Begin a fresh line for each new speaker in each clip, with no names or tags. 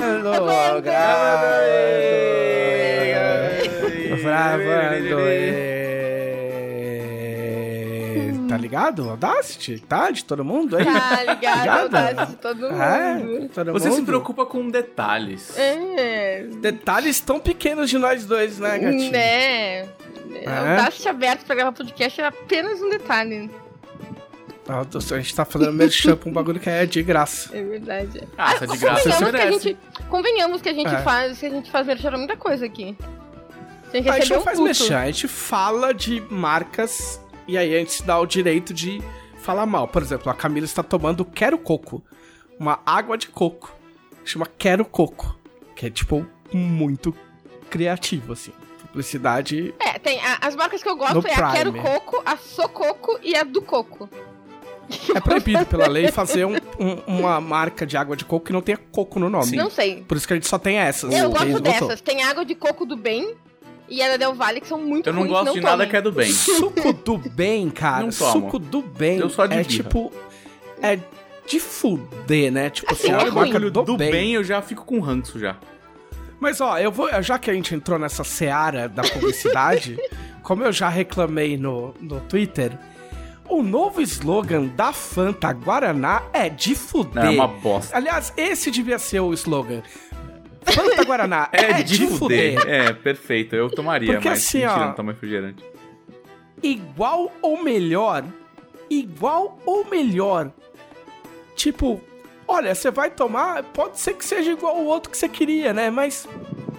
Alô, Gravando. e- Tá ligado? Audacity? Tá? De todo mundo aí?
Tá ligado? Audacity, todo mundo.
É, todo
Você se
mundo.
preocupa com detalhes.
É.
Detalhes tão pequenos de nós dois, né, gatinho?
Né?
É?
Audacity aberto pra gravar podcast é apenas um detalhe.
Ah, A gente tá falando merchan pra um bagulho que é de graça.
É verdade.
Ah, essa de graça você
convenhamos, que a gente, convenhamos que a gente
É.
faz, que a gente faz merchan pra muita coisa aqui. A gente
A gente não
um
faz
puto.
merchan, a gente fala de marcas e aí a gente se dá o direito de falar mal. Por exemplo, a Camila está tomando Quero Coco, uma água de coco. Chama Quero Coco, que é tipo muito criativo, assim. Publicidade.
É, tem a- as marcas que eu gosto é a Quero
Prime.
Coco, a Sococo e a do Coco.
É proibido pela lei fazer um- um- uma marca de água de coco que não tenha coco no nome.
Não sei.
Por isso que a gente só tem essas.
Eu
a
gosto
botou.
dessas. Tem água de coco do bem e a da Del Valle, que são muito
Eu não
ruins,
gosto de nada
tomem.
que é do bem.
Suco do bem, cara.
Não tomo.
Suco do bem.
Eu só de
é
birra.
tipo. É de fuder, né? Tipo assim,
Assim,
é uma marca
ruim.
do,
Do
bem.
bem eu já fico com ranço já.
Mas ó, eu vou. Já que a gente entrou nessa seara da publicidade, como eu já reclamei no, no Twitter, o novo slogan da Fanta Guaraná é de fuder.
É uma bosta.
Aliás, esse devia ser o slogan. Fanta Guaraná
É, de, fuder. É, perfeito. Eu tomaria,
Porque
mas
assim,
mentira,
ó,
não toma refrigerante.
igual ou melhor. Igual ou melhor. Tipo, olha, você vai tomar, pode ser que seja igual o outro que você queria, né? Mas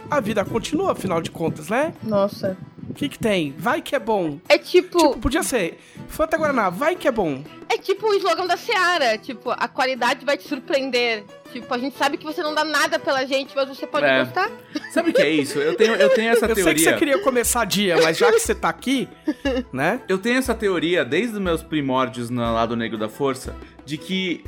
a vida continua, afinal de contas, né?
Nossa.
O que que tem? Vai que é bom.
É tipo,
Tipo, podia ser Fanta Guaraná, vai que é bom.
é tipo o slogan da Seara. Tipo, a qualidade vai te surpreender. Tipo, a gente sabe que você não dá nada pela gente, mas você pode
É.
gostar.
Sabe o que é isso? Eu tenho, eu tenho essa
Eu sei que
teoria.
você queria começar dia, mas já que você tá aqui, né?
Eu tenho essa teoria desde os meus primórdios no lado negro da força de que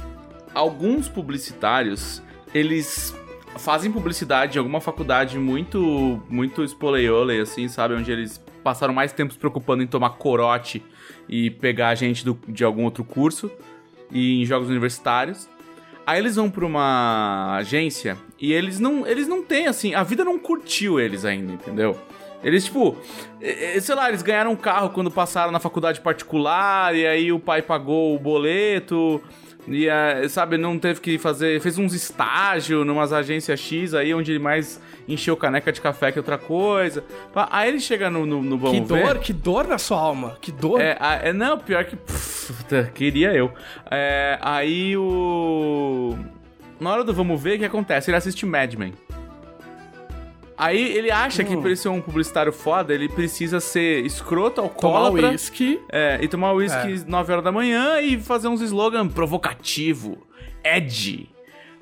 alguns publicitários eles fazem publicidade em alguma faculdade muito muito spoleiole assim, sabe, onde eles passaram mais tempo se preocupando em tomar corote e pegar a gente do- de algum outro curso e em jogos universitários. Aí eles vão pra uma agência e eles não, eles não têm assim, a vida não curtiu eles ainda, entendeu? Eles, tipo, sei lá, eles ganharam um carro quando passaram na faculdade particular, e aí o pai pagou o boleto, e, eh, sabe, não teve que fazer. Fez uns estágios numas agências X aí, onde ele mais encheu caneca de café que outra coisa. Aí ele chega no, no, no
que dor,
Ver.
que dor na sua alma. Que dor.
É, é, não, pior que. puta, queria eu. É, aí o. Na hora do vamos ver, o que acontece? Ele assiste Mad Men. Aí ele acha que
Hum.
pra ele ser um publicitário foda, ele precisa ser escroto,
Tomar
alcoólatra.
uísque.
É, e tomar uísque
É.
9 horas da manhã e fazer uns slogan provocativo, edgy.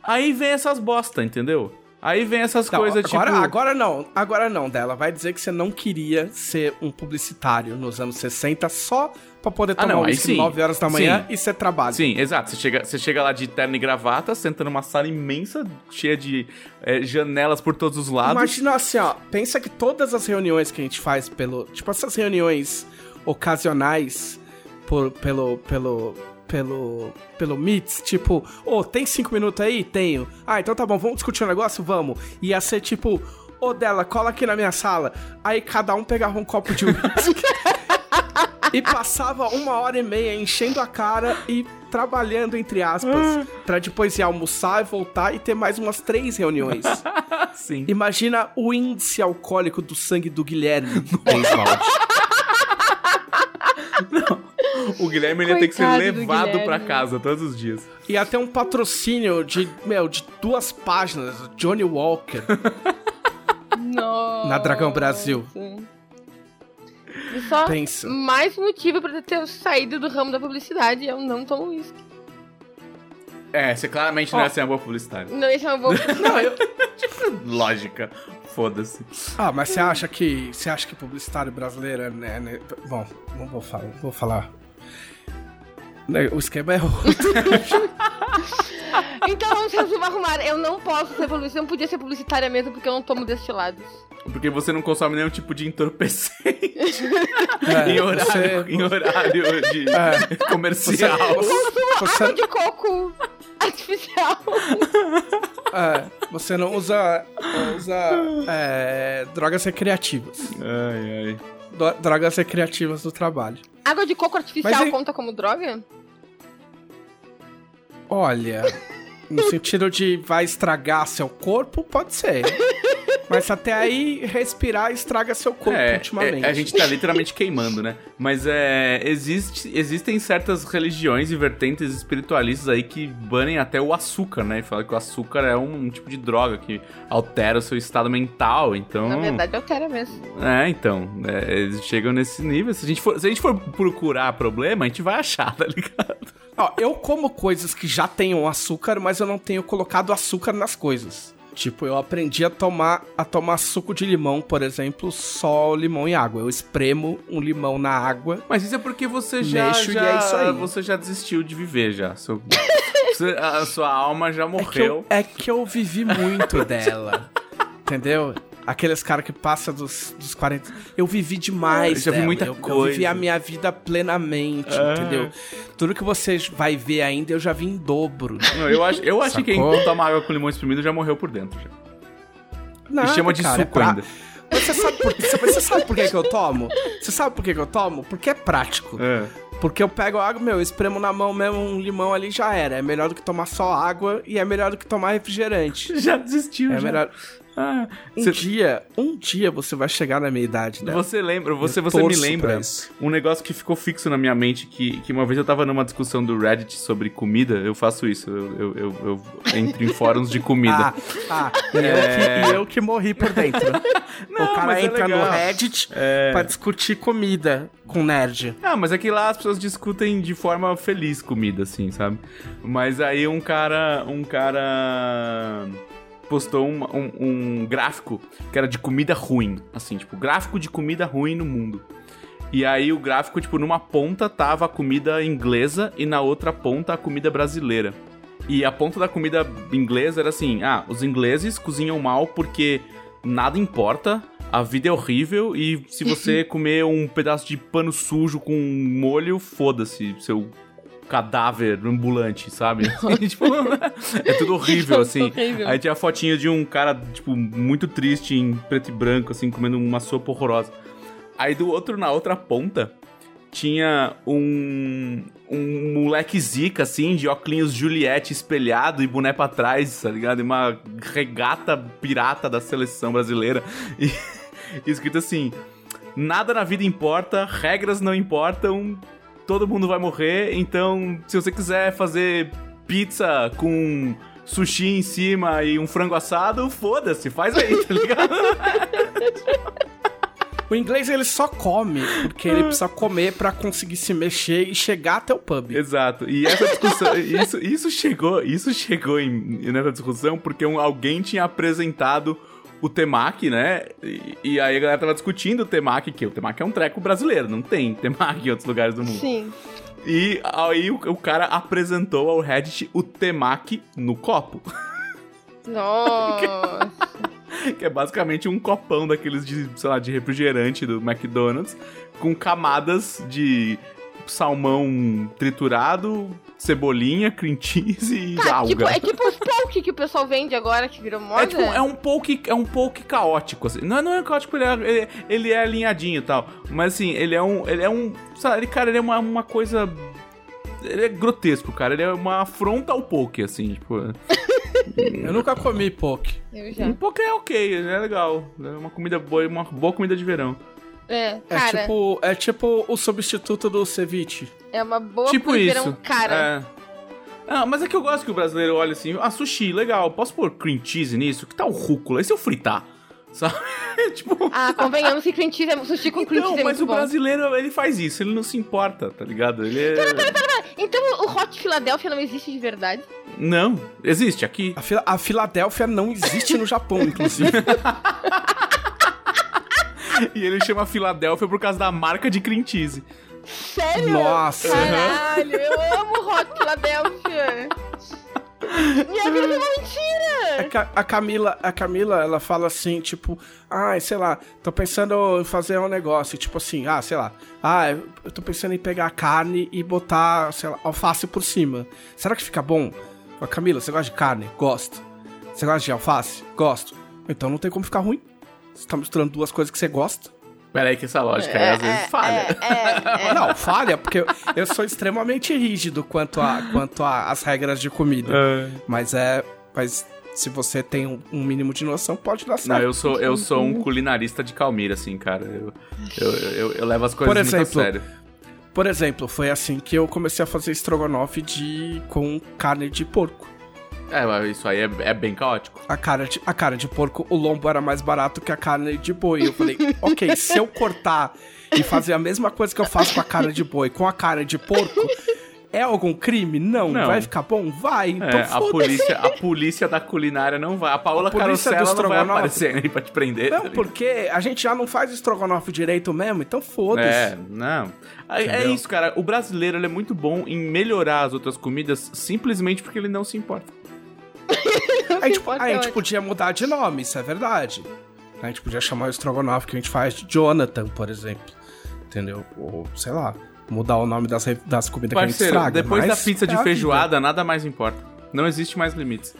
Aí vem essas bosta, entendeu? Aí vem essas
Não,
coisas
agora,
tipo...
agora não, agora não, dela. Vai dizer que você não queria ser um publicitário nos anos 60 só pra poder
Ah,
tomar
não, aí
uísque
sim.
9 horas da manhã
Sim.
e ser trabalho.
Sim, exato. Você chega, você chega lá de terno e gravata, senta numa sala imensa, cheia de é, janelas por todos os lados.
Imagina assim, ó. Pensa que todas as reuniões que a gente faz pelo. Tipo, essas reuniões ocasionais por, pelo. pelo. Pelo. pelo Meets, tipo, ô, tem cinco minutos aí? Tenho. Ah, então tá bom, vamos discutir um negócio? Vamos. Ia ser tipo, ô dela, cola aqui na minha sala. Aí cada um pegava um copo de uísque. e passava uma hora e meia enchendo a cara e trabalhando, entre aspas, pra depois ir almoçar e voltar e ter mais umas três reuniões.
Sim.
Imagina o índice alcoólico do sangue do Guilherme Oswald.
O Guilherme ele ia ter que ser levado pra casa todos os dias.
Ia ter um patrocínio de, meu, de duas páginas, Johnny Walker.
Nossa.
Na Dragão Brasil.
E só
Pensa.
mais motivo pra ter saído do ramo da publicidade eu não tomo uísque.
É, você claramente não
Ó.
ia ser uma boa publicitária.
Não, esse é uma boa.
Não, eu...
Lógica. Foda-se.
Ah, mas você acha que. Você acha que publicitário brasileiro é. Né, né- Bom, não vou falar. não Vou falar. Né, O esquema é outro.
então vamos resumir arrumar. Eu não posso ser publicitária, eu não podia ser publicitária mesmo porque eu não tomo destilados.
Porque você não consome nenhum tipo de entorpecente
É,
em, horário,
você-
em horário de
É.
comercial.
Você-
Água de coco artificial.
É, você não usa, usa é, drogas recreativas.
Ai, ai.
Drogas recreativas do trabalho.
Água de coco artificial
Mas aí-
conta como droga?
Olha, no sentido de vai estragar seu corpo, pode ser. Mas até aí, respirar estraga seu corpo
É,
ultimamente.
é, a gente tá literalmente queimando, né? Mas é, existe, existem certas religiões e vertentes espiritualistas aí que banem até o açúcar, né? E falam que o açúcar é um, tipo de droga que altera o seu estado mental, então...
Na verdade, altera mesmo.
É, então, é, eles chegam nesse nível. Se a, gente for, se a gente for procurar problema, a gente vai achar, tá ligado?
Ó, eu como coisas que já tenham açúcar, mas eu não tenho colocado açúcar nas coisas. Tipo, eu aprendi a tomar, a tomar suco de limão, por exemplo, só limão e água. Eu espremo um limão na água.
Mas isso é porque você já,
Mexo e
já
é isso aí.
você já desistiu de viver já. Seu- a sua alma já
É que,
morreu.
eu, é que eu vivi muito dela. Entendeu? Aqueles caras que passam dos, dos 40. Eu vivi demais.
Eu já vi
dela.
muita
eu, Eu
coisa.
vivi a minha vida plenamente,
Ah.
entendeu? Tudo que você vai ver ainda, eu já vi em dobro.
Não, eu acho, eu acho que quem toma água com limão espremido já morreu por dentro. Já.
Nada,
e chama de
cara, é
suco
pra-
ainda.
Mas Você sabe por, você, você sabe por que, que eu tomo? Você sabe por que, que eu tomo? Porque é prático.
É.
Porque eu pego a água, meu, eu espremo na mão mesmo um limão ali já era. É melhor do que tomar só água e é melhor do que tomar refrigerante.
Já desistiu,
É
já.
melhor.
Ah,
Um dia, um dia você vai chegar na minha idade, né?
Você lembra, você, você me lembra um negócio que ficou fixo na minha mente, que, que uma vez eu tava numa discussão do Reddit sobre comida, eu faço isso, eu, eu, eu, eu entro em fóruns de comida.
Ah, ah e, eu que, e eu que morri por dentro.
Não,
o cara
é
entra no
legal.
Reddit
É.
pra discutir comida com nerd.
Ah, mas é que lá as pessoas discutem de forma feliz comida, assim, sabe? Mas aí um cara. Um cara. Postou um, um- um gráfico que era de comida ruim. Assim, tipo, gráfico de comida ruim no mundo. E aí o gráfico, tipo, numa ponta tava a comida inglesa e na outra ponta a comida brasileira. E a ponta da comida inglesa era assim: ah, os ingleses cozinham mal porque nada importa, a vida é horrível e se você comer um pedaço de pano sujo com molho, foda-se, seu cadáver ambulante, sabe? tipo, é tudo horrível, assim.
Horrível.
Aí tinha a fotinha de um cara, tipo, muito triste, em preto e branco, assim, comendo uma sopa horrorosa. Aí do outro, na outra ponta, tinha um, um moleque zica, assim, de óculos Juliette espelhado e boné pra trás, tá ligado? E uma regata pirata da seleção brasileira. E escrito assim: Nada na vida importa, regras não importam, todo mundo vai morrer, então se você quiser fazer pizza com sushi em cima e um frango assado, foda-se, faz aí, tá ligado?
O inglês ele só come porque ele precisa comer pra conseguir se mexer e chegar até o pub.
Exato. E essa discussão, isso, isso chegou, isso chegou em, nessa discussão porque um- alguém tinha apresentado o temaki, né? E, e aí a galera tava discutindo o temaki, que o temaki é um treco brasileiro, não tem temaki em outros lugares do mundo.
Sim.
E aí o, o cara apresentou ao Reddit o temaki no copo,
Nossa.
que é basicamente um copão daqueles de, sei lá, de refrigerante do McDonald's, com camadas de salmão triturado, cebolinha, cream cheese e
Tá,
alga.
tipo, é tipo os poke que o pessoal vende agora, que virou moda.
É, tipo, é um pouco, é um pouco caótico, assim. Não, não é caótico, ele é, ele, ele é alinhadinho e tal. Mas assim, ele é um. Ele é um. Sabe, ele, cara, ele é uma, uma coisa. Ele é grotesco, cara. Ele é uma afronta ao poke, assim, tipo.
Eu nunca comi poke.
Eu já.
Um poke é ok, é legal. É uma comida boa, uma boa comida de verão.
É,
É
cara,
tipo, é tipo o substituto do ceviche.
É uma boa
tipo isso.
verão, cara.
É. Ah, mas é que eu gosto que o brasileiro olha assim, ah, sushi, legal, posso pôr cream cheese nisso? Que tal rúcula? E se eu fritar? Sabe? tipo...
Ah, convenhamos que cream cheese é sushi com cream
Então,
cheese é
mas o
bom.
brasileiro, ele faz isso, ele não se importa, tá ligado? Ele é...
Então o Hot Philadelphia não existe de verdade?
Não, existe aqui.
A, Fila- a Filadélfia não existe no Japão, inclusive.
E ele chama Filadélfia por causa da marca de cream cheese.
Sério?
Nossa.
Caralho, eu amo Hot Philadelphia. Minha vida é uma mentira!
A, Ca- a Camila, a Camila, ela fala assim, tipo, ai, sei lá, tô pensando em fazer um negócio, tipo assim, ah, sei lá, ah, eu tô pensando em pegar a carne e botar, sei lá, alface por cima. Será que fica bom? Fala, Camila, você gosta de carne? Gosto. Você gosta de alface? Gosto. Então não tem como ficar ruim. Você tá misturando duas coisas que você gosta.
Pera aí que essa lógica aí às vezes falha.
É, é,
Não, falha, porque eu, eu sou extremamente rígido quanto a quanto a- às regras de comida. Mas é. Mas se você tem um, um mínimo de noção, pode dar certo.
Não, eu sou, eu sou um culinarista de Calmir, assim, cara. Eu, eu, eu, eu levo as coisas
Por exemplo,
muito a sério.
Por exemplo, foi assim que eu comecei a fazer estrogonofe de com carne de porco.
É, mas isso aí é, é bem caótico.
A cara, de, a cara de porco, o lombo era mais barato que a carne de boi. Eu falei, ok, se eu cortar e fazer a mesma coisa que eu faço com a carne de boi com a carne de porco, é algum crime? Não.
Não.
Vai ficar bom? Vai. Então
É, a polícia, a polícia da culinária não vai. A Paola
A
Carosella não vai aparecer aí pra te prender. tá
Não,
ligado?
porque a gente já não faz estrogonofe direito mesmo, então foda-se.
É, não. É, é isso, cara. O brasileiro é muito bom em melhorar as outras comidas simplesmente porque ele não se importa.
A gente, a podia mudar de nome, isso é verdade. A gente podia chamar o estrogonofe que a gente faz de Jonathan, por exemplo. Entendeu? Ou, sei lá, mudar o nome das, das comidas que a
Parceiro,
gente estraga.
depois da
mas
pizza
é
de
a
feijoada, nada mais importa. Não existe mais limites.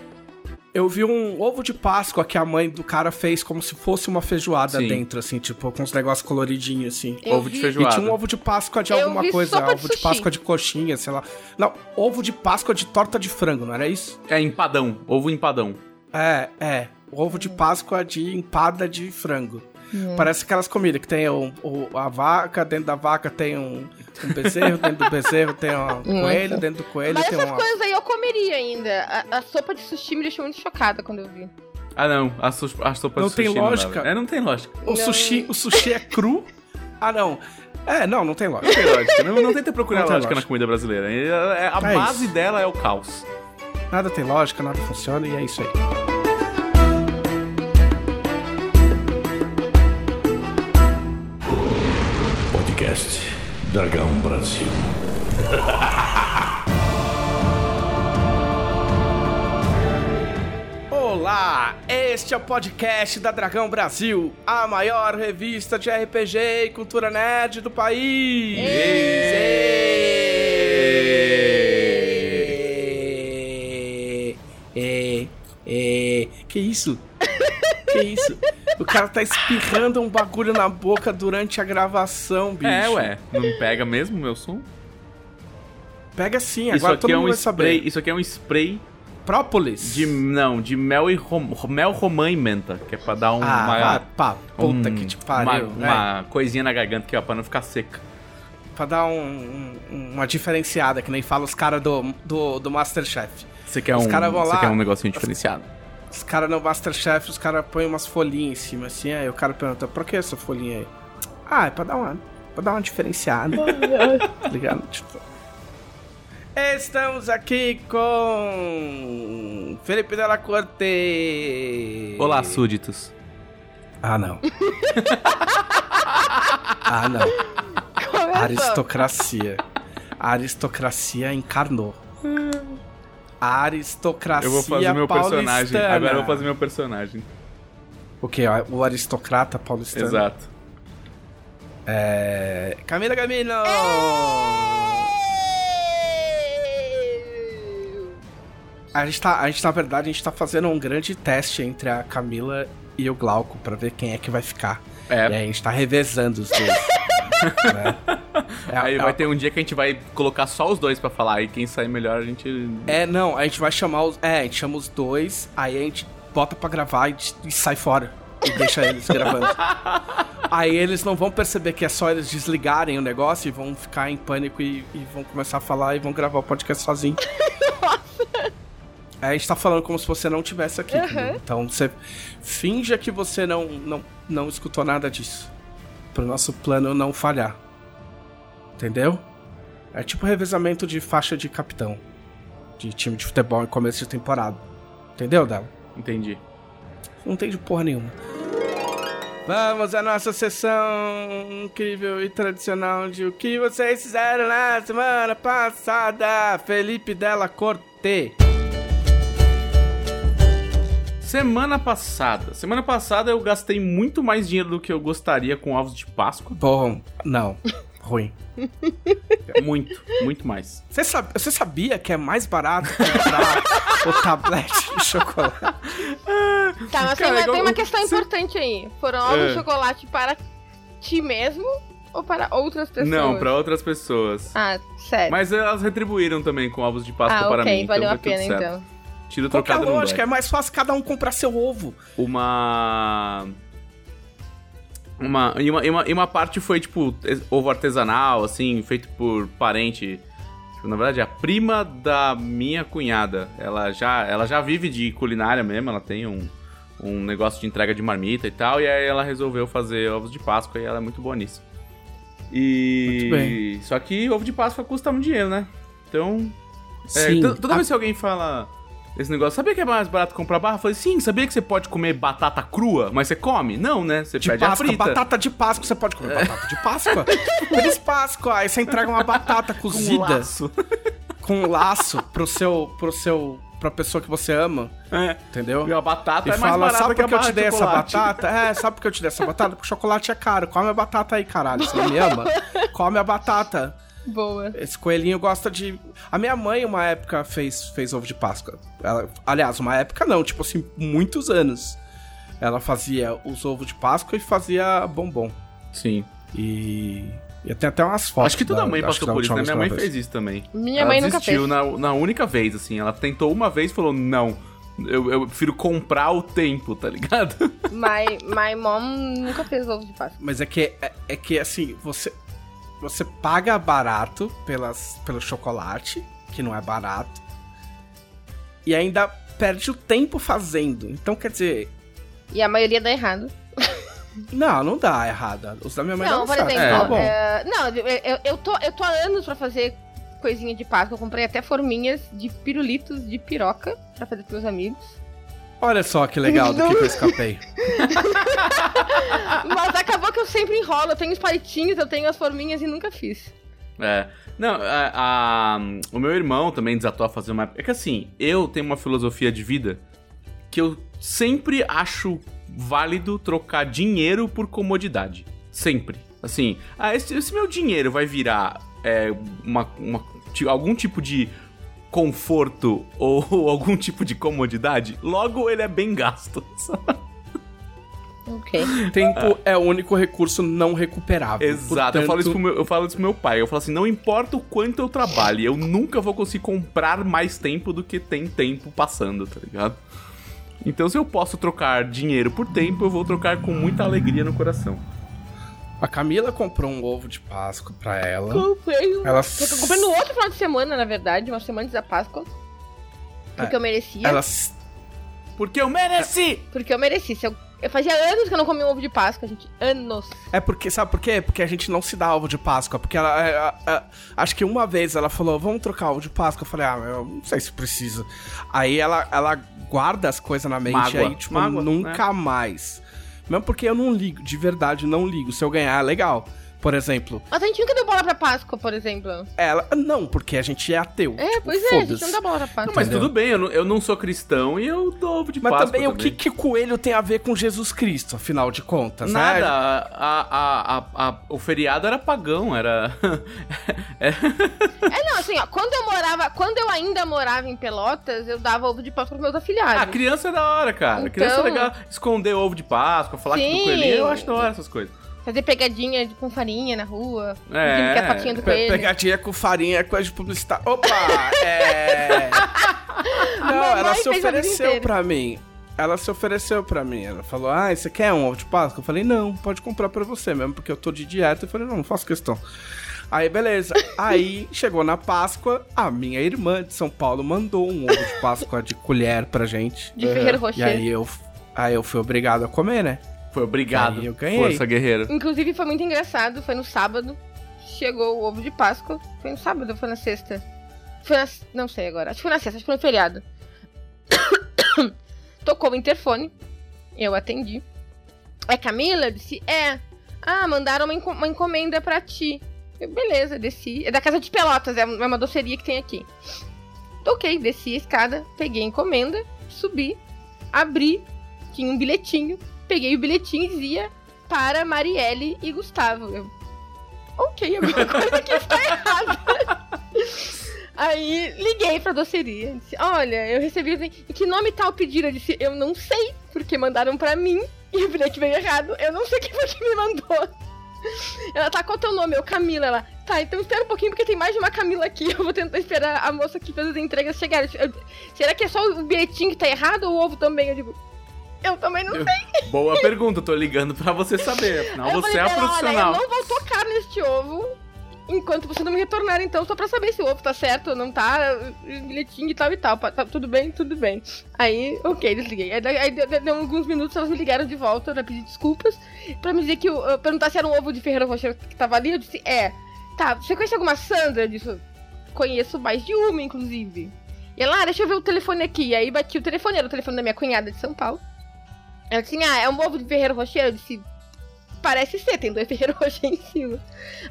Eu vi um ovo de Páscoa que a mãe do cara fez como se fosse uma feijoada
Sim.
dentro, assim, tipo, com uns negócios coloridinhos, assim.
Eu
Ovo de
vi.
E
feijoada.
tinha um ovo de Páscoa de
Eu
alguma coisa,
de
ovo de
sushi.
Páscoa de coxinha, sei lá. Não, ovo de Páscoa de torta de frango, não era isso?
É empadão. Ovo empadão.
É, é. Ovo de Páscoa de empada de frango.
Hum.
Parece aquelas comidas que tem o, o- a vaca, dentro da vaca tem um, um bezerro, dentro do bezerro tem um coelho, dentro do coelho
Mas
tem
essas
uma...
coisas aí eu comeria ainda. A, a sopa de sushi me deixou muito chocada quando eu vi.
Ah, não. A, su a sopa
Não
de
tem
sushi não dá,
lógica.
velho. é, não tem lógica.
O sushi, o sushi é cru? Ah, não. É, não, não tem
Não
lógica.
tem lógica. Não, não tenta procurar
Não tem
lógica,
lógica.
na comida brasileira. É- é- a
É
base
isso.
dela é o caos.
Nada tem lógica, nada funciona e é isso aí.
Podcast Dragão Brasil.
Olá, este é o podcast da Dragão Brasil, a maior revista de RPG e cultura nerd do país. Ê! Ê! Que isso? Que isso? O cara tá espirrando um bagulho na boca durante a gravação, bicho.
É, ué. Não pega mesmo o meu som?
Pega sim,
Isso
agora
aqui
todo
é
mundo
um
vai
spray.
saber.
Isso aqui é um spray
Própolis.
de. Não, de mel e rom, mel romã e menta. Que é pra dar um,
Ah,
uma.
vai, pá, puta
um-
que te pariu.
Uma,
é.
uma coisinha na garganta que ó, pra não ficar seca.
Pra dar um- um- uma diferenciada, que nem fala os caras do, do, do Masterchef.
Você quer
Os
um,
caras vão lá-
quer um negocinho diferenciado?
Os caras no Masterchef, os caras põem umas folhinhas em cima, assim, aí o cara pergunta, pra que essa folhinha aí? Ah, é pra dar uma, pra dar uma diferenciada. tá ligado? Tipo... Estamos aqui com Felipe Della Corte.
Olá, súditos.
Ah, não. ah, não.
Começou.
Aristocracia. A aristocracia encarnou. A aristocracia
Eu vou fazer meu personagem.
paulistana.
Agora eu vou fazer meu personagem.
O quê? O aristocrata paulistano?
Exato.
É... Camila Gamino! A gente, tá, a gente, na verdade, a gente tá fazendo um grande teste entre a Camila e o Glauco pra ver quem é que vai ficar.
É.
E aí a gente tá revezando os dois. né? É,
Aí
é-
vai ter um dia que a gente vai colocar só os dois pra falar. E quem sair melhor a gente.
É, não, a gente vai chamar os. É, a gente chama os dois, aí a gente bota pra gravar e, e sai fora. E deixa eles gravando. Aí eles não vão perceber que é só eles desligarem o negócio e vão ficar em pânico e, e vão começar a falar e vão gravar o podcast sozinho. Aí a gente tá falando como se você não tivesse aqui. entendeu? Então você finja que você não, não, não escutou nada disso. Pro nosso plano não falhar. Entendeu? É tipo revezamento de faixa de capitão. De time de futebol em começo de temporada. Entendeu, Dela?
Entendi.
Não entende porra nenhuma. Vamos à nossa sessão incrível e tradicional de o que vocês fizeram na semana passada. Felipe Della Corte.
Semana passada. Semana passada eu gastei muito mais dinheiro do que eu gostaria com ovos de Páscoa.
Bom, não. Ruim.
Muito, muito mais.
Você, sab- você sabia que é mais barato comprar o tablete de chocolate?
Tá, mas
Cara,
tem, uma,
igual-
tem uma questão
você-
importante aí. Foram ovos
É.
de chocolate para ti mesmo ou para outras pessoas?
Não, pra outras pessoas.
Ah, sério.
Mas elas retribuíram também com ovos de Páscoa
ah,
para
ok,
mim.
valeu
então
a
foi tudo
pena
certo.
então.
Tiro
Qual que é a
trocado não
lógica? É mais fácil cada um comprar seu ovo.
Uma... Uma, e, uma, e, uma, e uma parte foi, tipo, ovo artesanal, assim, feito por parente. Tipo, na verdade, a prima da minha cunhada. Ela já, ela já vive de culinária mesmo, ela tem um, um negócio de entrega de marmita e tal. E aí ela resolveu fazer ovos de Páscoa e ela é muito boa nisso. E.
Muito bem.
Só que ovo de Páscoa custa muito dinheiro, né? Então. É, toda
A-
vez que alguém fala esse negócio, sabia que é mais barato comprar barra? Eu falei, sim, sabia que você pode comer batata crua, mas você come? Não, né? Você
De
pede a
Páscoa,
frita.
batata de Páscoa, você pode comer batata de Páscoa? Feliz Páscoa! Aí você entrega uma batata
Com
cozida
laço.
com um laço pro seu, pro seu, pra pessoa que você ama,
É.
entendeu?
E a batata
E
é mais
fala,
barata
sabe
a
por que eu te
de
dei essa batata? É, sabe por que eu te dei essa batata? Porque o chocolate é caro. Come a batata aí, caralho. Você não me ama? Come a batata.
Boa.
Esse coelhinho gosta de. A minha mãe, uma época, fez, fez ovo de Páscoa. Ela... Aliás, uma época não, tipo assim, muitos anos. Ela fazia os ovos de Páscoa e fazia bombom.
Sim.
E. E tem até umas fotos.
acho que toda
da-
mãe passou por isso, né? Minha mãe fez isso também.
Minha
ela
mãe nunca fez.
na, na única vez, assim. Ela tentou uma vez e falou, não. Eu, eu prefiro comprar o tempo, tá ligado?
My, my mom nunca fez ovo de Páscoa.
Mas é que, é, é que assim, você, você paga barato pelas, pelo chocolate, que não é barato, e ainda perde o tempo fazendo. Então, quer dizer,
E a maioria dá errado.
não, não dá errada. Os da minha mãe
Não,
não
por
certo.
exemplo,
bom.
é, não, eu, eu, eu tô, eu tô há anos pra fazer coisinha de Páscoa. Eu comprei até forminhas de pirulitos de piroca pra fazer pros meus amigos.
Olha só que legal do que, que eu escapei.
Mas acabou que eu sempre enrolo. Eu tenho os palitinhos, eu tenho as forminhas e nunca fiz.
É. Não, a- a- o meu irmão também desatou a fazer uma. É que assim, eu tenho uma filosofia de vida que eu sempre acho válido trocar dinheiro por comodidade. Sempre. Assim, ah, esse, esse meu dinheiro vai virar é, uma, uma- algum tipo de conforto ou algum tipo de comodidade, logo ele é bem gasto.
Ok.
Tempo é o único recurso não recuperável.
Exato, eu, falo isso pro meu, eu falo isso pro meu pai. Eu falo assim: não importa o quanto eu trabalhe, eu nunca vou conseguir comprar mais tempo do que tem tempo passando, tá ligado? Então, se eu posso trocar dinheiro por tempo, eu vou trocar com muita alegria no coração.
A Camila comprou um ovo de Páscoa pra ela.
Comprei um.
Ela,
Eu comprei no outro final de semana, na verdade, uma semana antes da Páscoa. Porque
É.
eu merecia.
ela
Porque eu mereci!
Porque eu mereci. Se eu, eu fazia anos que eu não comia um ovo de Páscoa, gente. Anos.
É porque, sabe por quê? Porque a gente não se dá ovo de Páscoa. Porque ela. é, acho que uma vez ela falou, vamos trocar ovo de Páscoa. Eu falei, ah, eu não sei se precisa. Aí ela, ela guarda as coisas na mente
Mágoa.
aí, tipo,
Mágoa,
nunca mais. Mesmo porque eu não ligo, de verdade, não ligo. Se eu ganhar, legal. Por exemplo,
Mas a gente nunca deu bola pra Páscoa, por exemplo.
ela. Não, porque a gente é ateu.
É,
tipo,
pois é, a gente não dá bola pra Páscoa.
Não, mas
Entendeu?
tudo bem, eu não, eu não sou cristão e eu dou ovo de
Mas
Páscoa
também, o que, que coelho tem a ver com Jesus Cristo, afinal de contas,
Nada,
né?
a, a, a- a- o feriado era pagão, era.
É, não, assim, ó, quando eu morava, quando eu ainda morava em Pelotas, eu dava ovo de Páscoa pros meus afilhados.
Ah, criança é da hora, cara.
Então-
Criança é legal. Esconder ovo de Páscoa, falar que
Sim.
do coelhinho, eu acho da hora essas coisas.
Fazer pegadinha com farinha na rua.
É.
que é a fotinha do coelho.
Pegadinha com farinha é coisa de publicitar. Opa! É. Não, ela se ofereceu pra mim. Ela se ofereceu pra mim. Ela falou: Ah, você quer um ovo de Páscoa? Eu falei: Não, pode comprar pra você mesmo, porque eu tô de dieta. Eu falei: Não, não faço questão. Aí, beleza. Aí, chegou na Páscoa, a minha irmã de São Paulo mandou um ovo de Páscoa de colher pra gente.
De Ferreiro
E
Rocher.
aí eu, aí eu fui obrigado a comer, né?
Foi obrigado.
Aí eu ganhei.
Força guerreira.
Inclusive, foi muito engraçado. Foi no sábado. Chegou o ovo de Páscoa. Foi no sábado ou foi na sexta? Foi na... Não sei agora. Acho que foi na sexta. Acho que foi no feriado. Tocou o interfone. Eu atendi. É Camila? Eu disse, é. Ah, mandaram uma, enco- uma encomenda pra ti. Eu, beleza, desci. É da Casa de Pelotas, é uma doceria que tem aqui. Toquei, desci a escada, peguei a encomenda, subi. abri, tinha um bilhetinho, peguei o bilhetinho e dizia para Marielle e Gustavo. Eu, ok, alguma coisa aqui está errada. Aí liguei pra doceria. Disse, Olha, eu recebi. assim, E que nome tá o pedido? Eu disse, eu não sei, porque mandaram pra mim e o bilhete veio errado. Eu não sei quem foi que me mandou. Ela tá, qual teu nome? Eu, Camila. Ela, tá, então espera um pouquinho, porque tem mais de uma Camila aqui. Eu vou tentar esperar a moça que fez as entregas chegar. Será que é só o bilhetinho que tá errado ou o ovo também? Eu digo, eu também não sei.
Boa pergunta, tô ligando pra você saber. Afinal,
eu
você
falei
é a profissional.
Olha, eu não vou tocar neste ovo enquanto você não me retornar, então, só pra saber se o ovo tá certo ou não tá, bilhetinho e tal e tal. Tá, tudo bem, tudo bem. Aí, ok, desliguei. Aí, aí deu, deu alguns minutos, elas me ligaram de volta pra pedir desculpas, pra me dizer que, eu perguntar se era um ovo de Ferreira Rocher que tava ali, eu disse, é. Tá, você conhece alguma Sandra? Eu disse, conheço mais de uma, inclusive. E ela, ah, deixa eu ver o telefone aqui. E aí bati o telefone, era o telefone da minha cunhada de São Paulo. Ela disse, ah, é um ovo de Ferreiro Rocher? Eu disse, parece ser, tem dois Ferreiro Rocher em cima.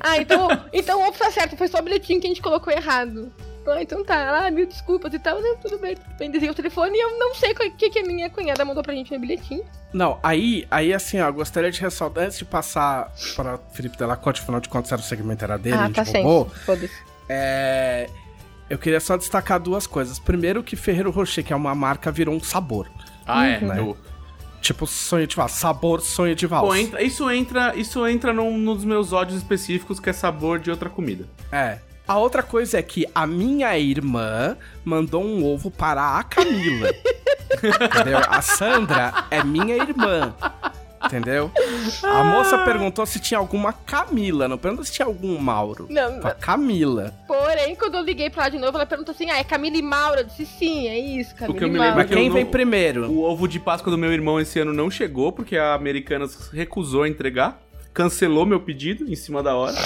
Ah, então, então o ovo tá certo, foi só o bilhetinho que a gente colocou errado. Ah, então tá, ah, mil desculpas e tal, não, tudo bem, tudo bem. Desenhei o telefone e eu não sei o que, que a minha cunhada mandou pra gente no bilhetinho.
Não, aí, aí assim, ó, gostaria de ressaltar, antes de passar para Felipe Delacote, afinal de contas era o segmento era dele, a
ah,
gente
tá
roubou.
Foda-se.
É, Eu queria só destacar duas coisas. Primeiro que Ferreiro Rocher, que é uma marca, virou um sabor.
Ah, é.
Né?
Eu-
Tipo sonho de valsa. Sabor sonho de
Pô,
valsa.
entra- isso entra, isso entra num, num dos meus ódios específicos, que é sabor de outra comida.
É. A outra coisa é que a minha irmã mandou um ovo para a Camila. entendeu? A Sandra é minha irmã. Entendeu? A moça perguntou se tinha alguma Camila, não perguntou se tinha algum Mauro.
Não,
Foi Camila.
porém, quando eu liguei pra lá de novo, ela perguntou assim: ah, é Camila e Maura? Eu disse sim, é isso, Camila
que eu
e
me
Maura.
lembro
Mas
que eu
quem
não-
vem primeiro?
O ovo de Páscoa do meu irmão esse ano não chegou, porque a Americanas recusou a entregar, cancelou meu pedido em cima da hora.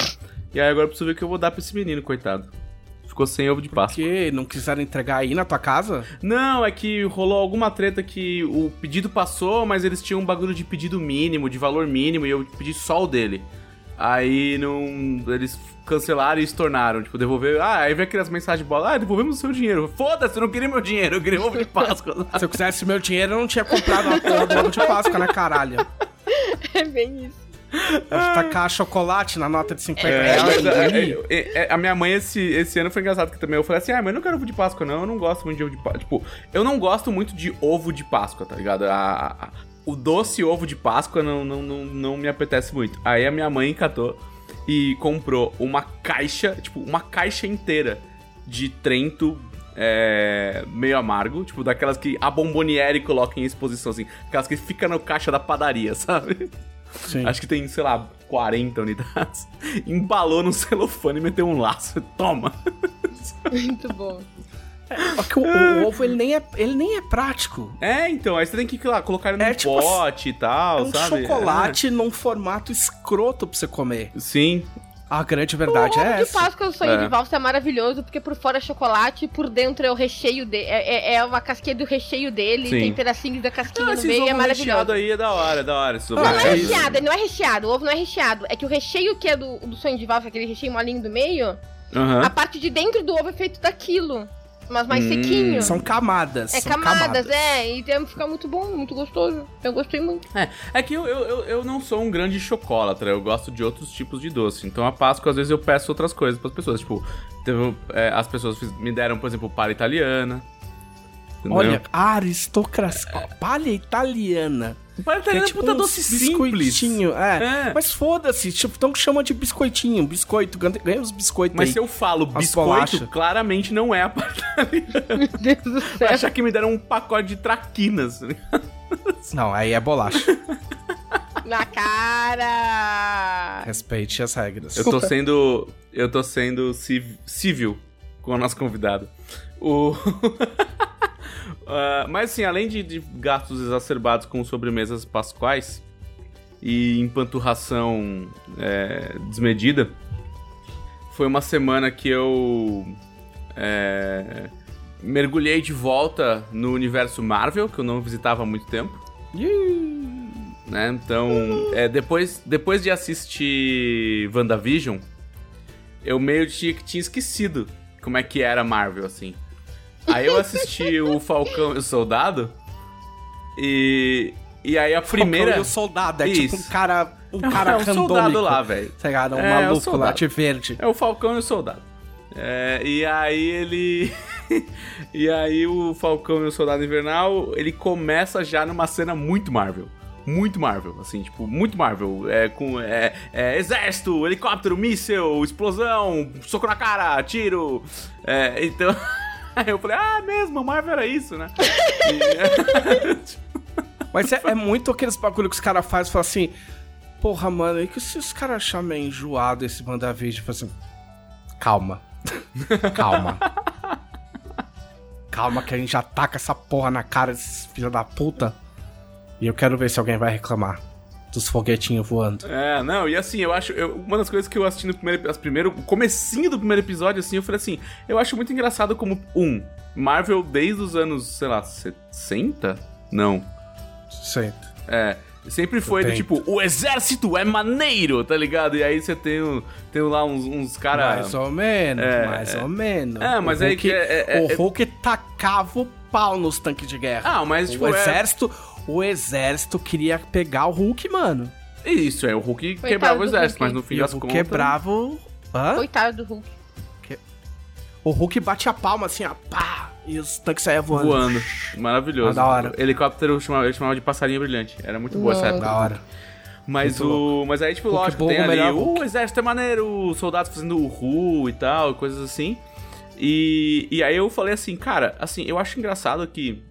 E aí agora eu preciso ver o que eu vou dar pra esse menino, coitado. Ficou sem ovo de Páscoa.
Que não quiseram entregar aí na tua casa?
Não, é que rolou alguma treta que o pedido passou, mas eles tinham um bagulho de pedido mínimo, de valor mínimo, e eu pedi só o dele. Aí não. Eles cancelaram e estornaram, tipo, devolver. Ah, aí vem aquelas mensagens de bola, ah, devolvemos o seu dinheiro. Foda-se, eu não queria meu dinheiro, eu queria ovo de Páscoa.
Se eu quisesse meu dinheiro, eu não tinha comprado a porra do ovo de Páscoa, né, caralho?
É bem isso.
Tacar chocolate na nota de 50
É,
reais.
é, é, é, a minha mãe esse, esse ano foi engraçado que também eu falei assim: ah, mas eu não quero ovo de Páscoa, não. Eu não gosto muito de ovo de Páscoa. Tipo, eu não gosto muito de ovo de Páscoa, tá ligado? A- a- o doce ovo de Páscoa não, não, não, não me apetece muito. Aí a minha mãe encatou e comprou uma caixa, tipo, uma caixa inteira de Trento. é, meio amargo, tipo, daquelas que a Bomboniere coloca em exposição, assim, aquelas que fica na caixa da padaria, sabe?
Sim.
Acho que tem, sei lá, 40 unidades. Embalou no celofane e meteu um laço. Toma!
Muito bom.
Só que o, o ovo, ele nem, é, ele nem é prático.
É, então, aí você tem que lá, colocar ele num
É tipo
pote e tal,
É um
sabe?
chocolate num formato escroto pra você comer.
É. Sim.
A grande verdade
o ovo
é
de
essa.
Páscoa, o sonho
É.
de valsa é maravilhoso, porque por fora é chocolate e por dentro é o recheio dele. É, é, é uma casquinha do recheio dele,
Sim.
tem pedacinhos da casquinha
Ah,
no meio, é maravilhoso.
recheados aí é da hora, é da hora. Esses ovos
Não, não é recheado, ele não é recheado. O ovo não é recheado. É que o recheio que é do, do sonho de valsa, aquele recheio molinho do meio,
Aham.
a parte de dentro do ovo é feito daquilo. Mas mais
Hum.
sequinho.
São camadas.
É
são
camadas, é. E tem- fica muito bom, muito gostoso. Eu gostei muito.
É, é que eu, eu, eu, eu não sou um grande chocólatra, eu gosto de outros tipos de doce. Então a Páscoa, às vezes, eu peço outras coisas pras pessoas. Tipo, teve, é, as pessoas me deram, por exemplo, palha italiana. Entendeu?
Olha, aristocracia. Palha italiana.
palha
é
italiana é
tipo
puta
uns
doce simples.
biscoitinho. É.
É.
Mas foda-se, tipo, então chama de biscoitinho. Biscoito, ganha os biscoitos
Mas
aí.
se eu falo
As
biscoito,
bolachas.
claramente não é a palha italiana.
Meu Deus do céu.
achar que me deram um pacote de traquinas.
Não, aí é bolacha.
Na cara!
Respeite as regras.
Eu tô sendo. Eu tô sendo civ- civil com o nosso convidado. O. Ah, mas assim, além de, de gastos exacerbados com sobremesas pasquais e empanturração é, desmedida, foi uma semana que eu é, mergulhei de volta no universo Marvel, que eu não visitava há muito tempo. né? Então, é, depois, depois de assistir WandaVision, eu meio tinha, tinha esquecido como é que era Marvel, assim. Aí eu assisti o Falcão e o Soldado, E, e aí a primeira.
Falcão e o soldado, é tipo um
Isso.
cara. Um cara
é um
randômico.
soldado lá, velho.
Tá ligado? Um
É, é o
maluco lá de verde.
É o Falcão e o Soldado. É, e aí ele. e aí o Falcão e o Soldado Invernal, ele começa já numa cena muito Marvel. Muito Marvel, assim, tipo, muito Marvel. É com é, é, exército, helicóptero, míssel, explosão, soco na cara, tiro. É, então. Aí eu falei, ah, mesmo, Marvel era isso, né? E-
Mas é, é muito aqueles bagulho que os caras fazem, falam assim, porra, mano, e que se os caras acharem meio enjoado esse WandaVision, fala assim, calma, calma. Calma que a gente já taca essa porra na cara desses filha da puta. E eu quero ver se alguém vai reclamar dos foguetinhos voando.
É, não, e assim, eu acho. eu- uma das coisas que eu assisti no primeiro, as primeiro. O comecinho do primeiro episódio, assim, eu falei assim, eu acho muito engraçado como, um, Marvel desde os anos, sei lá, 60? Não.
Sempre.
É. Sempre foi do tipo, o exército é maneiro, tá ligado? E aí você tem, o- tem lá uns, uns caras.
Mais ou menos,
é,
mais
é.
ou menos.
É, mas
o
aí
Hulk,
que é- é-
o
é-
Hulk tacava o pau nos tanques de guerra.
Ah, mas tipo.
o
é-
exército, o exército queria pegar o Hulk, mano.
Isso, é, o Hulk
Coitado
quebrava o exército,
Hulk.
mas no fim
E o
das
Hulk
contas.
quebrava o... Hã?
Coitado do Hulk.
O Hulk bate a palma assim, ó, pá, e os tanques saíam voando.
Voando. Maravilhoso.
Ah, da hora.
Helicóptero chamava, ele chamava de passarinho brilhante. Era muito boa essa
Nossa.
época.
Da hora.
Mas
Muito
o. Mas aí, tipo,
Hulk
lógico,
bom,
tem ali
melhor
o
Hulk.
exército é maneiro, os soldados fazendo o Ru e tal, coisas assim. E, e aí eu falei assim, cara, assim, eu acho engraçado que.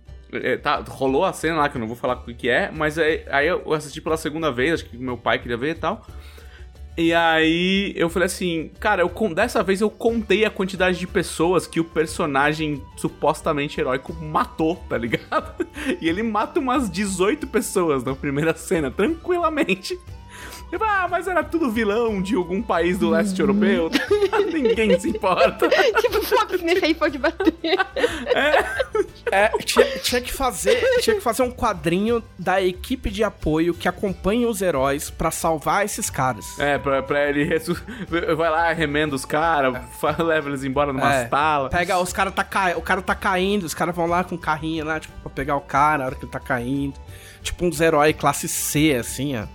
É, tá, rolou a cena lá, que eu não vou falar o que é, mas aí, aí eu assisti pela segunda vez, acho que meu pai queria ver e tal. E aí eu falei assim, cara, eu, dessa vez eu contei a quantidade de pessoas que o personagem supostamente heróico matou, tá ligado? E ele mata umas 18 pessoas na primeira cena, tranquilamente. Ah, mas era tudo vilão de algum país do leste europeu. Ninguém se importa.
tipo, Fox nesse aí pode bater.
É, tinha, tinha que fazer, tinha que fazer um quadrinho da equipe de apoio que acompanha os heróis pra salvar esses caras.
É, pra, pra ele ressu... vai lá, remenda os caras, fa- leva eles embora numa
É.
tala.
Pega, os cara tá ca... o cara tá caindo, os caras vão lá com o carrinho lá, tipo, pra pegar o cara na hora que ele tá caindo. Tipo uns heróis classe C, assim, ó.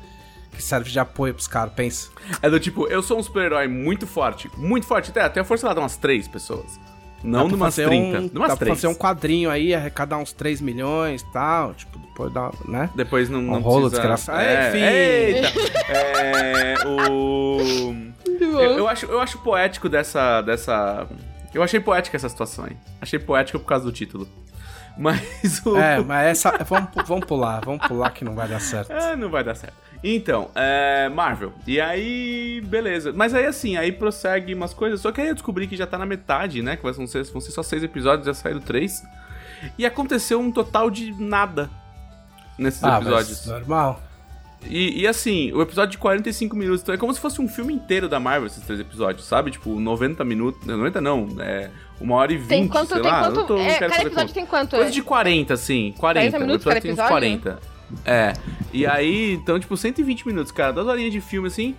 Que serve de apoio pros caras, pensa.
É do tipo, eu sou um super-herói muito forte, muito forte, até, até a força lá de umas três pessoas. Não numas
fazer
30,
um,
numas
Dá pra
três.
fazer um quadrinho aí, arrecadar uns 3 milhões e tal, tipo, depois dá, né?
Depois não, não
rolo
precisa...
desgraçado.
É,
Enfim.
Eita! É, o... Eu, eu acho, eu acho poético dessa, dessa... Eu achei poética essa situação aí. Achei poética por causa do título. Mas o...
É, mas essa. Vamos, vamos pular, vamos pular que não vai dar certo.
É, não vai dar certo. Então, é, Marvel. E aí, beleza. Mas aí, assim, aí prossegue umas coisas. Só que aí eu descobri que já tá na metade, né? Que vão ser, vão ser só seis episódios, já saíram três. E aconteceu um total de nada nesses
Ah,
episódios.
normal.
E, e, assim, o episódio de 45 minutos. Então é como se fosse um filme inteiro da Marvel, esses três episódios, sabe? Tipo, 90 minutos. 90 não, é. Uma hora e 20,
Tem quanto?
sei
Tem
lá.
quanto?
eu tô-
é, cada episódio
conta.
tem quanto?
Coisa de 40, assim. 40.
40 minutos
o episódio tem uns
episódio?
40. É. E aí, então, tipo, 120 minutos, cara. Duas horinhas de filme, assim.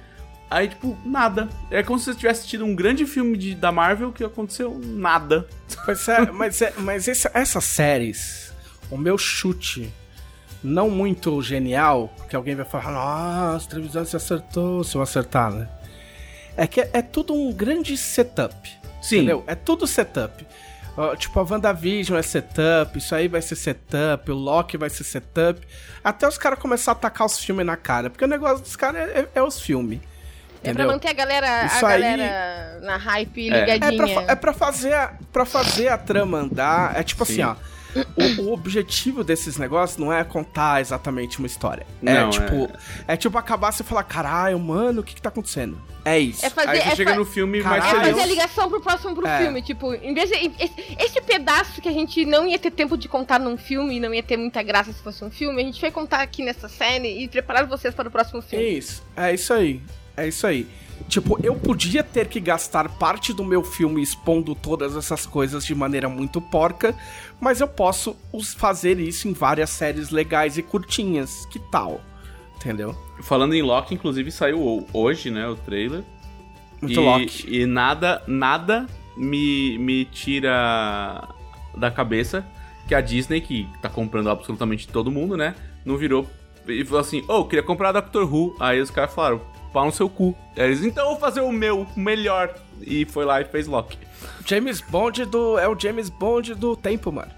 Aí, tipo, nada. É como se você tivesse assistido um grande filme de, da Marvel que aconteceu nada.
Mas, é, mas, é, mas essa- essas séries, o meu chute, não muito genial, porque alguém vai falar, nossa, a televisão se acertou, se eu acertar, né? É que é, é tudo um grande setup.
Sim.
Entendeu? É tudo setup. Ó, tipo, a WandaVision é setup, isso aí vai ser setup, o Loki vai ser setup. Até os caras começarem a atacar os filmes na cara. Porque o negócio dos caras é, é- é os filmes.
É pra manter a galera,
Isso
a
aí-
galera na hype
É.
É
ligadinha.
pra, é pra fazer a, pra fazer a trama andar. É tipo
Sim.
assim, ó. O, o objetivo desses negócios não é contar exatamente uma história.
Não,
é tipo. É... tipo acabar você falar, caralho, mano, o que que tá acontecendo? É isso.
É fazer,
Aí você
é
chega
fa-
no filme
Caralho.
mais
É
feliz.
fazer a ligação pro próximo pro
É.
filme. Tipo, em vez de. Esse, esse pedaço que a gente não ia ter tempo de contar num filme e não ia ter muita graça se fosse um filme, a gente vai contar aqui nessa série e preparar vocês para o próximo filme.
Isso. É isso aí. É isso aí. Tipo, eu podia ter que gastar parte do meu filme expondo todas essas coisas de maneira muito porca, mas eu posso fazer isso em várias séries legais e curtinhas. Que tal? Entendeu?
Falando em Loki, inclusive saiu ho- hoje, né, o trailer.
Muito
e,
Loki.
E nada, nada me, me tira da cabeça que a Disney, que tá comprando absolutamente todo mundo, né? Não virou e falou assim: Ô, oh, queria comprar Doctor Who. Aí os caras falaram: pau no seu cu. Aí eles, então eu vou fazer o meu, o melhor. E foi lá e fez Loki.
James Bond do. É o James Bond do tempo, mano.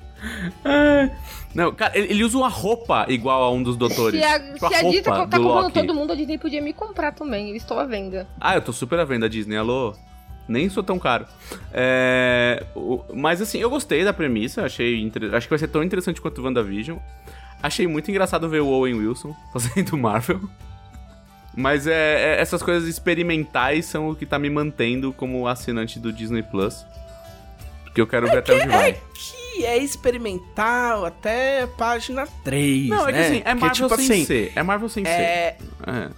Não, cara, ele usa uma roupa igual a um dos doutores.
Se a,
Tipo,
se a Disney tá
do
comprando
Loki.
todo mundo, a Disney podia me comprar também. Eu estou à venda.
Ah, eu tô super à venda, Disney, alô? Nem sou tão caro. É, o- Mas assim, eu gostei da premissa, achei inter- acho que vai ser tão interessante quanto o WandaVision. Achei muito engraçado ver o Owen Wilson fazendo Marvel. Mas é, é- essas coisas experimentais são o que tá me mantendo como assinante do Disney Plus. Porque eu quero ver até onde vai.
Que é experimental até página 3.
Não, é que
né?
assim, é
Porque,
Marvel
tipo
sem
assim,
ser. É Marvel sem
É,
ser. É.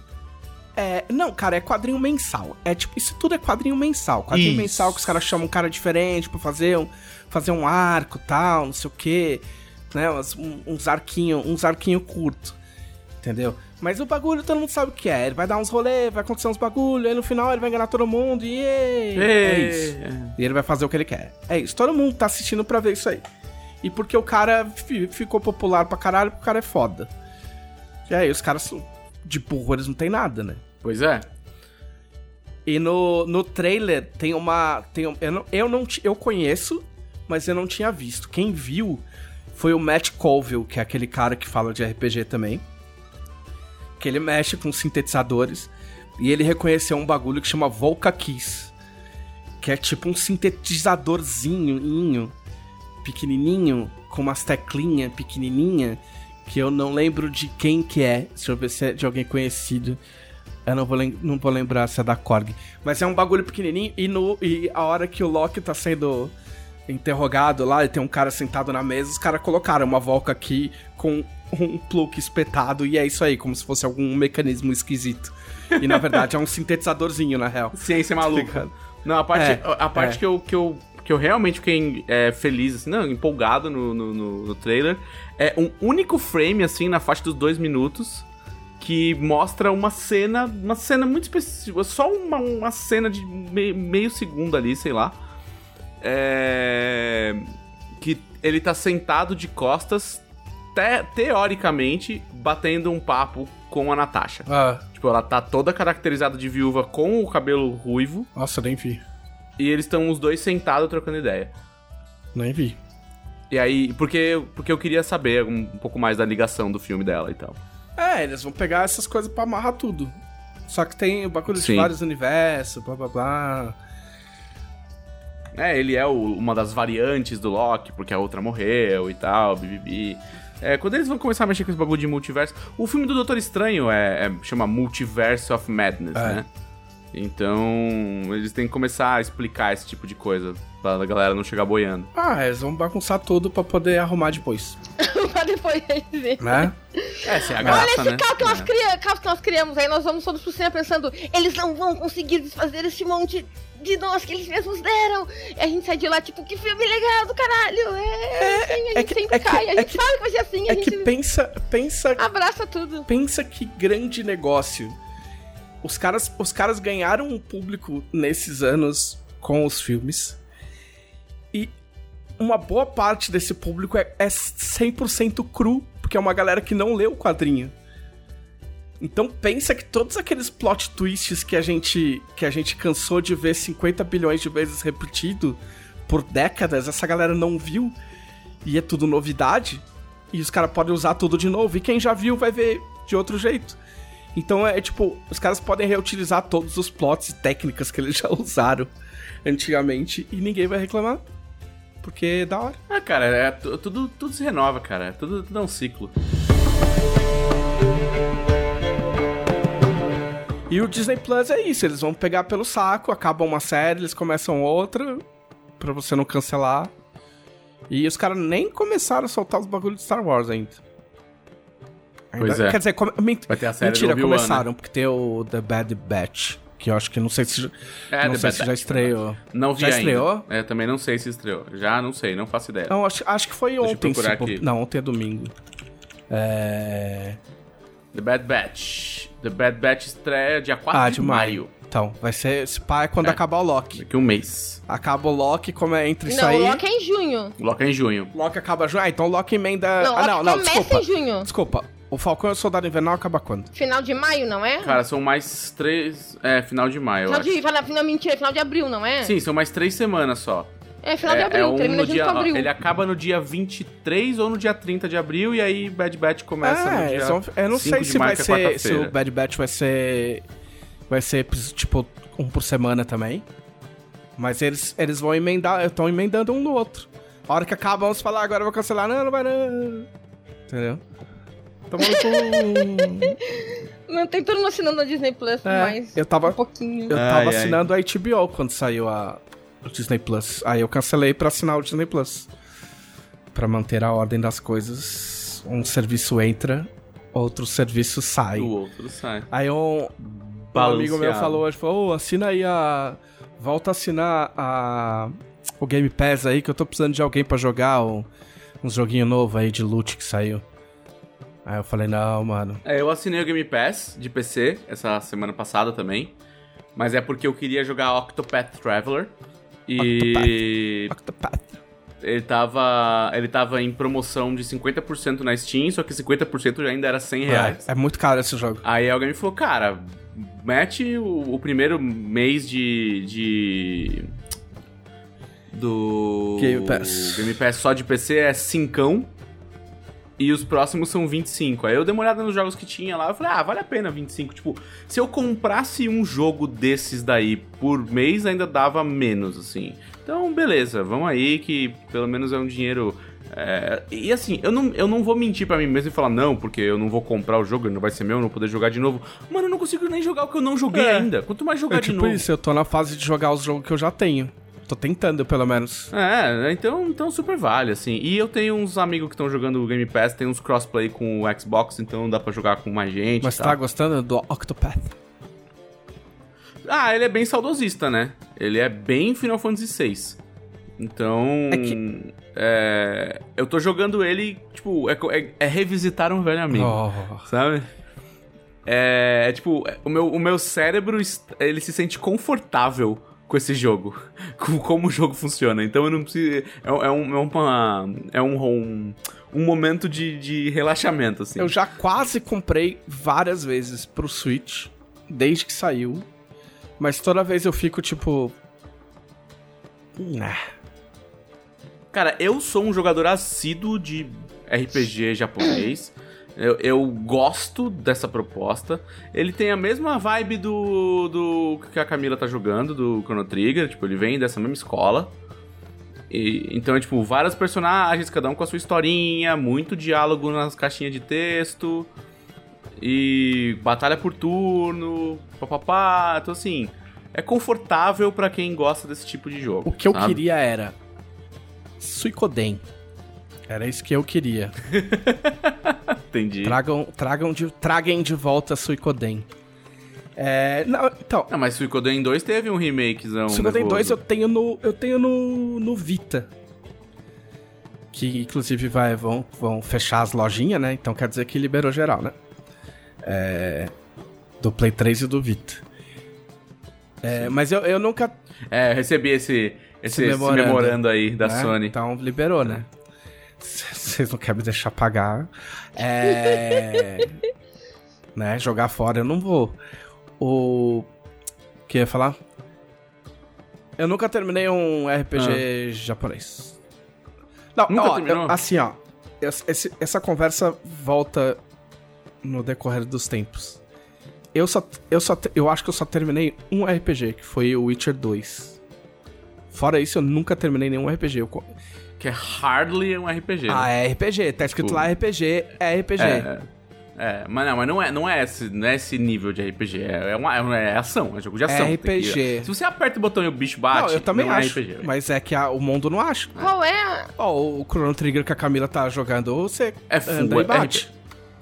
é. Não, cara, é quadrinho mensal. É tipo, isso tudo é quadrinho mensal. Quadrinho
Isso.
mensal que os caras chamam um cara diferente pra fazer um, fazer um arco tal, não sei o quê. Né? Uns, um- uns arquinhos uns arquinho curto. Entendeu? Mas o bagulho todo mundo sabe o que é. Ele vai dar uns rolês, vai acontecer uns bagulho, aí no final ele vai enganar todo mundo e. É isso. E ele vai fazer o que ele quer. É isso. Todo mundo tá assistindo pra ver isso aí. E porque o cara fi- ficou popular pra caralho, porque o cara é foda. E aí, os caras de burro, eles não tem nada, né?
Pois é.
E no, no trailer tem uma. Tem um, eu, não, eu não Eu conheço, mas eu não tinha visto. Quem viu foi o Matt Colville, que é aquele cara que fala de RPG também. Que ele mexe com sintetizadores. E ele reconheceu um bagulho que chama Volca Keys. Que é tipo um sintetizadorzinho, inho, pequenininho, com umas teclinhas pequenininha, que eu não lembro de quem que é. Deixa eu ver se é de alguém conhecido. Eu não vou, não vou lembrar se é da Korg. Mas é um bagulho pequenininho e, no, e a hora que o Loki tá sendo interrogado lá, e tem um cara sentado na mesa, os caras colocaram uma Volca aqui com um plug espetado e é isso aí, como se fosse algum mecanismo esquisito. E na verdade é um sintetizadorzinho, na real.
Ciência maluca.
ligado?
Não, a parte,
É,
a parte
é.
que, eu, que, eu, que eu realmente fiquei é, feliz, assim, não, empolgado no, no, no- no trailer, é um único frame, assim, na faixa dos dois minutos, que mostra uma cena, uma cena muito específica, só uma, uma cena de me- meio segundo ali, sei lá. É, que ele tá sentado de costas, te- teoricamente, batendo um papo com a Natasha.
Ah,
Tipo, ela tá toda caracterizada de viúva com o cabelo ruivo.
nossa, nem vi.
E eles estão os dois sentados trocando ideia.
Nem vi.
E aí, porque, porque eu queria saber um, um pouco mais da ligação do filme dela e tal.
É, eles vão pegar essas coisas pra amarrar tudo. Só que tem o bagulho de vários universos, blá blá blá.
É, ele é o- uma das variantes do Loki, porque a outra morreu e tal, bibibi. É, quando eles vão começar a mexer com esse bagulho de multiverso. O filme do Doutor Estranho é, é- chama Multiverse of Madness,
É.
né? Então, eles têm que começar a explicar esse tipo de coisa pra galera não chegar boiando.
Ah, eles vão bagunçar tudo pra poder arrumar depois,
pra depois a gente ver.
né?
Essa é a
Olha
graça,
esse
né?
caos que, nós
É.
cria, caos que nós criamos aí, nós vamos todos pro cinema pensando, eles não vão conseguir desfazer esse monte de nós que eles mesmos deram. E a gente sai de lá, tipo, que filme legal do caralho. É, assim, a
é
gente
que-
sempre
é que-
cai, a
é
gente
que-
sabe que vai ser assim, a
É que
gente
pensa, pensa,
abraça tudo.
pensa que grande negócio. Os caras, os caras ganharam um público nesses anos com os filmes. E uma boa parte desse público é, é 100% cru, porque é uma galera que não leu o quadrinho. Então pensa que todos aqueles plot twists que a gente que a gente cansou de ver 50 bilhões de vezes repetido por décadas, essa galera não viu e é tudo novidade. E os caras podem usar tudo de novo. E quem já viu vai ver de outro jeito. Então é tipo, os caras podem reutilizar todos os plots e técnicas que eles já usaram antigamente e ninguém vai reclamar. Porque é da hora.
Ah, cara, é, tu- tudo, tudo se renova, cara. Tudo, tudo é um ciclo.
E o Disney Plus é isso, eles vão pegar pelo saco, acabam uma série, eles começam outra, pra você não cancelar. E os caras nem começaram a soltar os bagulhos de Star Wars ainda. Ainda-
Pois é.
Quer dizer, come... ment-
Vai ter a série
mentira,
Obi-Wan,
começaram, porque tem o The Bad Batch, que eu acho que não sei se,
É,
não sei se já estreou.
Não vi
Já
ainda.
estreou?
É, também não sei se estreou. Já não sei, não faço ideia.
Não, acho, acho que foi
eu
ontem. se
aqui.
Não, ontem é domingo. É...
The Bad Batch. The Bad Batch estreia dia 4
Ah,
de, maio.
então. Vai ser. Esse pá é quando
É.
acabar o Loki.
Daqui um mês.
Acaba o Loki, como é entre isso
Não,
aí.
o Loki é em junho.
Loki é em junho.
Loki acaba junho. Ah, então o Loki emenda.
Não, o
ah,
Loki
não, não,
começa
desculpa.
em junho.
Desculpa. O Falcão e o Soldado Invernal acaba quando?
Final de maio, não é?
Cara, são mais três. É, final de maio, eu
final
acho.
de. Final, final, mentira, final de abril, não é?
Sim, são mais três semanas só.
É final de
é,
abril,
é um
termina
no
junto
dia,
com abril.
Ele acaba no dia 23 ou no dia 30 de abril, e aí Bad Batch começa no
é,
dia
eles vão- eu não
5
sei
de
se vai
é
ser. Se o Bad Batch vai ser. Vai ser, tipo, um por semana também. Mas eles, eles vão emendar. Estão emendando um no outro. A hora que acaba, vamos falar, agora eu vou cancelar. Não, não vai não. Entendeu? Tamo com.
Não tem todo mundo assinando a Disney Plus,
É,
mas.
eu tava-
Um pouquinho.
Eu
Ai,
tava
ai.
assinando a HBO quando saiu a o Disney Plus. Aí eu cancelei pra assinar o Disney Plus. Pra manter a ordem das coisas. Um serviço entra, outro serviço sai.
Do outro sai.
Aí um, um amigo meu falou hoje, falou, ô, assina aí a... Volta a assinar a... o Game Pass aí, que eu tô precisando de alguém pra jogar um, um joguinho novo aí de loot que saiu. Aí eu falei, não, mano.
É, eu assinei o Game Pass de PC essa semana passada também. Mas é porque eu queria jogar Octopath Traveler. E
Octopath.
ele tava, ele tava em promoção de 50% na Steam, só que 50% ainda era 100 reais.
É, é muito caro esse jogo.
Aí alguém me falou, cara, mete o, o primeiro mês de. de. Do.
Game Pass.
Game Pass só de PC é 5. E os próximos são 25. Aí eu dei uma olhada nos jogos que tinha lá. Eu falei, ah, vale a pena 25. Tipo, se eu comprasse um jogo desses daí por mês, ainda dava menos, assim. Então, beleza, vamos aí, que pelo menos é um dinheiro. é, E assim, eu não, eu não vou mentir pra mim mesmo e falar, não, porque eu não vou comprar o jogo, ele não vai ser meu, eu não vou poder jogar de novo. Mano, eu não consigo nem jogar o que eu não joguei
É.
ainda. Quanto mais jogar
É
de
tipo
novo.
isso, eu tô na fase de jogar os jogos que eu já tenho. Tô tentando, pelo menos.
É, então, então super vale, assim. E eu tenho uns amigos que estão jogando o Game Pass, tem uns crossplay com o Xbox, então dá pra jogar com mais gente.
Mas tá gostando do Octopath?
Ah, ele é bem saudosista, né? Ele é bem Final Fantasy VI. Então.
É que-
é, eu tô jogando ele, tipo, é, é- é revisitar um velho amigo.
Oh.
Sabe? É, é tipo, o meu, o meu cérebro, ele se sente confortável com esse jogo. Com como o jogo funciona. Então eu não preciso. É, é um, é uma. É um, um, um momento de, de relaxamento, assim.
Eu já quase comprei várias vezes pro Switch, desde que saiu. Mas toda vez eu fico tipo. Nah.
Cara, eu sou um jogador assíduo de RPG japonês. Eu, eu gosto dessa proposta. Ele tem a mesma vibe do, do que a Camila tá jogando, do Chrono Trigger. Tipo, ele vem dessa mesma escola. E, então é tipo, vários personagens, cada um com a sua historinha, muito diálogo nas caixinhas de texto. E batalha por turno, papapá. Então assim, é confortável pra quem gosta desse tipo de jogo.
O que eu
sabe?
queria era. Suicoden. Era isso que eu queria.
Entendi.
Tragam, tragam de, traguem de volta Suicoden. É, não, então,
Não, mas Suicoden 2 teve um remakezão.
Suicoden 2 eu tenho no eu tenho no, no Vita. Que inclusive vai vão, vão fechar as lojinhas, né? Então quer dizer que liberou geral, né? É, do Play 3 e do Vita. É, mas eu, eu nunca
É, eu recebi esse, esse, esse
memorando.
memorando, aí da
né?
Sony.
Então liberou, né? C- Vocês não querem me deixar pagar. É. né? Jogar fora eu não vou. O. O que ia falar? Eu nunca terminei um RPG japonês. Não,
Ah. Nunca
ó, eu- assim, ó. esse- essa conversa volta no decorrer dos tempos. Eu só, eu só, eu acho que eu só terminei um RPG, que foi o Witcher 2. Fora isso, eu nunca terminei nenhum RPG. Eu,
Que é hardly um RPG.
ah,
né?
é RPG. Tá escrito
Tipo-
lá RPG, é RPG.
é, é, mas não, mas não é, não é, esse, não é esse nível de RPG. É, é, uma, é ação, é jogo de ação.
É
Tem que-
RPG.
se você aperta o botão e o bicho bate,
não, eu também
não
acho.
é RPG.
mas é que a- o mundo não acha.
Qual é?
Ó, o Chrono Trigger que a Camila tá jogando, você
É full
anda e bate.
RPG.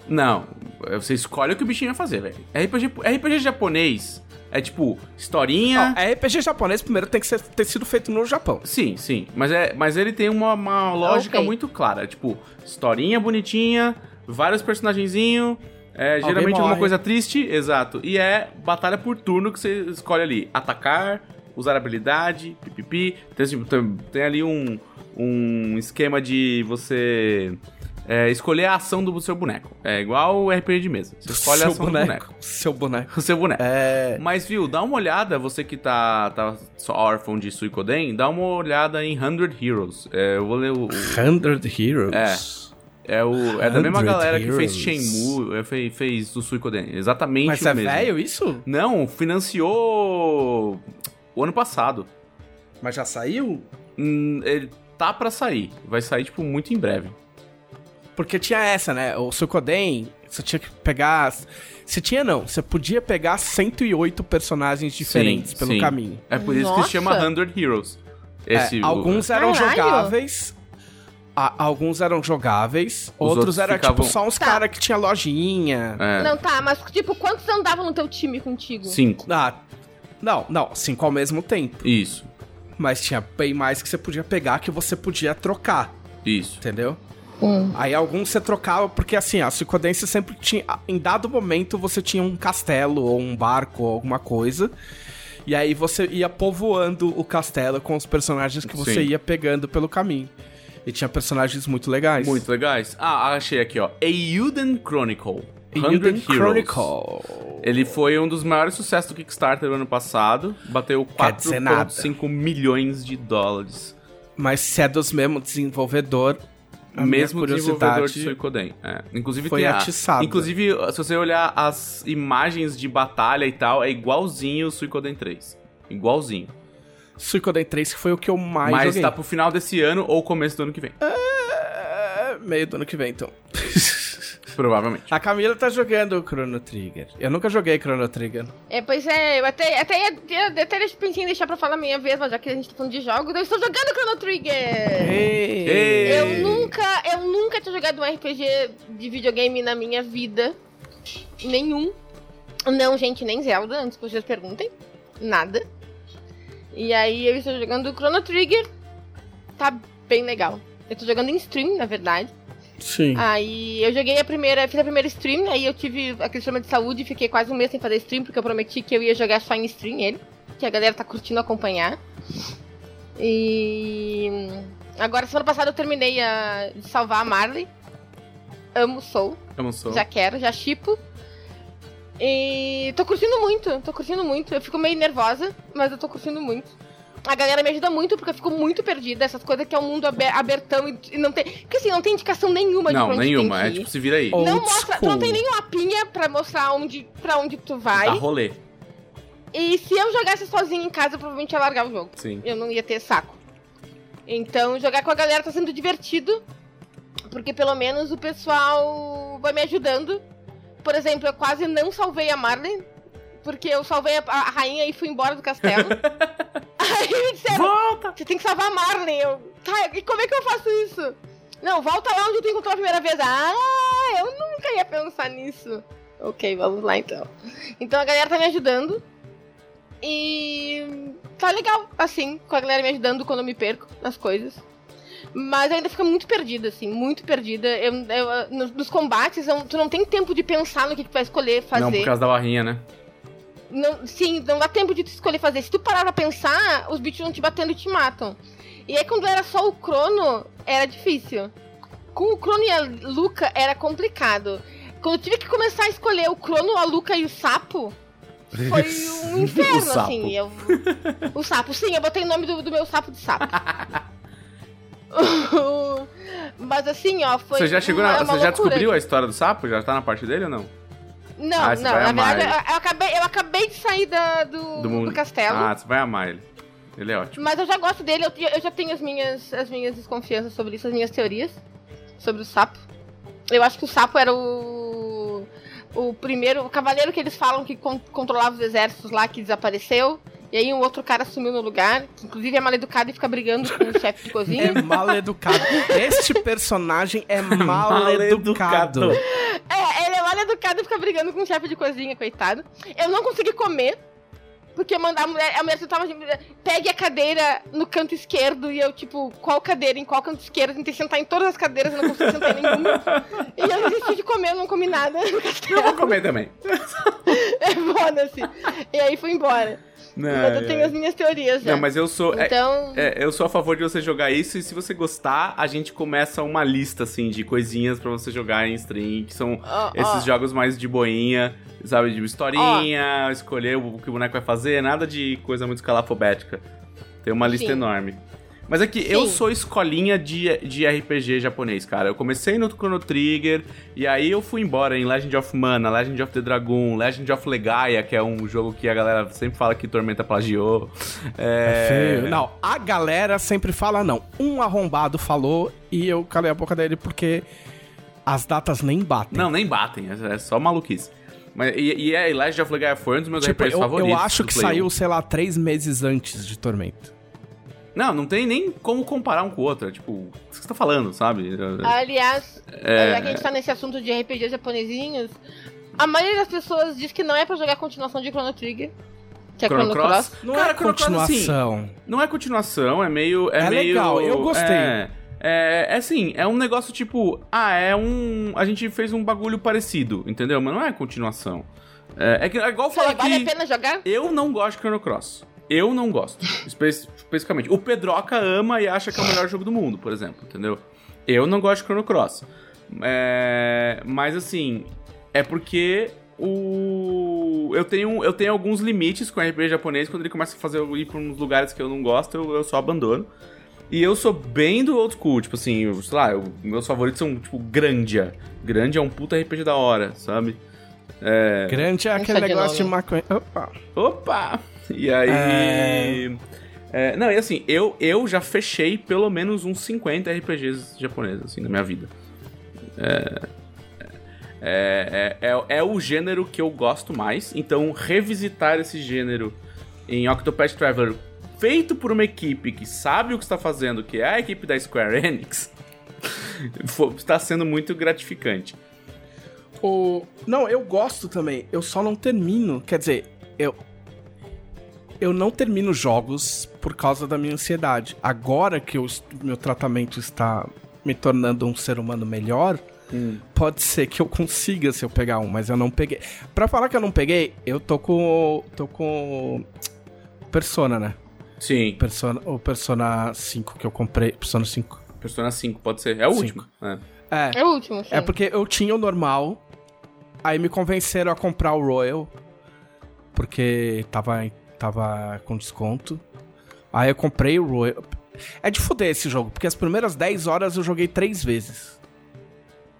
Não, você escolhe o que o bichinho vai fazer, velho. RPG, RPG japonês é tipo, historinha.
Ó, é RPG japonês, primeiro tem que ser- ter sido feito no Japão.
Sim, sim. Mas, é, mas ele tem uma, uma lógica
Ok.
muito clara. Tipo, historinha bonitinha, vários personagenzinhos, É
Alguém
geralmente uma
morre.
coisa triste, exato. E é batalha por turno que você escolhe ali. Atacar, usar habilidade, pipipi. Tem, tipo, tem, tem ali um, um esquema de você é, escolher a ação do seu boneco. É igual o RPG de mesa. Você escolhe a
Seu
ação do boneco.
Seu boneco.
O seu boneco.
É.
Mas, viu, dá uma olhada, você que tá, tá só órfão de Suicoden, dá uma olhada em 100 Heroes. É, eu vou ler o... o-
100 Heroes.
é, o, é da mesma
100
galera que fez
Heroes.
Shenmue, é, fez, fez o Suicoden. Exatamente
Mas é
mesmo.
velho isso?
Não, financiou o ano passado.
Mas já saiu?
Hum, ele tá pra sair. Vai sair, tipo, muito em breve.
Porque tinha essa, né? O Suikoden, você tinha que pegar. Você tinha não, você podia pegar 108 personagens diferentes
Sim,
pelo
sim.
caminho.
É por isso que
Nossa!
se chama 100 Heroes. Esse,
É, alguns eram
Caralho!
jogáveis. a- alguns eram jogáveis, outros,
outros
eram
ficavam-
tipo só uns
Tá.
caras que tinha lojinha.
É,
Não, tá, mas tipo, quantos andavam no teu time contigo?
cinco.
Ah, não, não, cinco ao mesmo tempo.
Isso,
Mas tinha bem mais que você podia pegar que você podia trocar,
isso.
entendeu?
Hum.
Aí alguns você trocava, porque assim, a Suicodense sempre tinha. Em dado momento você tinha um castelo, ou um barco, ou alguma coisa. E aí você ia povoando o castelo com os personagens que você
Sim.
ia pegando pelo caminho. E tinha personagens muito legais.
Muito legais. Ah, achei aqui, ó. Euden Chronicle. 100
Elden
Heroes.
Chronicle.
Ele foi um dos maiores sucessos do Kickstarter do ano passado. Bateu
Quer dizer nada.
4,5 milhões de dólares.
Mas se é dos mesmos desenvolvedor, a
Mesmo desenvolvedor de Suicoden. É. Inclusive
foi
tem a-
atiçada.
Inclusive, se você olhar as imagens de batalha e tal, é igualzinho o Suicoden 3. Igualzinho.
Suicoden 3 que foi o que eu mais
Mas
joguei.
tá pro final desse ano ou começo do ano que vem.
É, meio do ano que vem, então.
Provavelmente.
A Camila tá jogando o Chrono Trigger. Eu nunca joguei Chrono Trigger.
É, pois é, eu até, até, ia- ia- até pensei em deixar pra falar a minha vez, mas já que a gente tá falando de jogos, eu estou jogando Chrono Trigger!
Ei.
Ei.
Eu nunca, eu nunca tinha jogado um RPG de videogame na minha vida. Nenhum. Não, gente, nem Zelda, antes que vocês perguntem. Nada. E aí eu estou jogando o Chrono Trigger. Tá bem legal. Eu tô jogando em stream, na verdade.
Sim.
Aí eu joguei a primeira, fiz a primeira stream, aí eu tive aquele problema de saúde e fiquei quase um mês sem fazer stream, porque eu prometi que eu ia jogar só em stream ele. Que a galera tá curtindo acompanhar. E. Agora, semana passada eu terminei a, de salvar a Marley. Amo Soul.
Eu não sou.
Já quero, já chipo. E tô curtindo muito, tô curtindo muito. Eu fico meio nervosa, mas eu tô curtindo muito. A galera me ajuda muito, porque eu fico muito perdida. Essas coisas que é um mundo aber- abertão e, não tem. Porque assim, não tem indicação nenhuma de pra
Não,
onde
nenhuma.
tem
É
que ir.
tipo, se vira aí.
Old
Não mostra,
school.
não tem nem mapinha pra mostrar onde, pra onde tu vai.
Dá rolê.
E se eu jogasse sozinho em casa, eu provavelmente ia largar o jogo.
Sim.
Eu não ia ter saco. Então, jogar com a galera tá sendo divertido. Porque pelo menos o pessoal vai me ajudando. Por exemplo, eu quase não salvei a Marley. Porque eu salvei a, a rainha e fui embora do castelo. Aí me disseram,
Volta!
você tem que salvar a Marley. Eu, tá, e como é que eu faço isso? Não, volta lá onde tu encontrou a primeira vez. Ah, eu nunca ia pensar nisso. Ok, vamos lá então. Então a galera tá me ajudando. E tá legal, assim, com a galera me ajudando quando eu me perco nas coisas. Mas ainda fica muito perdida, assim, muito perdida. Eu, eu- nos, nos combates, eu- tu não tem tempo de pensar no que, que tu vai escolher fazer.
Não, por causa da barrinha, né?
Não, sim, não dá tempo de tu escolher fazer. Se tu parar pra pensar, os bichos vão te batendo e te matam. E aí, quando era só o Crono, era difícil. Com o Crono e a Luca, era complicado. Quando eu tive que começar a escolher o Crono, a Luca e o Sapo, foi um inferno,
O sapo.
assim. Eu... O sapo, sim, eu botei o nome do, do meu sapo de sapo. Mas assim, ó, foi.
você já chegou
uma,
na,
uma
Você já descobriu a história do sapo? Já tá na parte dele ou não?
Não,
Ah,
não, na verdade, eu, eu acabei, eu acabei de sair da, do,
Do
do castelo.
Ah, você vai amar ele. Ele é ótimo.
Mas eu já gosto dele, eu, eu já tenho as minhas, as minhas desconfianças sobre isso, as minhas teorias sobre o sapo. Eu acho que o sapo era o. O primeiro. O cavaleiro que eles falam que con- controlava os exércitos lá que desapareceu. E aí um outro cara sumiu no lugar, que inclusive é mal educado e fica brigando com o chefe de cozinha.
É mal educado. Este personagem é mal, educado.
É, ele é mal educado e fica brigando com o chefe de cozinha, coitado. Eu não consegui comer. Porque mandar a mulher, a mulher tentava. Pegue a cadeira no canto esquerdo e eu, tipo, qual cadeira, em qual canto esquerdo? Tentei sentar em todas as cadeiras, eu não consegui sentar em nenhuma. E eu desisti de comer, eu não comi nada.
Eu vou comer também.
É foda-se. E aí fui embora.
Não,
mas eu
é.
tenho as minhas teorias já.
Não, mas eu sou. é-
Então.
É, eu sou a favor de você jogar isso e se você gostar, a gente começa uma lista, assim, de coisinhas pra você jogar em stream, que são
ó,
esses
ó,
jogos mais de boinha, sabe? De historinha, escolher o que o boneco vai fazer, nada de coisa muito escalafobética. Tem uma lista
Sim.
enorme. Mas é que eu
Sim.
sou escolinha de, de RPG japonês, cara. Eu comecei no Chrono Trigger, e aí eu fui embora em Legend of Mana, Legend of the Dragon, Legend of Legaia, que é um jogo que a galera sempre fala que Tormenta plagiou.
É feio. Não, a galera sempre fala não. Um arrombado falou e eu calei a boca dele porque as datas nem batem.
Não, nem batem, é é só maluquice. Mas, e, e é, Legend of Legaia foi um dos meus
Tipo,
RPGs
eu,
favoritos.
eu acho que saiu,
1.
sei lá, três meses antes de Tormenta.
Não, não tem nem como comparar um com o outro. É, tipo, o que você tá falando, sabe?
Aliás,
É.
já que a gente tá nesse assunto de RPG japonesinhos, a maioria das pessoas diz que não é pra jogar a continuação de Chrono Trigger. Que é
Chrono
Chrono,
Cross?
Cross.
Não
Cara,
é
Chrono Cross, assim,
continuação.
Não é continuação, é meio. É,
É
meio,
legal, eu gostei.
É, é, é assim, é um negócio tipo. Ah, é um. A gente fez um bagulho parecido, entendeu? Mas não é continuação. É, é, que- é igual falar
vale
que.
a pena jogar?
Eu não gosto de Chrono Cross. Eu não gosto. espe- especificamente. O Pedroca ama e acha que é o melhor jogo do mundo, por exemplo, entendeu? Eu não gosto de Chrono Cross. É, mas assim, é porque o eu tenho eu tenho alguns limites com RPG japonês quando ele começa a fazer ir para uns lugares que eu não gosto, eu, eu só abandono. E eu sou bem do old school, tipo assim, eu- sei lá, eu- meus favoritos são tipo Grandia. Grandia é um puta RPG da hora, sabe? É,
Grande é aquele
de
negócio de
nome.
maconha. Opa.
Opa! E aí. é, não, e assim, eu, eu já fechei pelo menos uns 50 RPGs japoneses, assim, na minha vida. É, é, é, é, é o gênero que eu gosto mais, então revisitar esse gênero em Octopath Traveler, feito por uma equipe que sabe o que está fazendo, que é a equipe da Square Enix, está sendo muito gratificante.
O... Não, eu gosto também. Eu só não termino. Quer dizer, eu. Eu não termino jogos por causa da minha ansiedade. Agora que o meu tratamento está me tornando um ser humano melhor, pode ser que eu consiga se eu pegar um, mas eu não peguei. Pra falar que eu não peguei, eu tô com. tô com. Persona, né?
Sim,
Persona, o Persona 5 que eu comprei. Persona 5.
Persona 5 pode ser. É o
Cinco.
último. né?
É.
É o último, sim.
É porque eu tinha o normal, aí me convenceram a comprar o Royal, porque tava, tava com desconto. Aí eu comprei o Royal. É de fuder esse jogo, porque as primeiras 10 horas eu joguei três vezes.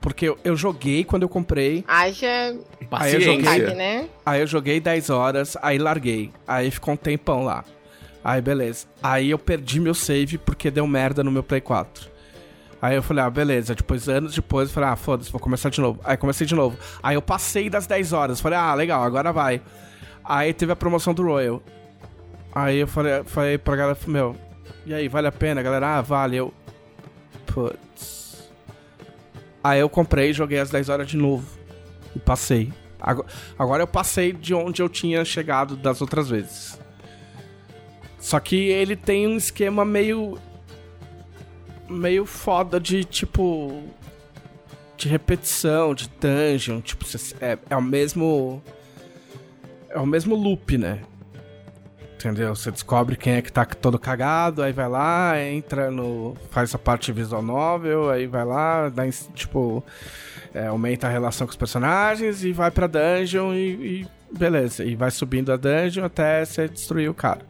Porque eu, eu joguei quando eu comprei,
Haja
Aí eu joguei-
vontade, né?
aí eu joguei 10 horas, aí larguei. Aí ficou um tempão lá. Aí beleza. Aí eu perdi meu save porque deu merda no meu Play 4. Aí eu falei, ah, beleza. Depois, anos depois, eu falei, ah, foda-se, vou começar de novo. Aí comecei de novo. Aí eu passei das 10 horas. Falei, ah, legal, agora vai. Aí teve a promoção do Royal. Aí eu falei, falei pra galera, meu, e aí, vale a pena? Galera, ah, vale. Eu, putz. Aí eu comprei joguei as 10 horas de novo. E passei. Agora eu passei de onde eu tinha chegado das outras vezes. Só que ele tem um esquema meio. Meio foda de tipo. de repetição, de dungeon. Tipo, é, é o mesmo. É o mesmo loop, né? Entendeu? Você descobre quem é que tá todo cagado, aí vai lá, entra no. faz a parte visual novel, aí vai lá, dá, tipo. é, aumenta a relação com os personagens e vai pra dungeon e, e beleza. E vai subindo a dungeon até você destruir o cara.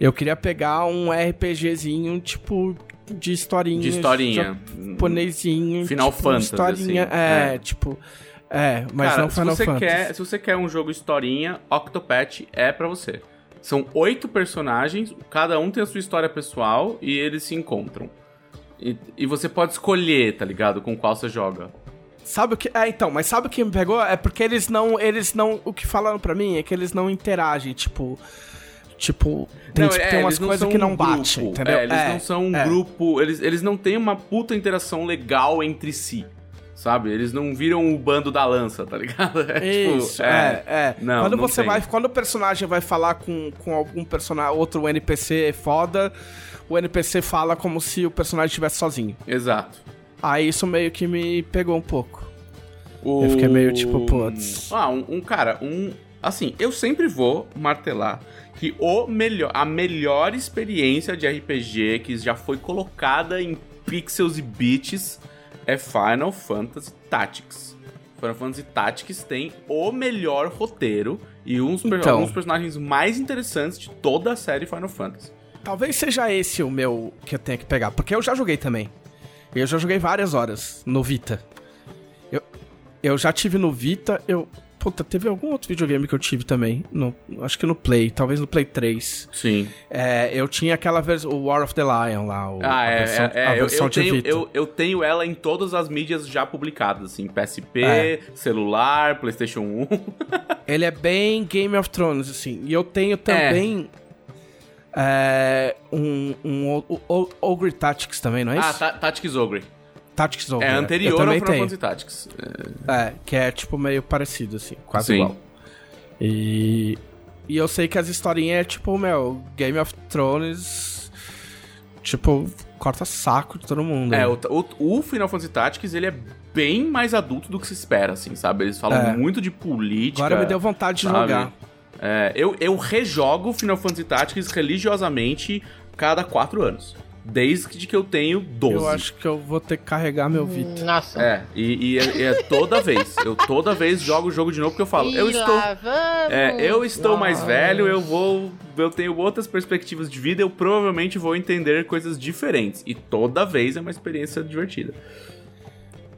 Eu queria pegar um RPGzinho, tipo, de historinha.
De historinha.
Japonesinho.
Final
tipo,
Fantasy,
Historinha,
assim.
é,
É.
tipo. É, mas
Cara,
não Final
se você
Fantasy.
Quer, se você quer um jogo historinha, Octopath é pra você. São oito personagens, cada um tem a sua história pessoal e eles se encontram. E, e você pode escolher, tá ligado? Com qual você joga.
Sabe o que. É, então, mas sabe o que me pegou? É porque eles não. Eles não. O que falaram pra mim é que eles não interagem, tipo. Tipo. Tem,
Não,
tipo,
é,
tem umas coisas que não
um
batem, entendeu?
É, eles
É,
não são um
é.
grupo. Eles, eles não têm uma puta interação legal entre si. Sabe? Eles não viram o bando da lança, tá ligado? É, tipo,
Isso, é, é.
Não,
quando
não
você
tem.
vai. Quando o personagem vai falar com, com algum personagem, outro NPC foda, o NPC fala como se o personagem estivesse sozinho.
Exato.
Aí isso meio que me pegou um pouco.
O...
Eu fiquei meio tipo, putz.
Ah, um, um cara, um. Assim, eu sempre vou martelar que o melhor, a melhor experiência de RPG que já foi colocada em pixels e bits é Final Fantasy Tactics. Final Fantasy Tactics tem o melhor roteiro e uns per-
Então.
alguns personagens mais interessantes de toda a série Final Fantasy.
Talvez seja esse o meu que eu tenha que pegar, porque eu já joguei também. Eu já joguei várias horas no Vita. Eu, eu já tive no Vita, eu. Puta, teve algum outro videogame que eu tive também. No, acho que no Play, talvez no Play 3.
Sim.
É, eu tinha aquela versão, o War of the Lion lá. O,
Ah,
a
é,
versão,
é, é, eu, eu tenho, eu, eu tenho ela em todas as mídias já publicadas, assim, PSP,
É.
celular, Playstation 1.
Ele é bem Game of Thrones, assim. E eu tenho também. é, um, um o- o- Ogre Tactics também, não é
ah,
isso?
Ta- Tactics Ogre.
Tactics Ogre.
É
eu
anterior ao Final
tenho.
Fantasy Tactics.
É, que é tipo meio parecido, assim, quase
Sim.
igual. E. E eu sei que as historinhas é tipo, meu, Game of Thrones. Tipo, corta saco de todo mundo.
É, o, o, o Final Fantasy Tactics, ele é bem mais adulto do que se espera, assim, sabe? Eles falam
É.
muito de política.
Agora me deu vontade de
sabe?
jogar.
É, eu, eu rejogo Final Fantasy Tactics religiosamente cada quatro anos. Desde que eu tenho 12.
Eu acho que eu vou ter que carregar meu Vita.
Nossa.
É, e, e é, é toda vez. Eu toda vez jogo o jogo de novo porque eu falo,
E
eu estou.
lá vamos.
É, eu estou mais
Nossa.
velho, eu vou. Eu tenho outras perspectivas de vida, eu provavelmente vou entender coisas diferentes. E toda vez é uma experiência divertida.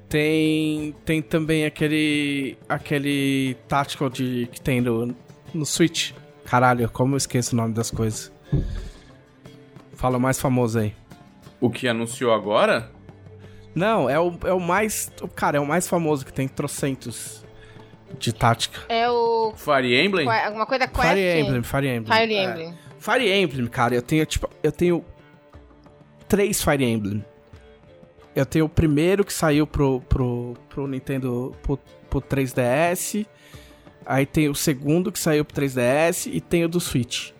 Tem. Tem também aquele. aquele Tactical de, que tem no, no Switch. Caralho, como eu esqueço o nome das coisas. Fala o mais famoso aí.
O que anunciou agora?
Não, é o, é o mais. o- Cara, é o mais famoso que tem trocentos de tática.
É o.
Fire Emblem?
que- Alguma coisa Quest?
Fire Emblem, Fire Emblem.
Fire
É.
Emblem.
Fire Emblem, cara, eu tenho, tipo, eu tenho três Fire Emblem. Eu tenho o primeiro que saiu pro, pro, pro Nintendo, pro, pro 3DS. Aí tem o segundo que saiu pro 3DS e tem o do Switch.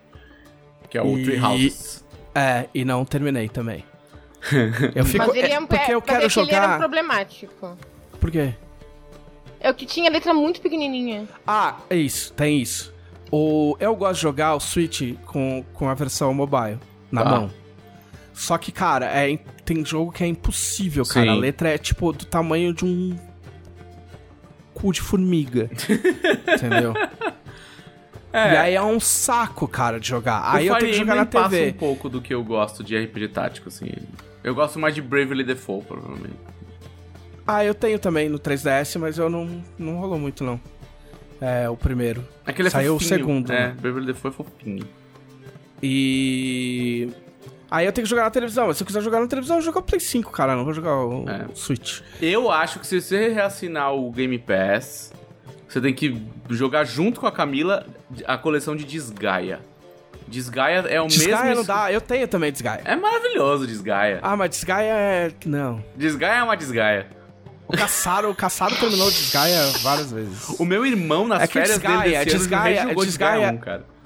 Que é o
E-
Three Houses.
É, e não terminei também. Eu fico,
Mas ele é,
é,
um
porque eu
mas
quero
é que ele era
jogar.
problemático.
Por quê?
É o que tinha letra muito pequenininha.
Ah, é isso, tem isso. O, eu gosto de jogar o Switch com, com a versão mobile na
Tá.
mão. Só que, cara, é, tem jogo que é impossível, cara.
Sim.
A letra é tipo do tamanho de um cu de formiga. entendeu?
É.
E aí é um saco, cara, de jogar.
O
Aí eu
Fire
tenho que jogar na
Emblem passa
TV.
um pouco do que eu gosto de RPG tático, assim. Eu gosto mais de Bravely Default, provavelmente.
Ah, eu tenho também no 3DS, mas eu não, não rolou muito, não. É, o primeiro.
Aquele é
Saiu o
fofinho.
segundo,
É,
né?
Bravely Default é fofinho.
E. Aí eu tenho que jogar na televisão. Mas se eu quiser jogar na televisão, eu jogo o Play 5, cara. Não vou jogar o,
É.
o Switch.
Eu acho que se você reassinar o Game Pass, você tem que jogar junto com a Camila a coleção de Desgaia. Desgaia é o
Desgaia
mesmo.
não dá. Eu tenho também Desgaia.
É maravilhoso Desgaia.
Ah, mas Desgaia é. Não.
Desgaia é uma desgaia.
O Caçaro, o Caçaro terminou o Desgaia várias vezes.
O meu irmão, nas
É que
férias
Desgaia,
dele desse ano,
Desgaia,
rejogou
Desgaia-
Desgaia 1, cara.
Desgaia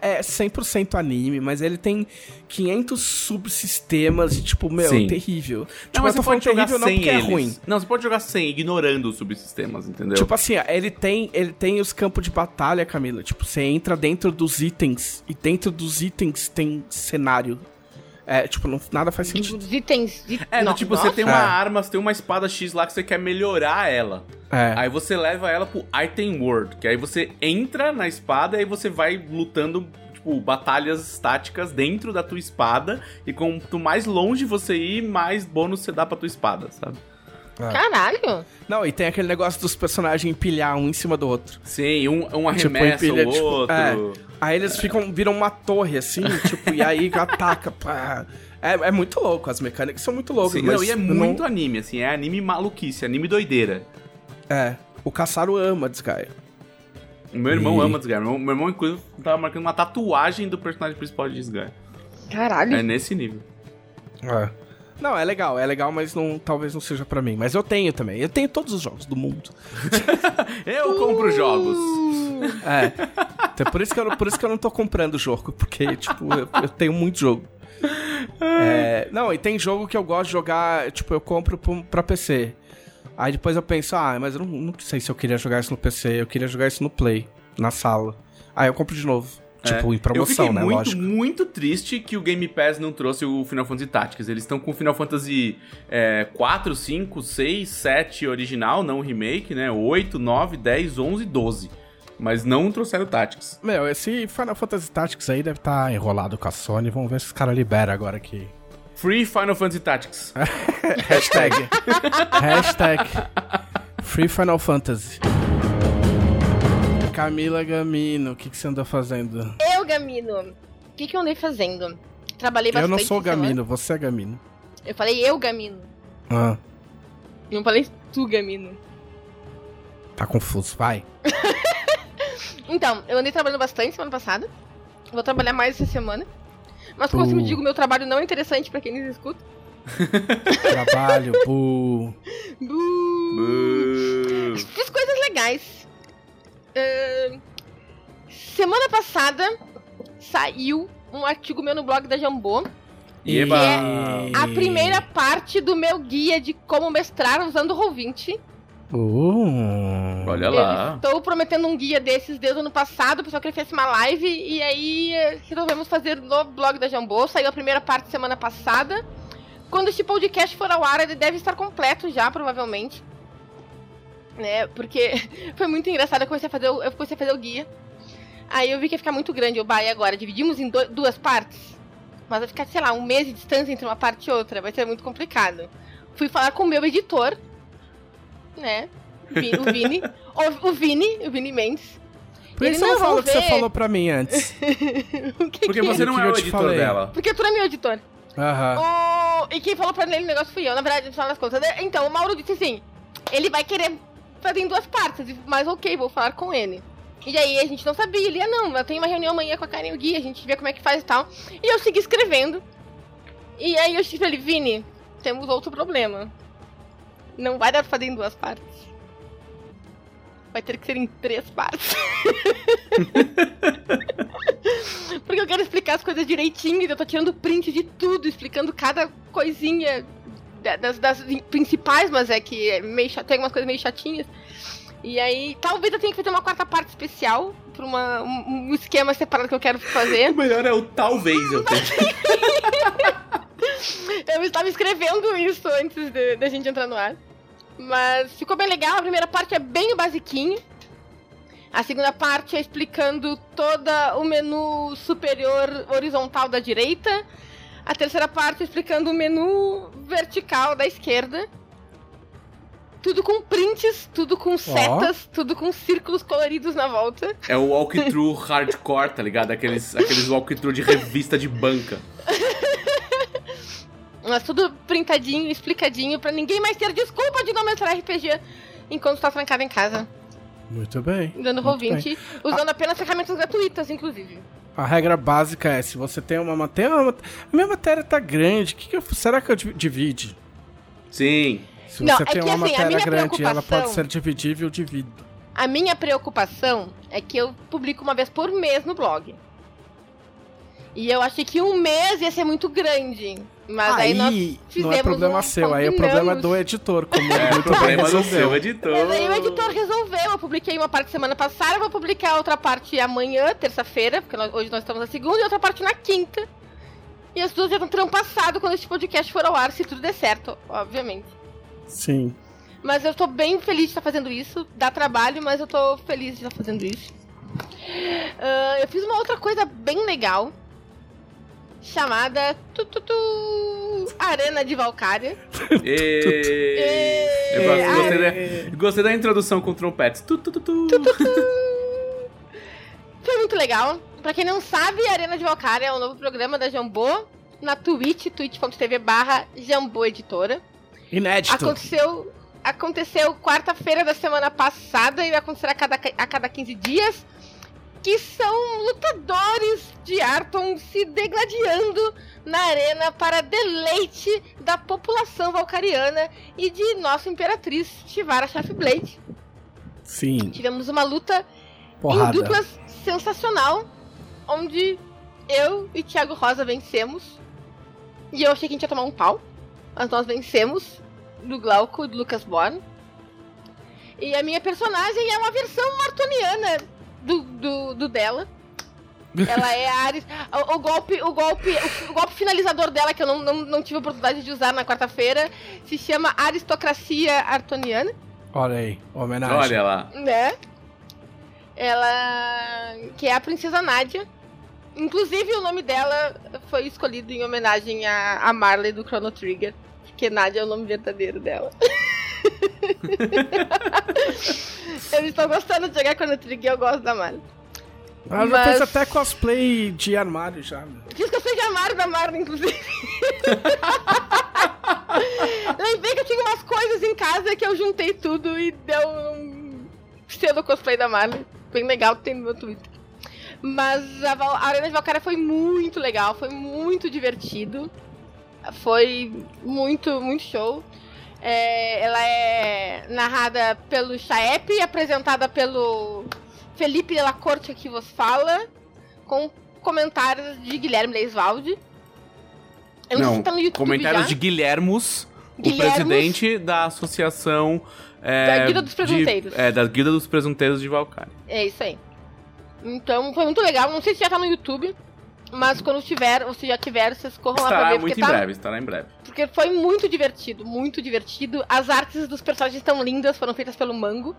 é 100% anime, mas ele tem 500 subsistemas e, tipo, meu,
Sim.
terrível.
Não,
tipo,
mas
eu tô
você pode
falando
jogar
terrível não
sem
porque é
eles.
ruim.
Não, você pode jogar sem, ignorando os subsistemas, entendeu?
Tipo assim, ele tem, ele tem os campos de batalha, Camila. Tipo, você entra dentro dos itens e dentro dos itens tem cenário. É, tipo, não, nada faz sentido.
Os itens. De...
é, do
Não,
tipo,
nossa.
você tem uma
É.
arma, você tem uma espada X lá que você quer melhorar ela.
É.
Aí você leva ela pro Item World, que aí você entra na espada e aí você vai lutando, tipo, batalhas táticas dentro da tua espada. E quanto mais longe você ir, mais bônus você dá pra tua espada, sabe?
Caralho.
Não, e tem aquele negócio dos personagens empilhar um em cima do outro.
Sim, um, um
Tipo,
arremessa
empilha,
o
tipo,
outro.
é. Aí eles ficam, viram uma torre, assim, tipo, e aí ataca. pá. É, é muito louco, as mecânicas são muito loucas.
Sim,
mas
não, e é
não-
muito anime, assim, é anime maluquice, anime doideira.
É, o Caçaro ama Desgaia.
O meu irmão
E-
ama Desgaia. Meu, meu irmão, inclusive, tava marcando uma tatuagem do personagem principal de Desgaia.
Caralho.
É nesse nível.
É. Não, é legal, é legal, mas não, talvez não seja pra mim. Mas eu tenho também. Eu tenho todos os jogos do mundo.
Eu compro jogos.
É. Então, por, isso que eu, por isso que eu não tô comprando jogo, porque, tipo, eu, eu tenho muito jogo. É, não, e tem jogo que eu gosto de jogar, tipo, eu compro pra, pra PC. Aí depois eu penso, ah, mas eu não, não sei se eu queria jogar isso no PC, eu queria jogar isso no Play, na sala. Aí eu compro de novo. Tipo,
É.
em promoção,
eu fiquei
né?
muito,
Lógico.
muito triste que o Game Pass não trouxe o Final Fantasy Tactics. Eles estão com o Final Fantasy é, 4, 5, 6, 7 original, não o remake, né? 8, 9, 10, 11 12. Mas não trouxeram Tactics.
Meu, esse Final Fantasy Tactics aí deve estar enrolado com a Sony. Vamos ver se os caras liberam agora aqui.
Free Final Fantasy Tactics.
Hashtag. Hashtag. Free Final Fantasy. Camila Gamino, o que, que você andou fazendo?
Eu, Gamino, o que, que eu andei fazendo? Trabalhei
Eu
bastante.
não sou
essa semana.
Gamino, você é Gamino.
Eu falei eu, Gamino.
Ah,
Não falei tu, Gamino.
tá confuso, vai.
Então, eu andei trabalhando bastante semana passada. Vou trabalhar mais essa semana. Mas como eu sempre digo, meu trabalho não é interessante pra quem nos escuta.
Trabalho, bu.
Boo.
Fiz coisas legais. Semana passada saiu um artigo meu no blog da Jambô.
Eba.
A primeira parte do meu guia de como mestrar usando o Roll20.
Uh.
Olha
Eu
lá.
estou prometendo um guia desses desde o ano passado, o pessoal que fez uma live, e aí eh, resolvemos fazer no blog da Jambô. Saiu a primeira parte semana passada. Quando este podcast for ao ar, ele deve estar completo já, provavelmente. Né? Porque foi muito engraçado. Eu comecei a fazer o, eu comecei a fazer o guia. Aí eu vi que ia ficar muito grande. Eu, bah, e agora? Dividimos em do- duas partes? Mas vai ficar, sei lá, um mês de distância entre uma parte e outra. Vai ser muito complicado. Fui falar com o meu editor, né? O Vini. o, o Vini, o Vini Mendes.
Por
Ele
isso
não
eu falo
vão
que você falou pra mim antes.
O que
Porque
que-
você não
que
é o editor
falei?
dela.
Porque tu não é meu editor.
Aham.
O... E quem falou pra ele o negócio fui eu, na verdade, no final das contas. Então, o Mauro disse assim: ele vai querer fazer em duas partes, mas ok, vou falar com ele. E aí a gente não sabia, ele ia, não, eu tenho uma reunião amanhã com a Karen e o Gui, a gente vê como é que faz e tal. E eu segui escrevendo. E aí eu disse pra ele, Vini, temos outro problema. Não vai dar pra fazer em duas partes. Vai ter que ser em três partes. Porque eu quero explicar as coisas direitinho, eu tô tirando print de tudo, explicando cada coisinha das, das principais, mas é que é meio tem algumas coisas meio chatinhas. E aí, talvez eu tenha que fazer uma quarta parte especial pra uma, um, um esquema separado que eu quero fazer.
O melhor é o talvez eu tenha.
Eu estava escrevendo isso antes de- da gente entrar no ar. Mas ficou bem legal. A primeira parte é bem o basiquinho. A segunda parte é explicando todo o menu superior horizontal da direita. A terceira parte explicando o menu vertical da esquerda. Tudo com prints, tudo com setas, tudo com círculos coloridos na volta.
É o walkthrough hardcore, tá ligado? Aqueles, aqueles walkthrough de revista de banca.
Mas tudo printadinho, explicadinho, pra ninguém mais ter desculpa de não mestrar RPG enquanto tá trancado em casa.
Muito bem.
Dando
bem.
Roll20, usando apenas ferramentas gratuitas, inclusive.
A regra básica é, se você tem uma matéria... uma- A minha matéria tá grande, que que eu- será que eu div- divide?
Sim.
Se
Não,
você
é
tem
que,
uma
assim, a
matéria
minha
grande ela
preocupação-
pode ser dividível, eu divido.
A minha preocupação é que eu publico uma vez por mês no blog. E eu achei que um mês ia ser muito grande. Mas aí, nós
não
fizemos
é problema
um-
seu, aí é problema do editor, como
É
muito
problema do seu editor.
Mas aí o editor resolveu. Eu publiquei uma parte semana passada, eu vou publicar outra parte amanhã, terça-feira, porque nós- hoje nós estamos na segunda, e outra parte na quinta. E as duas já terão passado quando esse podcast for ao ar, se tudo der certo, obviamente.
Sim.
Mas eu tô bem feliz de estar fazendo isso. Dá trabalho, mas eu tô feliz de estar fazendo isso. Ah, eu fiz uma outra coisa bem legal. Chamada tu, tu, tu, Arena de Valkyria.
E... Eu gostei, da, gostei da introdução com trompetes. Tu, tu, tu, tu.
Foi muito legal. Pra quem não sabe, Arena de Valkyria é o novo programa da Jambô. Na Twitch, twitch.tv barra Jambô Editora.
Inédito.
Aconteceu, aconteceu quarta-feira da semana passada e vai acontecer a cada, a cada 15 dias. Que são lutadores de Arton se degladiando na arena para deleite da população valcariana e de nossa imperatriz Shivara Blade.
Sim.
Tivemos uma luta
Porrada.
em duplas sensacional, onde eu e Thiago Rosa vencemos. E eu achei que a gente ia tomar um pau, mas nós vencemos do Glauco e do Lucas Born. E a minha personagem é uma versão martoniana do, do, do dela. Ela é a Ares. O, o golpe, o golpe, o, o golpe finalizador dela, que eu não, não, não tive a oportunidade de usar na quarta-feira, se chama Aristocracia Artoniana,
Olha aí, homenagem.
Olha lá.
né? Ela. que é a Princesa Nádia. Inclusive, o nome dela foi escolhido em homenagem a, a Marley do Chrono Trigger. Porque Nádia é o nome verdadeiro dela. eu estou gostando de jogar Chrono Trigger eu gosto da Marley.
Ela já fez até cosplay de armário já. né?
Fiz que eu sei de armário da Marley, inclusive. Lembrei que eu tinha umas coisas em casa que eu juntei tudo e deu um pseudo cosplay da Marley. Bem legal, tem no meu Twitter. Mas a, Val- a Arena de Valkyria foi muito legal, foi muito divertido. Foi muito, muito show. É, ela é narrada pelo Chaep, apresentada pelo Felipe Della Corte que vos fala, com comentários de Guilherme Leisvaldi. Eu não, sei se tá no YouTube
comentários
já.
de Guilhermos, o presidente da associação... é,
Da Guilda dos Presunteiros.
De, é, da Guilda dos Presunteiros de Valkyrie.
É isso aí. Então foi muito legal. Não sei se já tá no YouTube, mas quando tiver, ou se já tiver, vocês corram lá pra
Estará
ver.
muito em
tá,
breve, estará em breve.
porque foi muito divertido, muito divertido. As artes dos personagens estão lindas, foram feitas pelo Mango.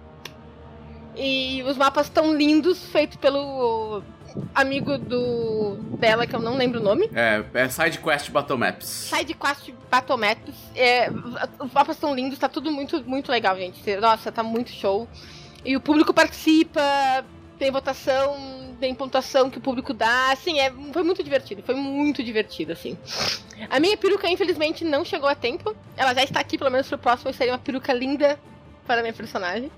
E os mapas estão lindos, feitos pelo amigo do dela, que eu não lembro o nome.
É, é Side Quest Battle Maps.
Side Quest Battle Maps. É, os mapas estão lindos, tá tudo muito, muito legal, gente. Nossa, tá muito show. E o público participa, tem votação, tem pontuação que o público dá. Assim, é, foi muito divertido. Foi muito divertido, assim. A minha peruca, infelizmente, não chegou a tempo. Ela já está aqui, pelo menos pro próximo, seria uma peruca linda para a minha personagem.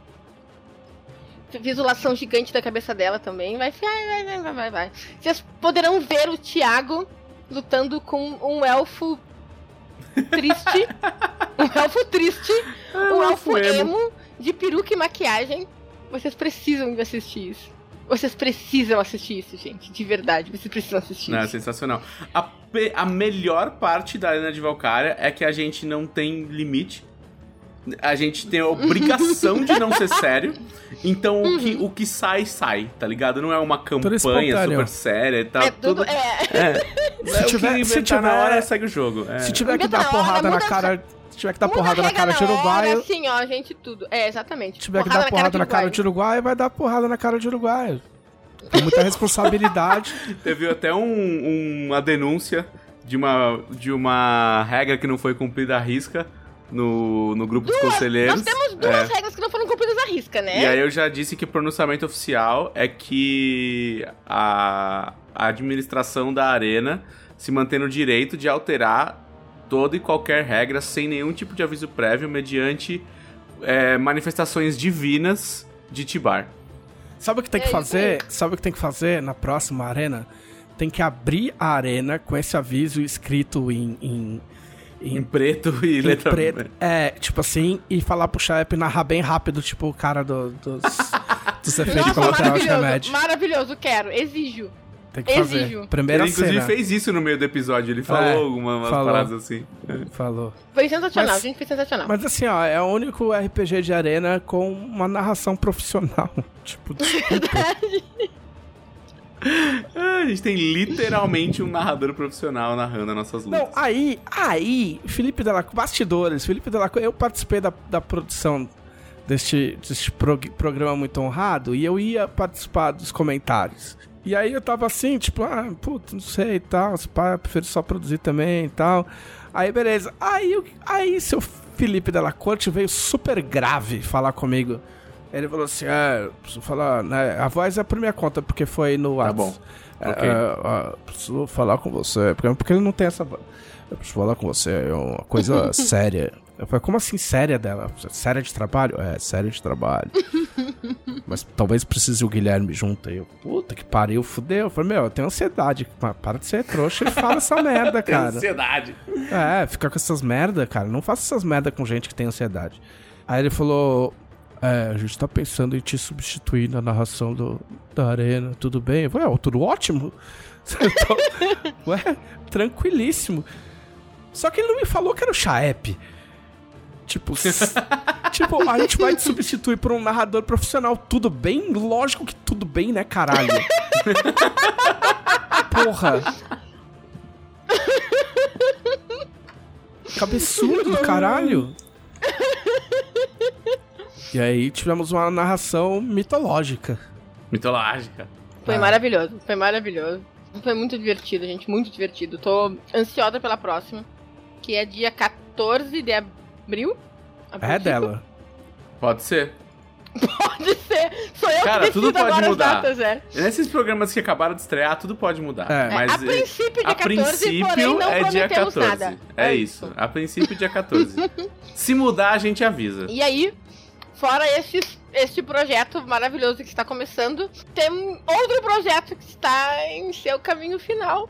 Visualização gigante da cabeça dela também. Vai, vai, vai, vai, vai, vai. Vocês poderão ver o Thiago lutando com um elfo triste. um elfo triste. um elfo emo de peruca e maquiagem. Vocês precisam de assistir isso. Vocês precisam assistir isso, gente. De verdade. Vocês precisam assistir
Não, é
isso.
sensacional. A, a melhor parte da Arena de Valkyria é que a gente não tem limite. A gente tem a obrigação de não ser sério. Então o, que, o que sai, sai, tá ligado? Não é uma campanha super séria e tal.
é tudo. É.
É,
Se
é
tiver- se
inventar na
tiver-
hora, segue o jogo. É.
Se tiver que dar
na hora,
porrada na cara. Se tiver que dar porrada na cara de
na hora,
uruguaio.
Assim, ó, gente, tudo. É, exatamente.
Se tiver que dar porrada na cara de uruguaio, vai dar porrada na cara de uruguaio. Tem muita responsabilidade.
Teve até um- uma denúncia de uma, de uma regra que não foi cumprida à risca no, no grupo dos conselheiros.
Nós temos duas
É.
regras que não foram cumpridas à risca, né?
E aí eu já disse que o pronunciamento oficial é que a, a administração da arena se mantém no direito de alterar toda e qualquer regra sem nenhum tipo de aviso prévio mediante é, manifestações divinas de Tibar.
Sabe o que tem que fazer? Sabe o que tem que fazer na próxima arena? Tem que abrir a arena com esse aviso escrito em, em,
Em
em,
preto e
em
letra
preto. É, tipo assim, e falar pro Shep narrar bem rápido, tipo o cara do- dos, dos efeitos
Nossa,
colaterais de remédio.
Maravilhoso, quero. Exijo.
Tem que fazer.
exijo.
Primeira
Ele inclusive
cena.
fez isso no meio do episódio, ele falou
É,
algumas paradas assim.
Falou.
Foi sensacional,
Mas-
gente, foi sensacional.
Mas assim, ó, é o único RPG de arena com uma narração profissional. tipo, desculpa.
Ah, a gente tem literalmente um narrador profissional narrando as nossas lutas.
Não, aí, aí, Felipe Delacour, bastidores, Felipe Delacour, eu participei da, da produção deste, deste prog- programa muito honrado e eu ia participar dos comentários. E aí eu tava assim, tipo, ah, puta, não sei e tal, se pá, eu prefiro só produzir também e tal. Aí, beleza. Aí, aí seu Felipe Delacorte veio super grave falar comigo. Ele falou assim, é, preciso falar, né, a voz é por minha conta, porque foi no
Tá
WhatsApp.
bom.
É,
Ok.
é, é, preciso falar com você, porque, porque ele não tem essa voz. Eu preciso falar com você, é uma coisa séria. Eu falei, como assim séria dela? Séria de trabalho? É, séria de trabalho. Mas talvez precise o Guilherme junto aí. Eu, puta que pariu, fudeu. Eu falei, meu, eu tenho ansiedade. Pa- Para de ser trouxa e fala essa merda,
Tem
cara.
ansiedade.
É, ficar com essas merda, cara. Não faça essas merda com gente que tem ansiedade. Aí ele falou: É, a gente tá pensando em te substituir na narração do, da arena, tudo bem? Eu falei, "É, tudo ótimo. Tô- Ué, tranquilíssimo. Só que ele não me falou que era o Chaep. Tipo, tipo, a gente vai te substituir por um narrador profissional. Tudo bem? Lógico que tudo bem, né, caralho? Porra. Cabeçudo do caralho. E aí tivemos uma narração mitológica.
Mitológica.
Foi
Ah.
maravilhoso, foi maravilhoso. Foi muito divertido, gente, muito divertido. Tô ansiosa pela próxima, que é dia 14 de abril. A
É
princípio.
dela.
Pode ser.
Pode ser. Sou eu
Cara,
que
tudo pode
agora
mudar.
as datas, é.
Nesses programas que acabaram de estrear, tudo pode mudar.
É.
Mas
a princípio dia
a
14, porém
princípio
não
é dia
prometemos
14.
nada.
É isso. A princípio dia 14. Se mudar, a gente avisa.
E aí, fora esse, este projeto maravilhoso que está começando, tem outro projeto que está em seu caminho final,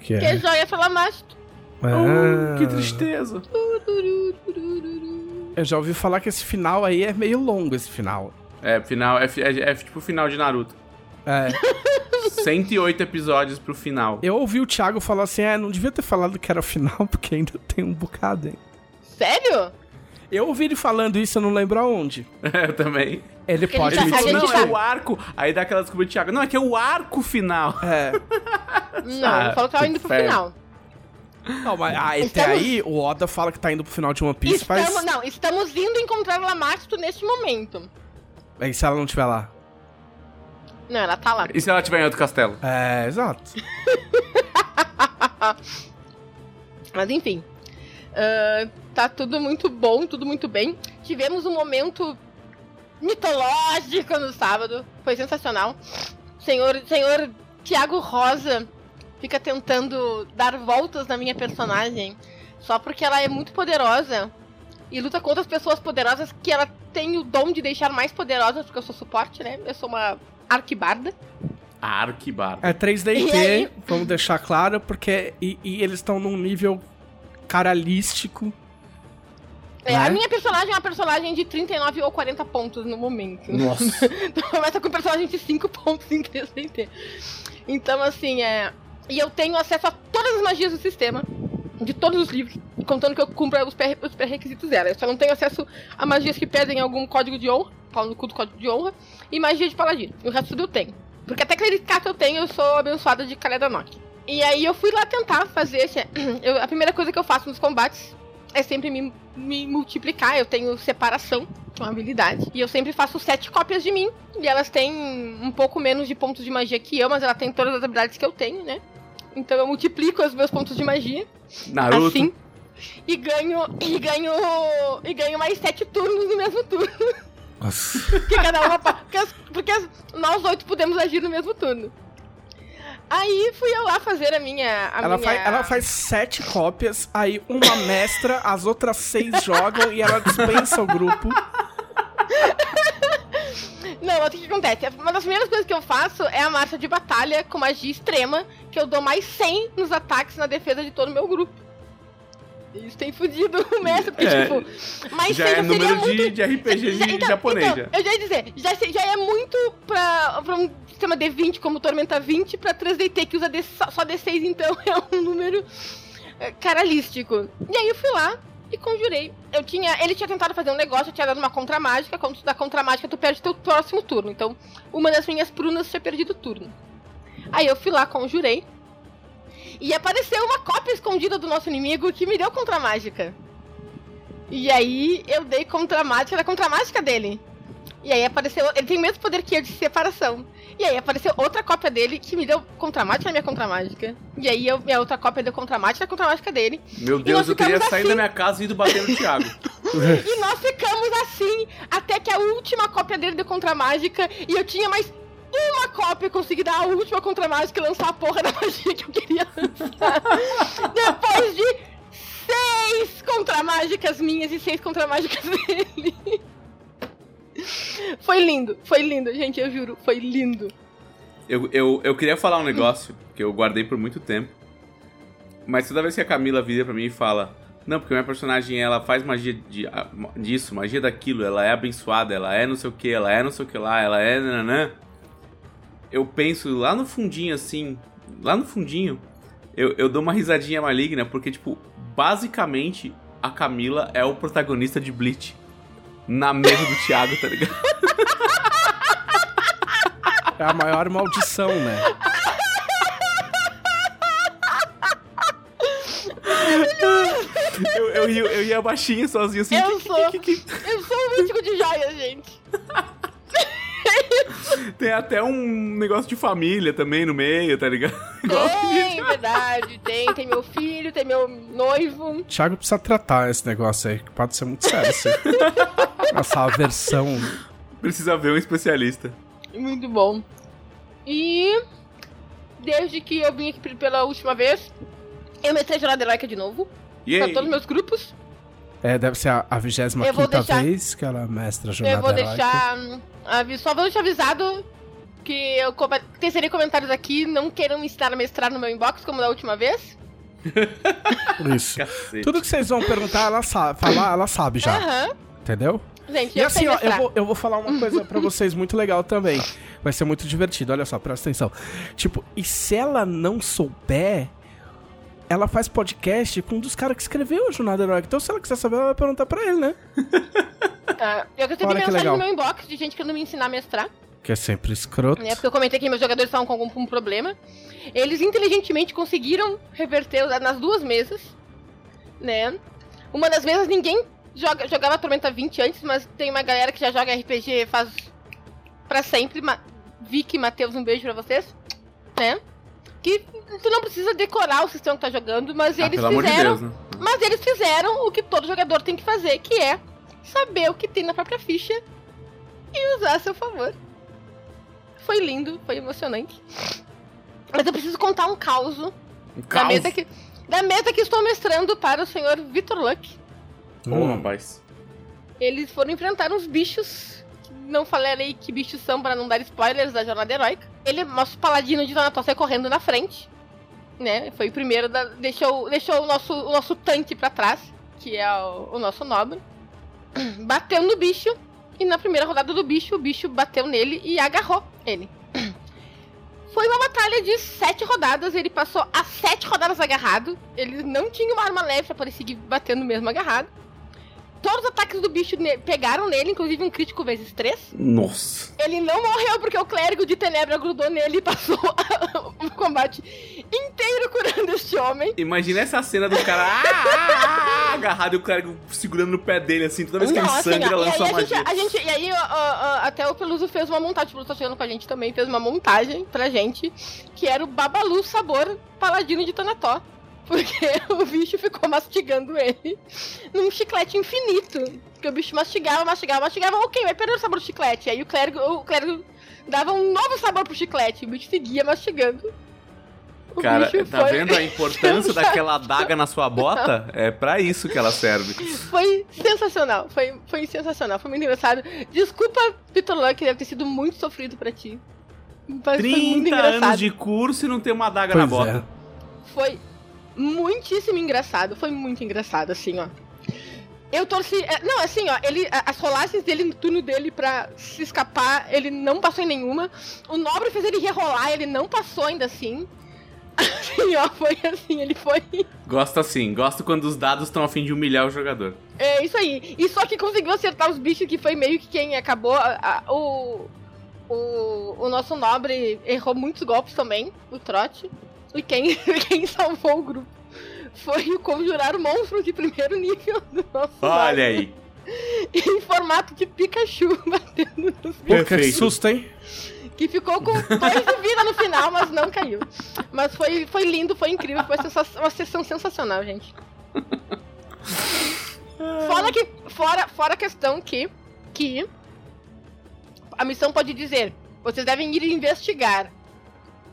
Que
que é
é.
Joia Falamástico.
Ah,
Oh, que tristeza.
Eu já ouvi falar que esse final aí é meio longo, esse final.
É, final, é, é, é tipo o final de Naruto.
É.
108 episódios pro final.
Eu ouvi o Thiago falar assim: é, não devia ter falado que era o final, porque ainda tem um bocado, hein?
Sério?
Eu ouvi ele falando isso, eu não lembro aonde.
Eu também.
Ele
Porque
pode
Ele
me
a gente
não, é o arco. Aí dá aquela desculpa de Thiago. Não, é que é o arco final.
É.
Não,
Ah,
ele falou que tava indo pro
inferno.
final.
Não, mas ah, até
Estamos-
aí o Oda fala que tá indo pro final de One Piece
Estamos,
faz.
Não, estamos indo encontrar Lamarto neste momento.
Aí se ela não estiver lá.
Não, ela tá lá.
E se ela tiver em outro castelo?
É, exato.
Mas enfim. Ah, tá tudo muito bom, tudo muito bem. Tivemos um momento mitológico no sábado. Foi sensacional. Senhor, senhor Tiago Rosa fica tentando dar voltas na minha personagem só porque ela é muito poderosa e luta contra as pessoas poderosas que ela tem o dom de deixar mais poderosas, porque eu sou suporte, né? Eu sou uma arquibarda.
Arquibarda.
É
E
3DT,
aí?
vamos deixar claro, porque. E, e eles estão num nível caralístico.
É,
Né?
A minha personagem é uma personagem de 39 ou 40 pontos no momento.
Nossa.
Então começa com um personagem de 5 pontos em 3DT. Então, assim, é. E eu tenho acesso a todas as magias do sistema, de todos os livros, contando que eu cumpra os pré- os pré-requisitos dela. Eu só não tenho acesso a magias que pedem algum código de honra, pau no cu do código de honra, e magia de paladino. O resto tudo eu tenho. Porque até clericato eu tenho, eu sou abençoada de Kaledanock. E aí eu fui lá tentar fazer esse. eu- a primeira coisa que eu faço nos combates é sempre me, me multiplicar. Eu tenho separação, que é uma habilidade. E eu sempre faço sete cópias de mim. E elas têm um pouco menos de pontos de magia que eu, mas ela tem todas as habilidades que eu tenho, né? Então eu multiplico os meus pontos de magia.
Naruto.
Assim. E ganho. E ganho. E ganho mais sete turnos no mesmo turno.
Nossa.
Porque cada uma. Porque, as- porque as- nós oito podemos agir no mesmo turno. Aí fui eu lá fazer a minha. A
Ela,
minha...
faz, ela faz sete cópias, aí uma mestra, as outras seis jogam e ela dispensa o grupo.
Não, mas o que, acontece? Uma das primeiras coisas que eu faço é a marcha de batalha com magia extrema, que eu dou mais 100 nos ataques na defesa de todo o meu grupo. Isso tem fudido o mestre, porque,
É,
tipo, mais
Já
100
é número
muito...
de, de RPG
Já-
de
então-
japonês.
então,
já.
eu já ia dizer, já, já é muito pra, pra um sistema D20 como Tormenta 20, pra 3DT que usa D, só, só D6, então é um número é, caralístico. E aí eu fui lá e conjurei. Eu tinha, ele tinha tentado fazer um negócio, eu tinha dado uma contramágica, quando tu dá contramágica tu perde teu próximo turno. Então, uma das minhas prunas tinha perdido o turno. Aí eu fui lá, conjurei. E apareceu uma cópia escondida do nosso inimigo que me deu contramágica. E aí eu dei contramágica da contramágica dele. E aí apareceu. Ele tem o mesmo poder que eu de separação. E aí apareceu outra cópia dele que me deu contramágica da minha contramágica. E aí eu, minha outra cópia deu contramágica da contramágica dele.
Meu Deus, eu queria sair
assim.
da minha casa e ir bater no Thiago.
E nós ficamos assim até que a última cópia dele deu contramágica. E eu tinha mais uma cópia, consegui dar a última contramágica e lançar a porra da magia que eu queria lançar. Depois de seis contra mágicas minhas e seis contra mágicas dele. Foi lindo, foi lindo, gente, eu juro, foi lindo.
Eu, eu, eu queria falar um negócio que eu guardei por muito tempo. Mas toda vez que a Camila vira pra mim e fala: Não, porque minha personagem ela faz magia de, disso, magia daquilo, ela é abençoada, ela é não sei o que, ela é não sei o que lá, ela é. Nananã. Eu penso lá no fundinho assim, lá no fundinho, eu, eu dou uma risadinha maligna, porque, tipo, basicamente a Camila é o protagonista de Bleach. Na mesa do Thiago, tá ligado?
É a maior maldição, né?
Eu, eu, ia, eu ia baixinho sozinho assim.
Eu sou. Eu sou um mítico de joias, gente.
Tem até um negócio de família também no meio, tá ligado?
Tem, verdade, tem. Tem meu filho, tem meu noivo.
Thiago precisa tratar esse negócio aí, que pode ser muito sério, assim. Essa aversão.
Precisa ver um especialista.
Muito bom. E desde que eu vim aqui pela última vez, eu mestrei Jornada Heróica de novo.
E
Pra
aí?
todos os meus grupos.
É, deve ser a, a 25
Eu vou
quinta
deixar-
vez que ela mestra a
eu
jornada
vou
heróica.
deixar. hum, Só vou deixar avisado que eu tecerei comentários aqui. Não queiram me ensinar a mestrar no meu inbox, como da última vez.
Isso.
Cacete.
Tudo que vocês vão perguntar, ela sabe. Falar, ela sabe já.
Aham.
Entendeu?
Gente,
E
eu
assim, ó, eu vou, eu vou falar uma coisa pra vocês muito legal também. Vai ser muito divertido, olha só, presta atenção. Tipo, e se ela não souber, ela faz podcast com um dos caras que escreveu a Jornada Heróica. Então, se ela quiser saber, ela vai perguntar pra ele, né?
Ah, eu recebi
Olha
mensagem no meu inbox de gente querendo me ensinar a mestrar.
Que é sempre escroto.
né? Porque eu comentei que meus jogadores estavam com algum um problema. Eles inteligentemente conseguiram reverter nas duas mesas, né? Uma das mesas ninguém joga, jogava Tormenta 20 antes, mas tem uma galera que já joga RPG faz pra sempre. Ma Vicky e Matheus, um beijo pra vocês, né? Que tu não precisa decorar o sistema que tá jogando, mas
Ah,
eles
pelo amor de
fizeram
Deus, né?
mas eles fizeram o que todo jogador tem que fazer, que é saber o que tem na própria ficha e usar a seu favor. Foi lindo, foi emocionante. Mas eu preciso contar um caos
Um
da
caos.
mesa que da mesa que estou mestrando para o senhor Vitor Luck.
Ô,
Hum.
rapaz.
Eles foram enfrentar uns bichos. Não falarei que bichos são para não dar spoilers da jornada heróica. Ele, nosso paladino de Donatal, sai correndo na frente. Né? Foi o primeiro da. Deixou, deixou o, nosso, o nosso tanque pra trás, que é o, o nosso nobre. Bateu no bicho. E na primeira rodada do bicho, o bicho bateu nele e agarrou ele. Foi uma batalha de sete rodadas. Ele passou as sete rodadas agarrado. Ele não tinha uma arma leve pra poder seguir batendo mesmo agarrado. Todos os ataques do bicho ne- pegaram nele, inclusive um crítico vezes três.
Nossa.
Ele não morreu porque o clérigo de Tenebra grudou nele e passou o combate inteiro curando este homem.
Imagina essa cena do cara ah, ah, ah, agarrado e o clérigo segurando no pé dele, assim, toda vez que ele sangra,
e
lança
a gente,
magia.
a gente- E aí, ó, ó, ó, até o Peluso fez uma montagem, o Peluso tá chegando com a gente também, fez uma montagem pra gente, que era o Babalu sabor paladino de Tanató. Porque o bicho ficou mastigando ele num chiclete infinito. Porque o bicho mastigava, mastigava, mastigava, ok, vai perder o sabor do chiclete. Aí o clérigo, o clérigo dava um novo sabor pro chiclete, o bicho seguia mastigando. O
Cara, tá
foi-
vendo a importância daquela adaga na sua bota? É pra isso que ela serve.
Foi sensacional, foi, foi sensacional, foi muito engraçado. Desculpa, Peter Luck, deve ter sido muito sofrido pra ti. Mas foi muito
30
engraçado.
anos de curso e não tem uma adaga na
Pois
bota.
Foi muitíssimo engraçado, foi muito engraçado, assim, ó. Eu torci. é, Não, assim, ó, ele, as rolagens dele no turno dele pra se escapar, ele não passou em nenhuma. O Nobre fez ele rerolar, ele não passou ainda assim. Assim, ó, foi assim, ele foi.
Gosto assim, gosto quando os dados estão a fim de humilhar o jogador.
É isso aí. E só que conseguiu acertar os bichos, que foi meio que quem acabou. a- a- o, o, o nosso nobre errou muitos golpes também, o trote. E quem, quem salvou o grupo foi o conjurar o monstro de primeiro nível do nosso
Olha aí.
Em formato de Pikachu batendo nos.
Pô, que
Perfeito.
susto, hein?
Que ficou com dois de vida no final, mas não caiu. Mas foi, foi lindo, foi incrível, foi uma sessão sensacional, gente. Fora que. Fora, fora a questão que. Que. A missão pode dizer. Vocês devem ir investigar.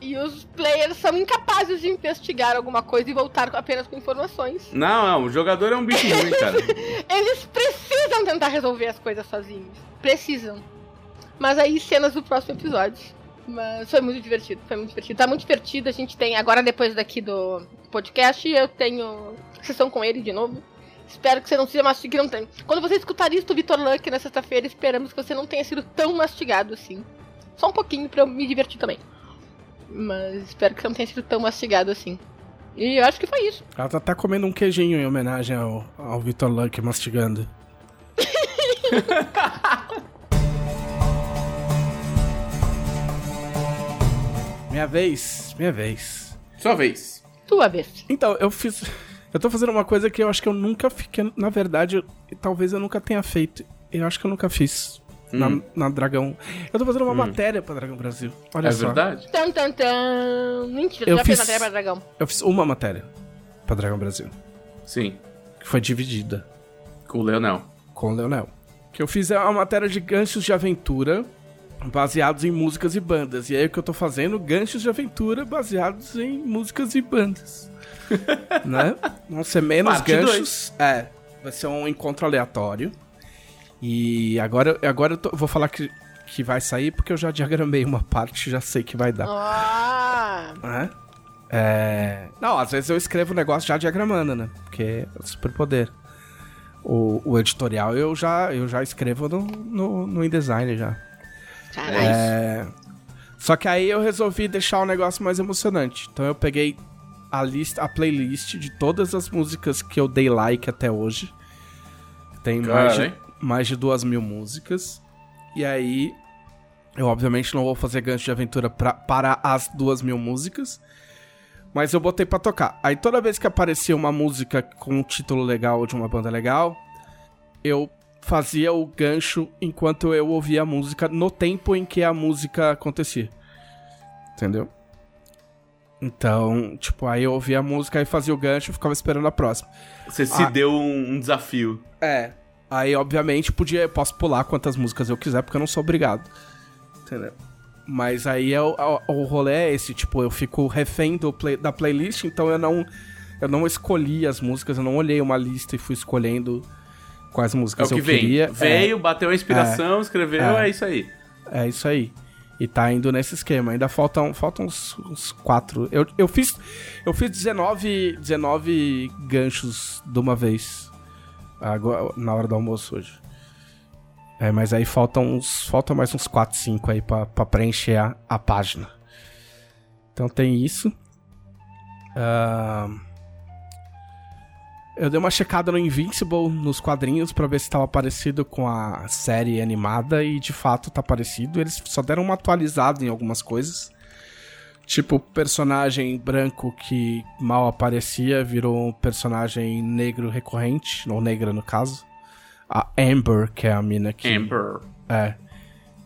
E os players são incapazes de investigar alguma coisa e voltar apenas com informações.
Não, não, o jogador é um bicho ruim, cara.
Eles precisam tentar resolver as coisas sozinhos. Precisam. Mas aí, cenas do próximo episódio. Mas foi muito divertido, foi muito divertido. Tá muito divertido. A gente tem, agora depois daqui do podcast, eu tenho sessão com ele de novo. Espero que você não seja mastigado. Não. Quando você escutar isso do Vitor Luck na sexta-feira, esperamos que você não tenha sido tão mastigado assim. Só um pouquinho pra eu me divertir também. Mas espero que você não tenha sido tão mastigado assim. E eu acho que foi isso.
Ela tá até comendo um queijinho em homenagem ao, ao Vitor Luck mastigando. minha vez, minha vez.
Sua vez.
Tua vez.
Então, eu fiz. Eu tô fazendo uma coisa que eu acho que eu nunca fiquei. Na verdade, eu- talvez eu nunca tenha feito. Eu acho que eu nunca fiz. Na,
Hum.
na Dragão. Eu tô fazendo uma matéria pra Dragão Brasil. Olha
é
só.
verdade?
Tan, tan, tan. Mentira,
Eu
já fez
fiz-
matéria pra dragão.
Eu fiz uma matéria pra Dragão Brasil.
Sim.
Que foi dividida.
Com o Leonel.
com o Leonel. Que eu fiz é uma matéria de ganchos de aventura baseados em músicas e bandas. E aí o que eu tô fazendo? Ganchos de aventura baseados em músicas e bandas. né? Vão ser menos
Parte
ganchos. É. Vai ser um encontro aleatório. E agora, agora eu tô- vou falar que, que vai sair porque eu já diagramei uma parte, já sei que vai dar.
Ah,
né? É... Não, às vezes eu escrevo o negócio já diagramando, né? Porque é superpoder. O, o editorial eu já, eu já escrevo no, no, no InDesign já.
caralho.
É... Só que aí eu resolvi deixar o negócio mais emocionante. Então eu peguei a lista, a playlist de todas as músicas que eu dei like até hoje. Tem mais de,
Caralho.
Mais de duas mil músicas. E aí, eu obviamente não vou fazer gancho de aventura pra, para as duas mil músicas. Mas eu botei pra tocar. Aí toda vez que aparecia uma música com um título legal de uma banda legal, eu fazia o gancho enquanto eu ouvia a música no tempo em que a música acontecia. Entendeu? Então, tipo, aí eu ouvia a música e fazia o gancho e ficava esperando a próxima.
Você se
Ah.
deu um, um desafio.
É. Aí, obviamente, podia, posso pular quantas músicas eu quiser, porque eu não sou obrigado. Entendeu? Mas aí é o, o, o rolê é esse, tipo, eu fico refém do play- da playlist, então eu não. Eu não escolhi as músicas, eu não olhei uma lista e fui escolhendo quais
É
músicas
o que
eu
vem.
queria.
Veio, bateu a inspiração, escreveu,
É.
é. isso aí.
É, é isso aí. E tá indo nesse esquema. Ainda faltam, faltam uns, uns quatro. Eu, eu fiz. Eu fiz 19, 19 ganchos de uma vez. Na hora do almoço hoje. É, mas aí faltam uns. Faltam mais uns 4, 5 aí pra, pra preencher a, a página. Então tem isso. Ahn, eu dei uma checada no Invincible nos quadrinhos pra ver se tava parecido com a série animada e de fato tá parecido. Eles só deram uma atualizada em algumas coisas. Tipo, personagem branco que mal aparecia virou um personagem negro recorrente, ou negra no caso. A Amber, que é a mina que.
Emperor.
É.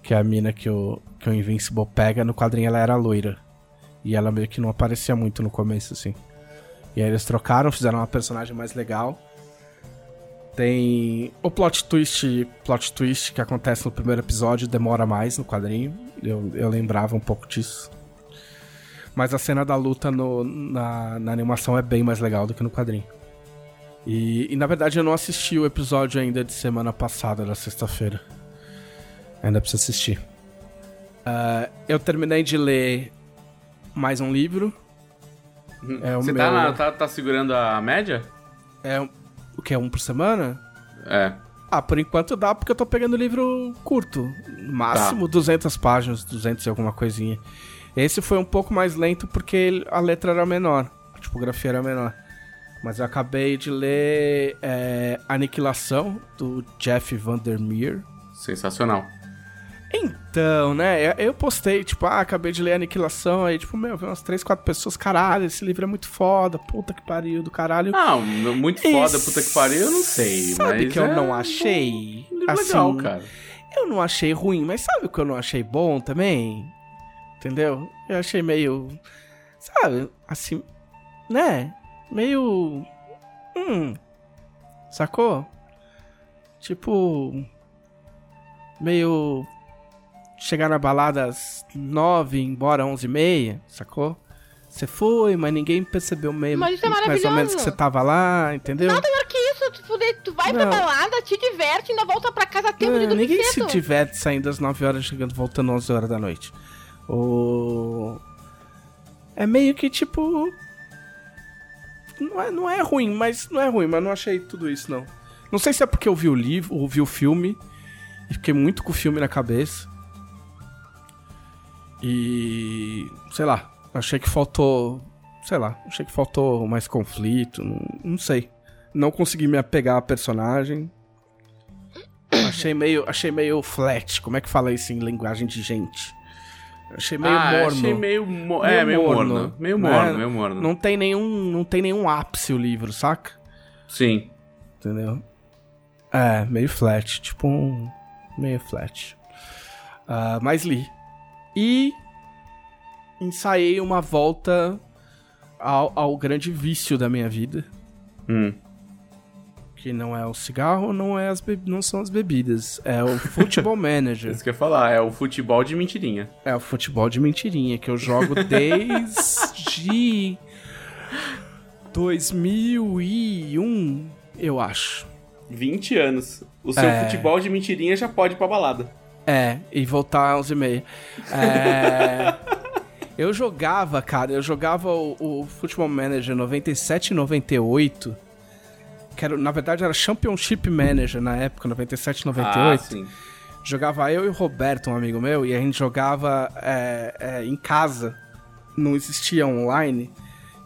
Que é a mina que o, que o Invincible pega. No quadrinho ela era loira. E ela meio que não aparecia muito no começo, assim. E aí eles trocaram, fizeram uma personagem mais legal. Tem o plot twist, plot twist que acontece no primeiro episódio, demora mais no quadrinho. Eu, eu lembrava um pouco disso. Mas a cena da luta no- na, na animação é bem mais legal do que no quadrinho. E, e, na verdade eu não assisti o episódio ainda de semana passada, da sexta-feira. Ainda preciso assistir. Ah, eu terminei de ler mais um livro. É o
Você
meu-
tá, na- tá, tá segurando a média?
É o que? Um por semana?
É.
Ah, por enquanto dá, porque eu tô pegando livro curto. Máximo 200 páginas, 200 e alguma coisinha. Esse foi um pouco mais lento porque a letra era menor, a tipografia era menor. Mas eu acabei de ler é, Aniquilação, do Jeff Vandermeer.
Sensacional.
Então, né, eu- postei, tipo, ah, acabei de ler Aniquilação, aí, tipo, meu, veio umas 3, 4 pessoas, caralho, esse livro é muito foda, puta que pariu do caralho.
Não, muito
E
foda, puta que pariu, eu não sei.
Sabe
mas
que eu
é
não achei?
Um livro
assim,
legal, cara.
Eu não achei ruim, mas sabe o que eu não achei bom também? Entendeu? Eu achei meio. Sabe? Assim. Né? Meio. Hum. Sacou? Tipo. Meio. chegar na balada às nove, embora às onze e meia, sacou? Você foi, mas ninguém percebeu mesmo.
Mas isso é
Mais ou menos que você tava lá, entendeu?
Nada melhor que isso. Tu, tu vai pra
Não.
balada, te diverte, ainda volta pra casa tempo de
Não,
dormir
ninguém se
cedo.
diverte saindo às 9 horas, chegando, voltando às 11 horas da noite. É meio que tipo. Não é, não é ruim, mas não é ruim, mas não achei tudo isso, não. Não sei se é porque eu vi o livro, ou vi o filme, e fiquei muito com o filme na cabeça. E. sei lá, achei que faltou. Sei lá, achei que faltou mais conflito, não, não sei. Não consegui me apegar à personagem. Achei meio, achei meio flat. Como é que fala isso em linguagem de gente? Achei meio
ah,
morno.
achei meio, mo-
Meio
é, meio morno.
morno.
Meio
Né?
morno, meio morno.
Não tem nenhum, não tem nenhum ápice o livro, saca?
Sim.
Entendeu? É, meio flat, tipo um meio flat. Ah, mas li. E ensaiei uma volta ao, ao grande vício da minha vida,
Hum.
Que não é o cigarro, não é as não são as bebidas, é o Football Manager.
Isso que eu ia falar, é o futebol de mentirinha.
É o futebol de mentirinha que eu jogo desde 2001, eu acho.
20 anos. O seu
É.
futebol de mentirinha já pode ir pra balada.
É, e voltar às 11h30. É, eu jogava, cara, eu jogava o, o Football Manager 97 e 98. Que era, na verdade era Championship Manager na época, 97 e 98.
Ah, sim.
Jogava eu e o Roberto, um amigo meu, e a gente jogava é, é, em casa. Não existia online.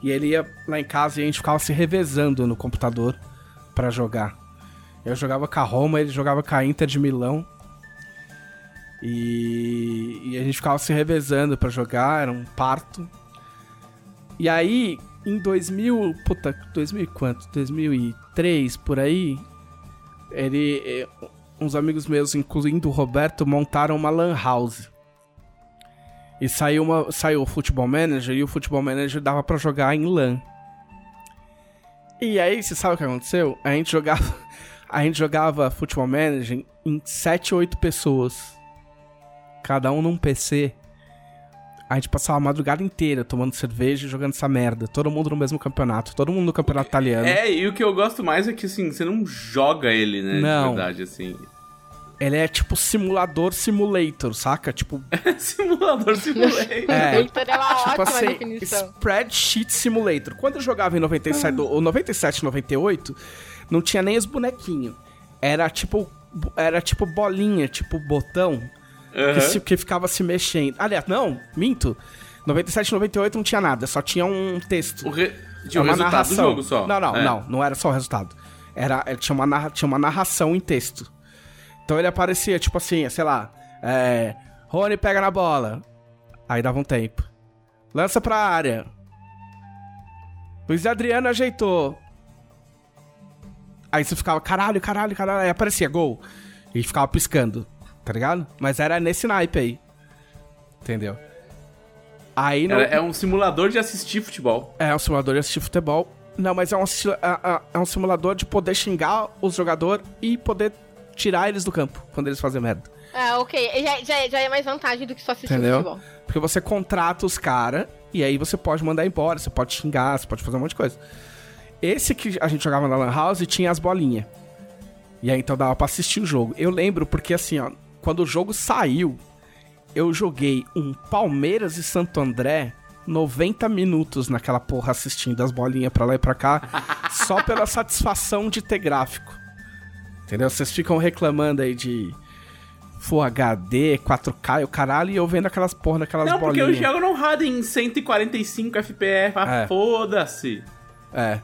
E ele ia lá em casa e a gente ficava se revezando no computador pra jogar. Eu jogava com a Roma, ele jogava com a Inter de Milão. E, e a gente ficava se revezando pra jogar, era um parto. E aí, em 2000, puta, 2000 e quanto? 2003, por aí, ele, eh, uns amigos meus, incluindo o Roberto, montaram uma lan house. E saiu, uma, saiu o Futebol Manager, e o Futebol Manager dava pra jogar em LAN. E aí, você sabe o que aconteceu? A gente jogava, a gente jogava Futebol Manager em 7 ou 8 pessoas. Cada um num PC. A gente passava a madrugada inteira tomando cerveja e jogando essa merda. Todo mundo no mesmo campeonato. Todo mundo no campeonato italiano.
É, e o que eu gosto mais é que, assim, você não joga ele, né?
Não.
De verdade, assim.
Ele é tipo simulador simulator, saca? Tipo,
Simulador simulator.
É.
É uma
tipo
ótima
assim,
definição.
spreadsheet simulator. Quando eu jogava em 97, o 97 98, não tinha nem os bonequinhos. Era tipo era tipo bolinha, tipo botão que,
Aham.
se- que ficava se mexendo. Aliás, não, minto. 97 98 não tinha nada, só tinha um texto.
O re...
É
Tinha o resultado do jogo só.
Não, não,
É.
não. Não era só o resultado. Era, é, tinha, uma narra- tinha uma narração em texto. Então ele aparecia, tipo assim, sei lá. É, Rony pega na bola. Aí dava um tempo. Lança pra área. Luiz Adriano ajeitou. Aí você ficava, caralho, caralho, caralho. Aí aparecia gol. E ficava piscando, tá ligado? Mas era nesse naipe aí. Entendeu? Aí no...
Era- é um simulador de assistir futebol.
É um simulador de assistir futebol. Não, mas é um, é- é- é um simulador de poder xingar os jogadores e poder tirar eles do campo quando eles fazem merda.
Ah, ok. Já, já, já é mais vantagem do que só assistir
Entendeu?
futebol.
Porque você contrata os caras e aí você pode mandar embora, você pode xingar, você pode fazer um monte de coisa. Esse que a gente jogava na Lan House tinha as bolinhas. E aí então dava pra assistir o jogo. Eu lembro porque assim, ó, quando o jogo saiu, eu joguei um Palmeiras e Santo André 90 minutos naquela porra assistindo as bolinhas pra lá e pra cá, só pela satisfação de ter gráfico. Entendeu? Vocês ficam reclamando aí de Full HD, 4K e o caralho, e eu vendo aquelas porra daquelas
Não, porque
bolinhas.
eu jogo no rádio em 145 FPS. Ah,
É.
foda-se.
É.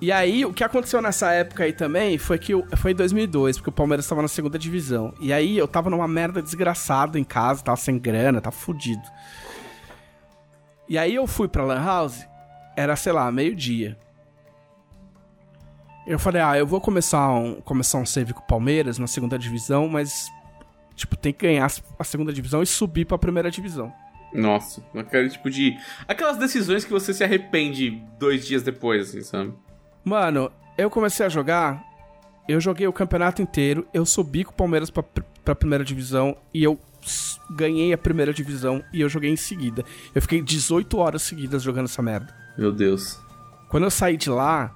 E aí, o que aconteceu nessa época aí também foi que o- foi em 2002, porque o Palmeiras tava na segunda divisão. E aí eu tava numa merda desgraçada em casa, tava sem grana, tava fudido. E aí eu fui pra Lan House, era, sei lá, meio-dia. Eu falei, ah, eu vou começar um, começar um save com o Palmeiras na segunda divisão, mas, tipo, tem que ganhar a segunda divisão e subir pra primeira divisão.
Nossa, aquele tipo de. Aquelas decisões que você se arrepende dois dias depois, assim, sabe?
Mano, eu comecei a jogar, eu joguei o campeonato inteiro, eu subi com o Palmeiras pra, pra primeira divisão e eu ganhei a primeira divisão e eu joguei em seguida. Eu fiquei 18 horas seguidas jogando essa merda.
Meu Deus.
Quando eu saí de lá,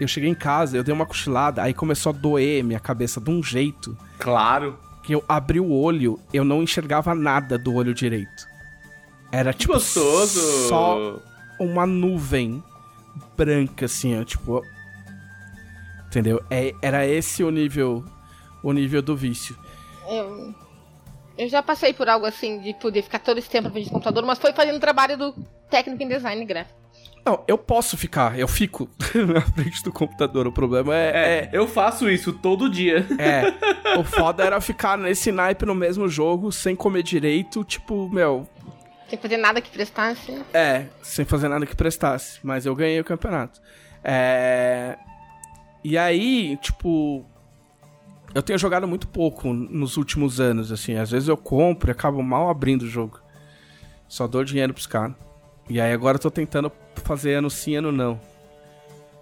eu cheguei em casa, eu dei uma cochilada, aí começou a doer minha cabeça de um jeito
Claro.
que eu abri o olho, eu não enxergava nada do olho direito. Era
Que
tipo
gostoso.
só uma nuvem branca assim, ó, tipo, entendeu? É, era esse o nível o nível do vício.
Eu, eu já passei por algo assim, de poder ficar todo esse tempo na frente do computador, mas foi fazendo trabalho do técnico em design gráfico.
Não, eu posso ficar, eu fico na frente do computador. O problema é,
É, eu faço isso todo dia.
é, o foda era ficar nesse naipe no mesmo jogo sem comer direito, tipo, meu,
Sem fazer nada que prestasse.
É, sem fazer nada que prestasse. Mas eu ganhei o campeonato. É. E aí, tipo. Eu tenho jogado muito pouco nos últimos anos, assim. Às vezes eu compro e acabo mal abrindo o jogo. Só dou dinheiro pros caras. E aí agora eu tô tentando fazer ano sim, ano não.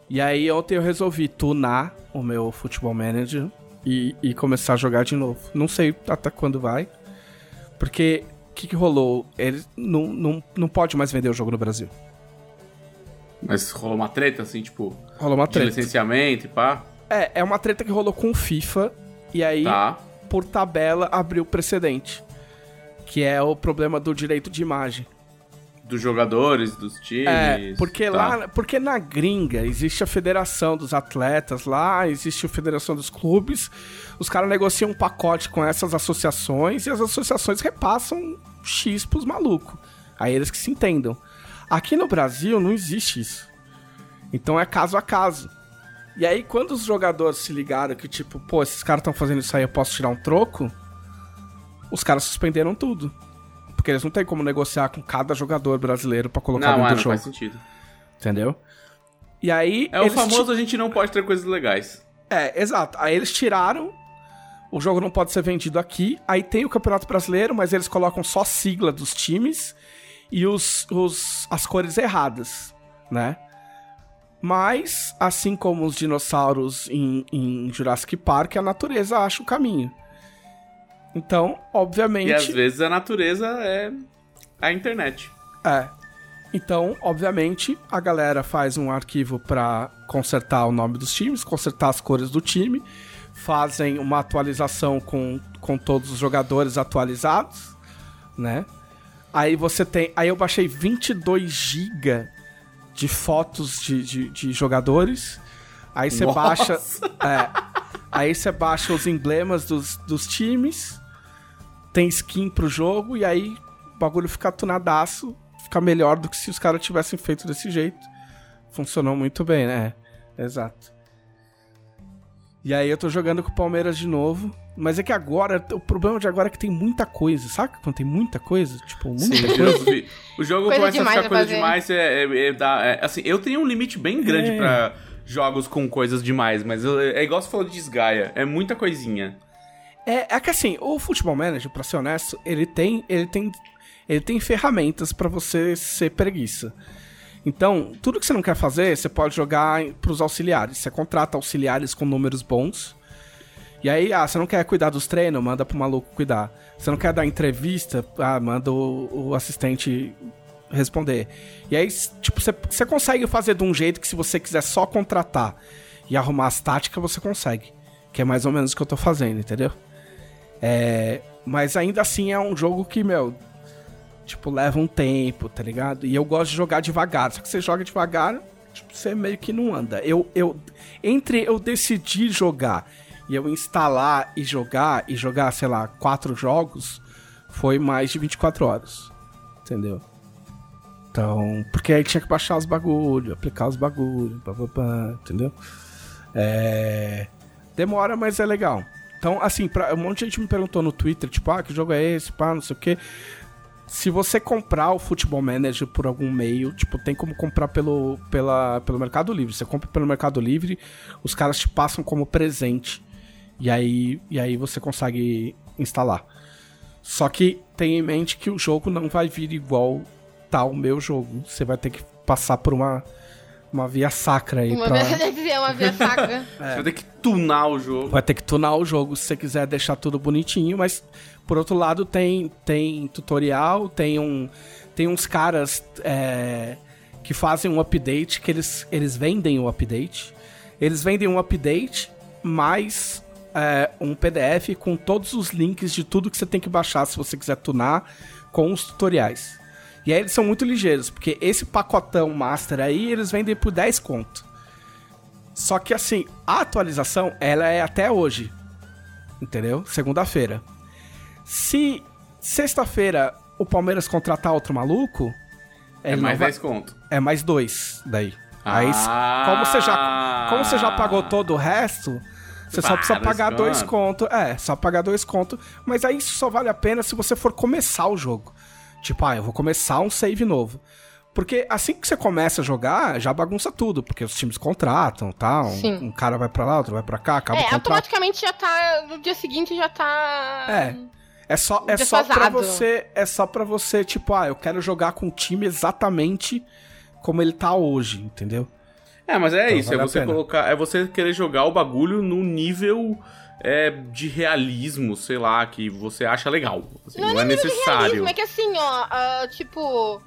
E aí ontem eu resolvi tunar o meu Futebol Manager e, e começar a jogar de novo. Não sei até quando vai. Porque que, que rolou? Ele não, não, não pode mais vender o jogo no Brasil.
Mas rolou uma treta, assim, tipo,
Rolou uma
de
treta.
licenciamento e pá.
É, é uma treta que rolou com o FIFA. E aí,
Tá.
por tabela, abriu precedente. Que é o problema do direito de imagem.
Dos jogadores, dos times.
É, porque
tá.
lá, porque na gringa existe a federação dos atletas lá, existe a federação dos clubes, os caras negociam um pacote com essas associações e as associações repassam X pros malucos. Aí eles que se entendam. Aqui no Brasil não existe isso. Então é caso a caso. E aí quando os jogadores se ligaram que tipo, pô, esses caras estão fazendo isso aí, eu posso tirar um troco? Os caras suspenderam tudo. Porque eles não têm como negociar com cada jogador brasileiro pra colocar
Não,
dentro
é,
do
não
jogo.
faz sentido.
Entendeu? E aí.
É o famoso a gente não pode ter coisas legais.
É, exato. Aí eles tiraram. O jogo não pode ser vendido aqui. Aí tem o Campeonato Brasileiro, mas eles colocam só sigla dos times e os, os, as cores erradas, né? Mas, assim como os dinossauros em, em Jurassic Park, a natureza acha o caminho. Então, obviamente.
E às vezes a natureza é a internet.
É. Então, obviamente, a galera faz um arquivo pra consertar o nome dos times, consertar as cores do time, fazem uma atualização com, com todos os jogadores atualizados, né? Aí você tem. Aí eu baixei 22 GB de fotos de, de, de jogadores. Aí você
Nossa!
baixa. É, aí você baixa os emblemas dos, dos times. Tem skin pro jogo e aí o bagulho fica tunadaço. Fica melhor do que se os caras tivessem feito desse jeito. Funcionou muito bem, né? Exato. E aí eu tô jogando com o Palmeiras de novo. Mas é que agora, o problema de agora é que tem muita coisa. Sabe quando tem muita coisa? Tipo, muita
Sim,
coisa.
o jogo
Coisa
começa a ficar coisa
fazer.
demais. É, é- é da- é- assim, eu tenho um limite bem grande
É.
pra jogos com coisas demais, mas eu- é igual você falou de Desgaia. É muita coisinha.
É, é que assim, o Futebol Manager, pra ser honesto, ele tem, ele tem, ele tem ferramentas pra você ser preguiça. Então, tudo que você não quer fazer, você pode jogar pros auxiliares. Você contrata auxiliares com números bons. E aí, ah, você não quer cuidar dos treinos, manda pro maluco cuidar. Você não quer dar entrevista, ah, manda o, o assistente responder. E aí, tipo, você, você consegue fazer de um jeito que se você quiser só contratar e arrumar as táticas, você consegue. Que é mais ou menos o que eu tô fazendo, entendeu? É, mas ainda assim é um jogo que, meu, tipo, leva um tempo, tá ligado? E eu gosto de jogar devagar. Só que você joga devagar, tipo, você meio que não anda. Eu, eu, entre eu decidir jogar e eu instalar e jogar, e jogar, sei lá, quatro jogos, foi mais de 24 horas. Entendeu? Então, porque aí tinha que baixar os bagulho, aplicar os bagulho, pá, pá, pá, entendeu? É... Demora, mas é legal. Então, assim, pra, um monte de gente me perguntou no Twitter, tipo, ah, que jogo é esse, pá, não sei o quê. Se você comprar o Futebol Manager por algum meio, tipo, tem como comprar pelo, pela, pelo Mercado Livre. Você compra pelo Mercado Livre, os caras te passam como presente. E aí, e aí você consegue instalar. Só que tenha em mente que o jogo não vai vir igual tá o meu jogo. Você vai ter que passar por uma uma via sacra aí
Uma
pra...
dizer uma via saca.
Você vai ter que tunar o jogo.
Vai ter que tunar o jogo se você quiser deixar tudo bonitinho, mas por outro lado tem, tem tutorial, tem um tem uns caras é, que fazem um update, que eles, eles vendem o update. Eles vendem um update mais é, um PDF com todos os links de tudo que você tem que baixar se você quiser tunar com os tutoriais. E aí eles são muito ligeiros, porque esse pacotão master aí eles vendem por 10 conto. Só que assim, a atualização ela é até hoje. Entendeu? Segunda-feira. Se sexta-feira o Palmeiras contratar outro maluco,
É mais
não vai-
10 conto.
é mais dois daí. Aí,
Ah.
como você já, como você já pagou todo o resto, você só precisa
dois
pagar dois
conto.
conto. É, só pagar dois conto. Mas aí isso só vale a pena se você for começar o jogo. Tipo, ah, eu vou começar um save novo. Porque assim que você começa a jogar, já bagunça tudo, porque os times contratam, tá? Um, um cara vai pra lá, outro vai pra cá, acaba o
É,
contrato.
automaticamente já tá. No dia seguinte já tá.
É. É só, é só pra
Defasado.
você, é só para você, tipo, ah, eu quero jogar com o time exatamente como ele tá hoje, entendeu?
É, mas é
Então,
isso,
vale
é você colocar, é você querer jogar o bagulho no nível é, de realismo, sei lá, que você acha legal. Assim, não, é necessário.
Realismo, é que assim, ó, ah, tipo.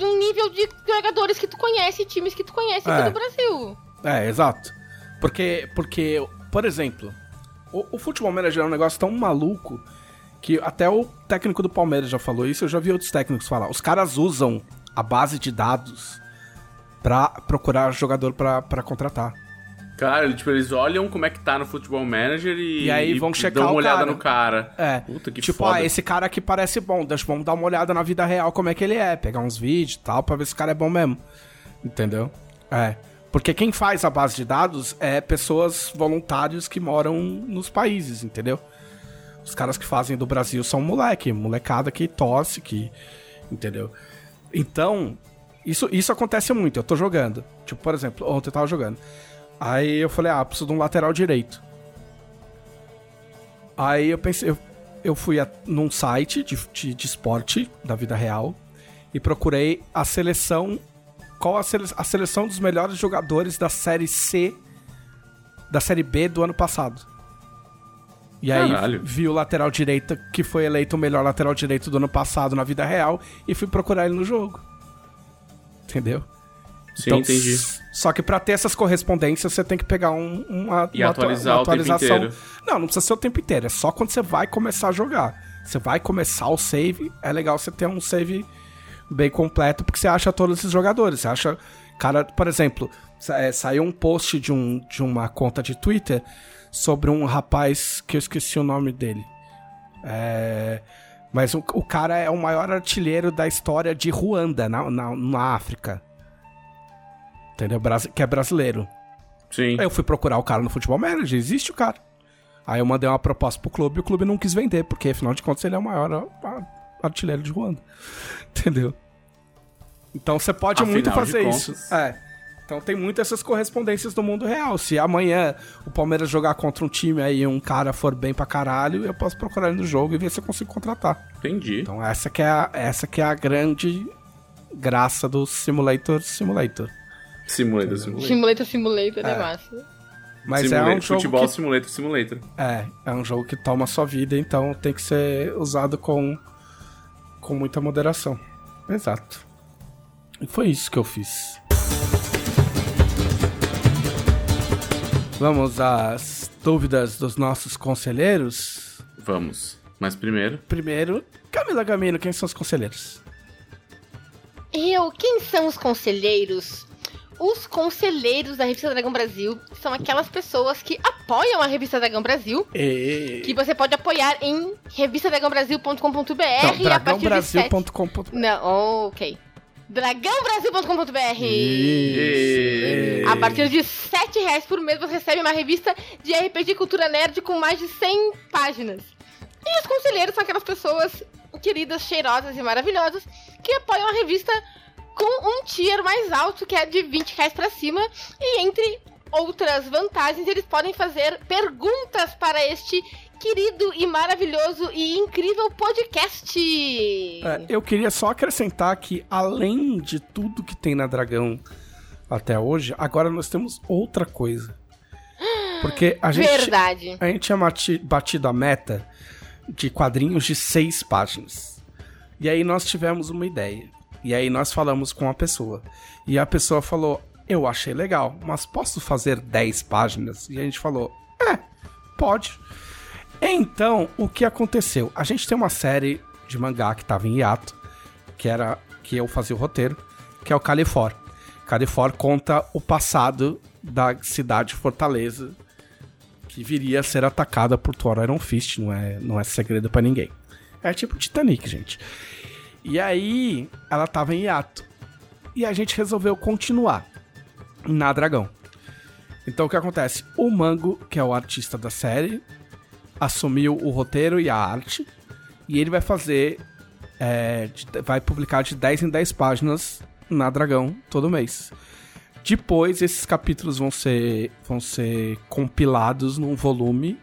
Um nível de jogadores que tu conhece, times que tu conhece
É.
aqui do Brasil.
É, exato. Porque, porque por exemplo, o, o futebol manager é um negócio tão maluco que até o técnico do Palmeiras já falou isso, eu já vi outros técnicos falar. Os caras usam a base de dados pra procurar jogador pra contratar.
Cara, tipo, eles olham como é que tá no Futebol Manager e,
E aí vão checar
dão uma olhada
cara.
no cara.
É.
Puta que
tipo,
foda.
ah, esse cara aqui parece bom, deixa vamos dar uma olhada na vida real como é que ele é, pegar uns vídeos e tal, pra ver se o cara é bom mesmo. Entendeu? É. Porque quem faz a base de dados é pessoas voluntários que moram nos países, entendeu? Os caras que fazem do Brasil são moleque, molecada que torce, que. Entendeu? Então, isso, isso acontece muito. Eu tô jogando. Tipo, por exemplo, ontem eu tava jogando. Aí eu falei, ah, preciso de um lateral direito. Aí eu pensei, eu, eu fui a, num site de, de, de esporte da vida real e procurei a seleção. Qual a, sele, a seleção dos melhores jogadores da série C da série B do ano passado. E aí
Caralho.
vi o lateral direito que foi eleito o melhor lateral direito do ano passado na vida real e fui procurar ele no jogo. Entendeu?
Sim,
Então,
entendi.
Só que pra ter essas correspondências, você tem que pegar um, uma,
E
uma atua-
atualizar
uma
o tempo
atualização.
inteiro.
Não, não precisa ser o tempo inteiro. É só quando você vai começar a jogar. Você vai começar o save, é legal você ter um save bem completo, porque você acha todos esses jogadores. Você acha. Cara, por exemplo, é, saiu um post de, um, de uma conta de Twitter sobre um rapaz que eu esqueci o nome dele. É. Mas o, o cara é o maior artilheiro da história de Ruanda, na, na, na África. Entendeu? Que é brasileiro.
Sim.
Aí eu fui procurar o cara no Futebol Manager, existe o cara. Aí eu mandei uma proposta pro clube e o clube não quis vender, porque afinal de contas ele é o maior artilheiro de Ruanda. Entendeu? Então você pode
Afinal
muito fazer
contas.
isso. É. Então tem muitas essas correspondências no mundo real. Se amanhã o Palmeiras jogar contra um time aí e um cara for bem pra caralho, eu posso procurar ele no jogo e ver se eu consigo contratar.
Entendi.
Então essa que é a, essa que é a grande graça do Simulator Simulator.
Simulator, simulator.
Simulator, simulator, é,
É.
massa.
Mas
Simulator.
é um jogo
Futebol
que
simulator, simulator.
É, é um jogo que toma a sua vida, então tem que ser usado com, com muita moderação. Exato. E foi isso que eu fiz. Vamos às dúvidas dos nossos conselheiros.
Vamos. Mas primeiro,
Primeiro, Camila Gamino, quem são os conselheiros?
Eu, quem são os conselheiros? Os conselheiros da Revista Dragão Brasil são aquelas pessoas que apoiam a Revista Dragão Brasil,
E...
que você pode apoiar em revistadragãobrasil.com.br a partir Não, ok. Dragãobrasil.com.br
E-
A partir de 7 reais por mês você recebe uma revista de RPG Cultura Nerd com mais de 100 páginas. E os conselheiros são aquelas pessoas queridas, cheirosas e maravilhosas que apoiam a revista com um tier mais alto, que é de 20 reais pra cima. E entre outras vantagens, eles podem fazer perguntas para este querido e maravilhoso e incrível podcast.
É, eu queria só acrescentar que, além de tudo que tem na Dragão até hoje, agora nós temos outra coisa. Porque a gente,
Verdade.
a gente tinha bati- batido a meta de quadrinhos de seis páginas. E aí nós tivemos uma ideia. E aí nós falamos com a pessoa. E a pessoa falou: Eu achei legal, mas posso fazer 10 páginas? E a gente falou: É, pode. Então, o que aconteceu? A gente tem uma série de mangá que tava em hiato, que era que eu fazia o roteiro, que é o Califor. Califor conta o passado da cidade Fortaleza, que viria a ser atacada por Thor Iron Fist, não é, não é segredo pra ninguém. É tipo Titanic, gente. E aí, ela tava em hiato. E a gente resolveu continuar na Dragão. Então o que acontece? O Mango, que é o artista da série, assumiu o roteiro e a arte. E ele vai fazer. é, vai publicar de 10 em 10 páginas na Dragão todo mês. Depois, esses capítulos vão ser, vão ser compilados num volume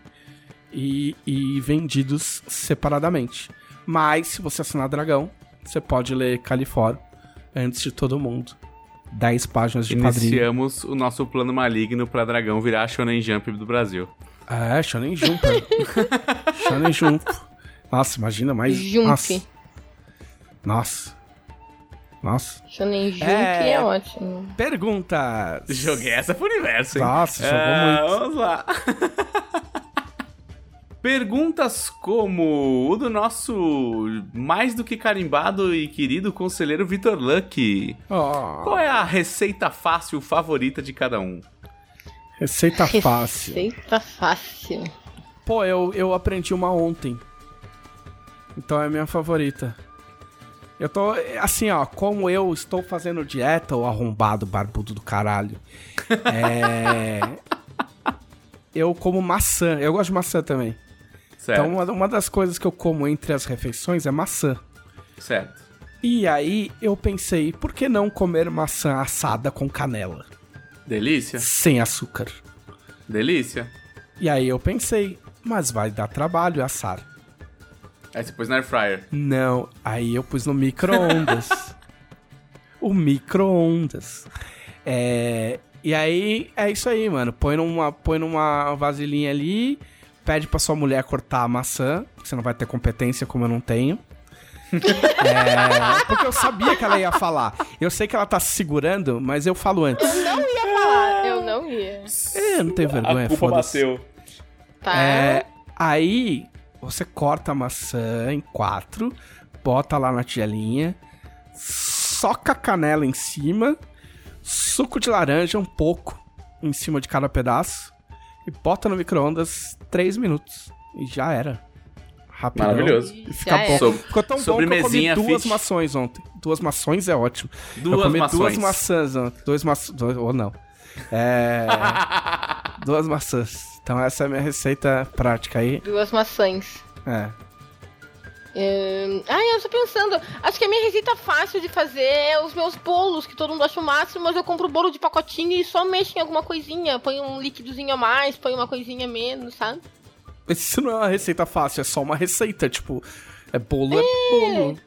e, e vendidos separadamente. Mas, se você assinar Dragão, você pode ler Califor antes de todo mundo. 10 páginas de quadrinho.
Iniciamos o nosso plano maligno pra Dragão virar a Shonen Jump do Brasil.
É, Shonen Jump. Shonen Jump. Nossa, imagina mais.
Jump.
Nossa. Nossa. Nossa.
Shonen Jump
É.
é, ótimo.
Perguntas.
Joguei essa pro universo, hein?
Nossa, jogou
É,
muito.
Vamos lá. Perguntas como o do nosso mais do que carimbado e querido conselheiro Vitor Luck.
Ó,
Qual é a receita fácil favorita de cada um?
receita fácil.
Receita fácil.
Pô, eu, eu aprendi uma ontem. Então é a minha favorita. Eu tô, assim, ó, como eu estou fazendo dieta, o arrombado barbudo do caralho. É. eu como maçã. Eu gosto de maçã também.
Certo,
Então, uma, uma das coisas que eu como entre as refeições é maçã.
certo.
E aí eu pensei, por que não comer maçã assada com canela?
Delícia,
Sem açúcar.
delícia.
E aí eu pensei, mas vai dar trabalho assar.
Aí você pôs na air fryer.
Não, aí eu pus no micro-ondas. o micro-ondas. É, e aí é isso aí, mano. Põe numa, põe numa vasilhinha ali, pede pra sua mulher cortar a maçã, que você não vai ter competência como eu não tenho. É, porque eu sabia que ela ia falar. Eu sei que ela tá se segurando, mas eu falo antes.
Não ia falar, eu não ia.
É, não tenho vergonha,
a culpa
foda-se.
bateu.
Tá?
É, aí você corta a maçã em quatro, bota lá na tigelinha, soca a canela em cima, suco de laranja um pouco em cima de cada pedaço e bota no micro-ondas três minutos. E já era. Rapidão.
Maravilhoso.
E fica bom.
Sob-
Ficou tão bom que eu comi duas
fit.
mações ontem. Duas mações é ótimo. eu
Duas
comi duas
mações.
maçãs ontem. Dois maçãs. Ou não. É. duas maçãs. Então essa é a minha receita prática aí.
Duas maçãs.
É.
Ahn, Ai, eu tô pensando. Acho que a minha receita fácil de fazer é os meus bolos, que todo mundo acha o máximo, mas eu compro bolo de pacotinho e só mexo em alguma coisinha. Põe um líquidozinho a mais, põe uma coisinha a menos, sabe?
Isso não é uma receita fácil, é só uma receita. Tipo, é bolo, é, bolo.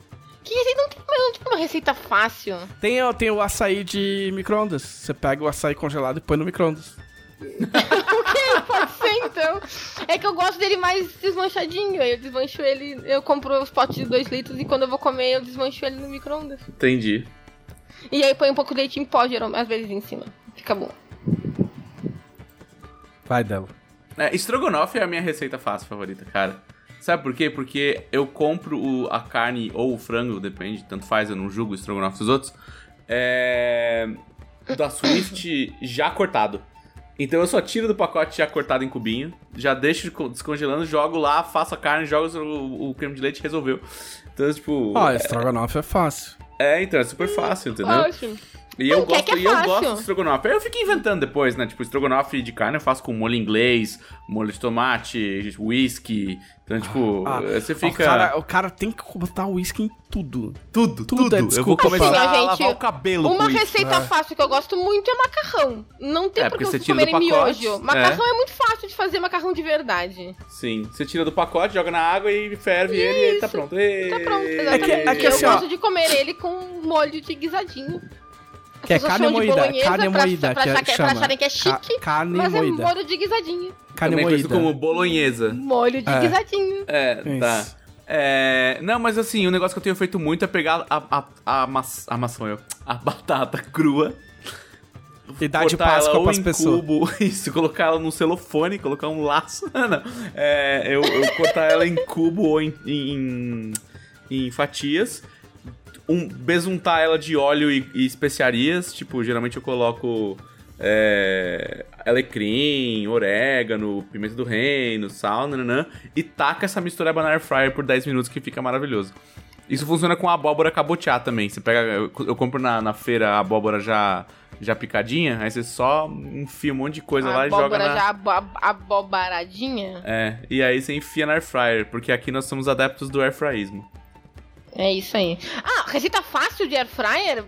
Que receita não tem, mas não tem uma receita fácil.
Tem, ó, tem o açaí de micro-ondas. Você pega o açaí congelado e põe no micro-ondas.
ok, pode ser então. É que eu gosto dele mais desmanchadinho. Aí eu desmancho ele, eu compro os potes de 2 litros e quando eu vou comer eu desmancho ele no micro-ondas.
Entendi.
E aí põe um pouco de leite em pó, geralmente, às vezes em cima. Fica bom.
Vai dela.
É, estrogonofe é a minha receita fácil favorita, cara. Sabe por quê? Porque eu compro o- a carne ou o frango, depende, tanto faz, eu não julgo o estrogonofe dos outros. É, da Swift já cortado. Então eu só tiro do pacote já cortado em cubinho, já deixo co- descongelando, jogo lá, faço a carne, jogo o, o creme de leite e resolveu. Então, tipo.
Ó, estrogonofe é fácil.
É, então é super fácil, entendeu?
Ótimo.
E eu
Não, quer
gosto,
que é
e eu gosto de estrogonofe. Aí eu fico inventando depois, né? Tipo, estrogonofe de carne eu faço com molho inglês, molho de tomate, whisky. Então, tipo,
Ah,
você fica.
O cara, o cara tem que botar uísque em tudo.
tudo,
tudo
tudo.
é
eu vou
desculpa
começar
pra-
a
Assim, ó,
lavar
gente,
o cabelo
Uma
com isso.
receita
É.
fácil que eu gosto muito é macarrão. Não tem
É,
por que
porque você
vocês
tira do
comerem
pacote,
miojo. Macarrão é. muito fácil de fazer macarrão de verdade.
Sim, você tira do pacote, joga na água e ferve ele e tá
Isso.
pronto.
Tá pronto, exatamente.
É que- é que
eu
assim, ó-
gosto de comer ele com molho de guisadinho.
Que é carne moída, carne
pra-
moída,
pra
que é-
que- pra
chama.
acharem que é
Ca-
chique,
carne
Mas é
moída.
molho de guisadinho.
Carne
Também
moída.
como bolonhesa.
Molho de
É.
guisadinho.
É, tá. É, não, mas assim, o negócio que eu tenho feito muito é pegar a, a, a, maç- a maçã, eu, a batata crua,
E dar de
cortar
Páscoa pras
em
pessoas.
cubo, isso, colocar ela num celofone, colocar um laço, não, é, eu, eu cortar ela em cubo ou em, em, em fatias, um, besuntar ela de óleo e, e especiarias, tipo, geralmente eu coloco é, alecrim, orégano, pimenta do reino, sal, nananã, e taca essa mistura na air fryer por 10 minutos que fica maravilhoso. Isso funciona com a abóbora cabotiá também. Você pega, eu, eu compro na, na feira a abóbora já, já picadinha, aí você só enfia um monte de coisa lá
a
e joga
abóbora
na...
já abo- abobaradinha.
É, e aí você enfia na air fryer, porque aqui nós somos adeptos do air fryismo.
É isso aí. Ah, receita fácil de air fryer,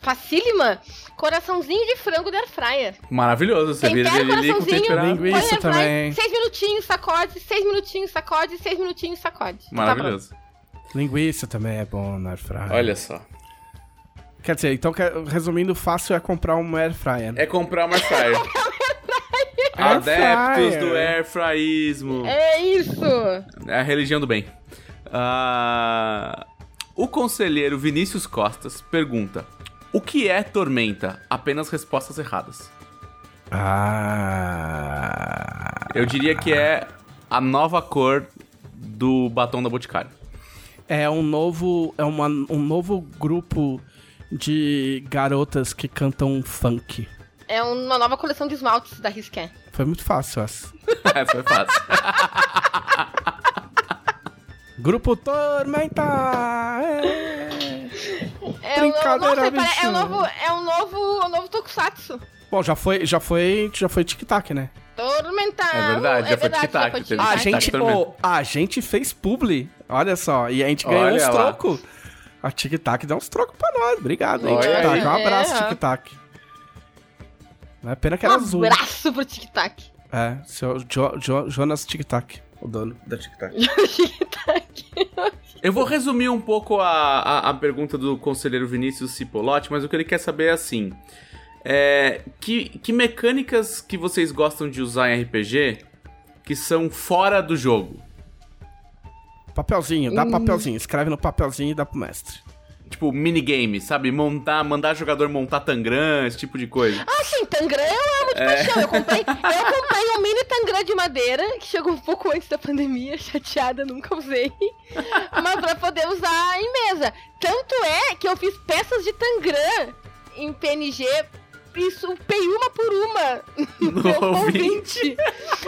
facílima. Coraçãozinho de frango de air fryer.
Maravilhoso, você vira ele ali com
coraçãozinho,
temperado.
Linguiça também.
Seis minutinhos, sacode, seis minutinhos, sacode, seis minutinhos, sacode. Tá
Maravilhoso.
Linguiça também é bom na air fryer.
Olha só.
Quer dizer, então, resumindo, fácil é comprar um air fryer.
É comprar uma air fryer.
Air
Adeptos
fryer.
do air fryismo.
É isso.
É a religião do bem. Ah, o conselheiro Vinícius Costas pergunta: O que é tormenta? Apenas respostas erradas.
Ah.
Eu diria que é a nova cor do batom da Boticário.
É um novo. É uma, um novo grupo de garotas que cantam funk.
É uma nova coleção de esmaltes da Risqué.
Foi muito fácil essa.
É, foi fácil.
Grupo Tormenta! É.
É um, nossa, pare- é um novo, é um novo, um novo Tokusatsu.
Bom, já foi, já foi, já foi tic-tac, né?
Tormental.
É verdade, já foi
verdade,
tic-tac,
já foi
teve
A
Tic-tac
gente,
Tormenta.
ô, a gente fez publi, olha só, e a gente ganhou
Olha
uns trocos. A Tic-Tac deu uns trocos pra nós. Obrigado, hein,
Olha
Tic-Tac.
aí.
Um abraço,
É.
Tic-Tac. Não é pena que
Um
era azul.
abraço pro Tic-Tac.
É, seu Jo- Jo- Jonas Tic-Tac, o dono da Tic-Tac.
Tic-Tac.
Eu vou resumir um pouco a, a, a pergunta do conselheiro Vinícius Cipolotti, mas o que ele quer saber é assim: é, que, que mecânicas que vocês gostam de usar em RPG que são fora do jogo?
Papelzinho, dá papelzinho. Escreve no papelzinho e dá pro mestre.
Tipo, minigame, sabe? Montar, mandar jogador montar Tangram, esse tipo de coisa.
Ah, sim, Tangram eu amo de paixão. Eu comprei, eu comprei um mini Tangram de madeira, que chegou um pouco antes da pandemia, chateada, nunca usei. Mas pra poder usar em mesa. Tanto é que eu fiz peças de Tangram em PNG, isso pei uma por uma
No
meu
ouvinte.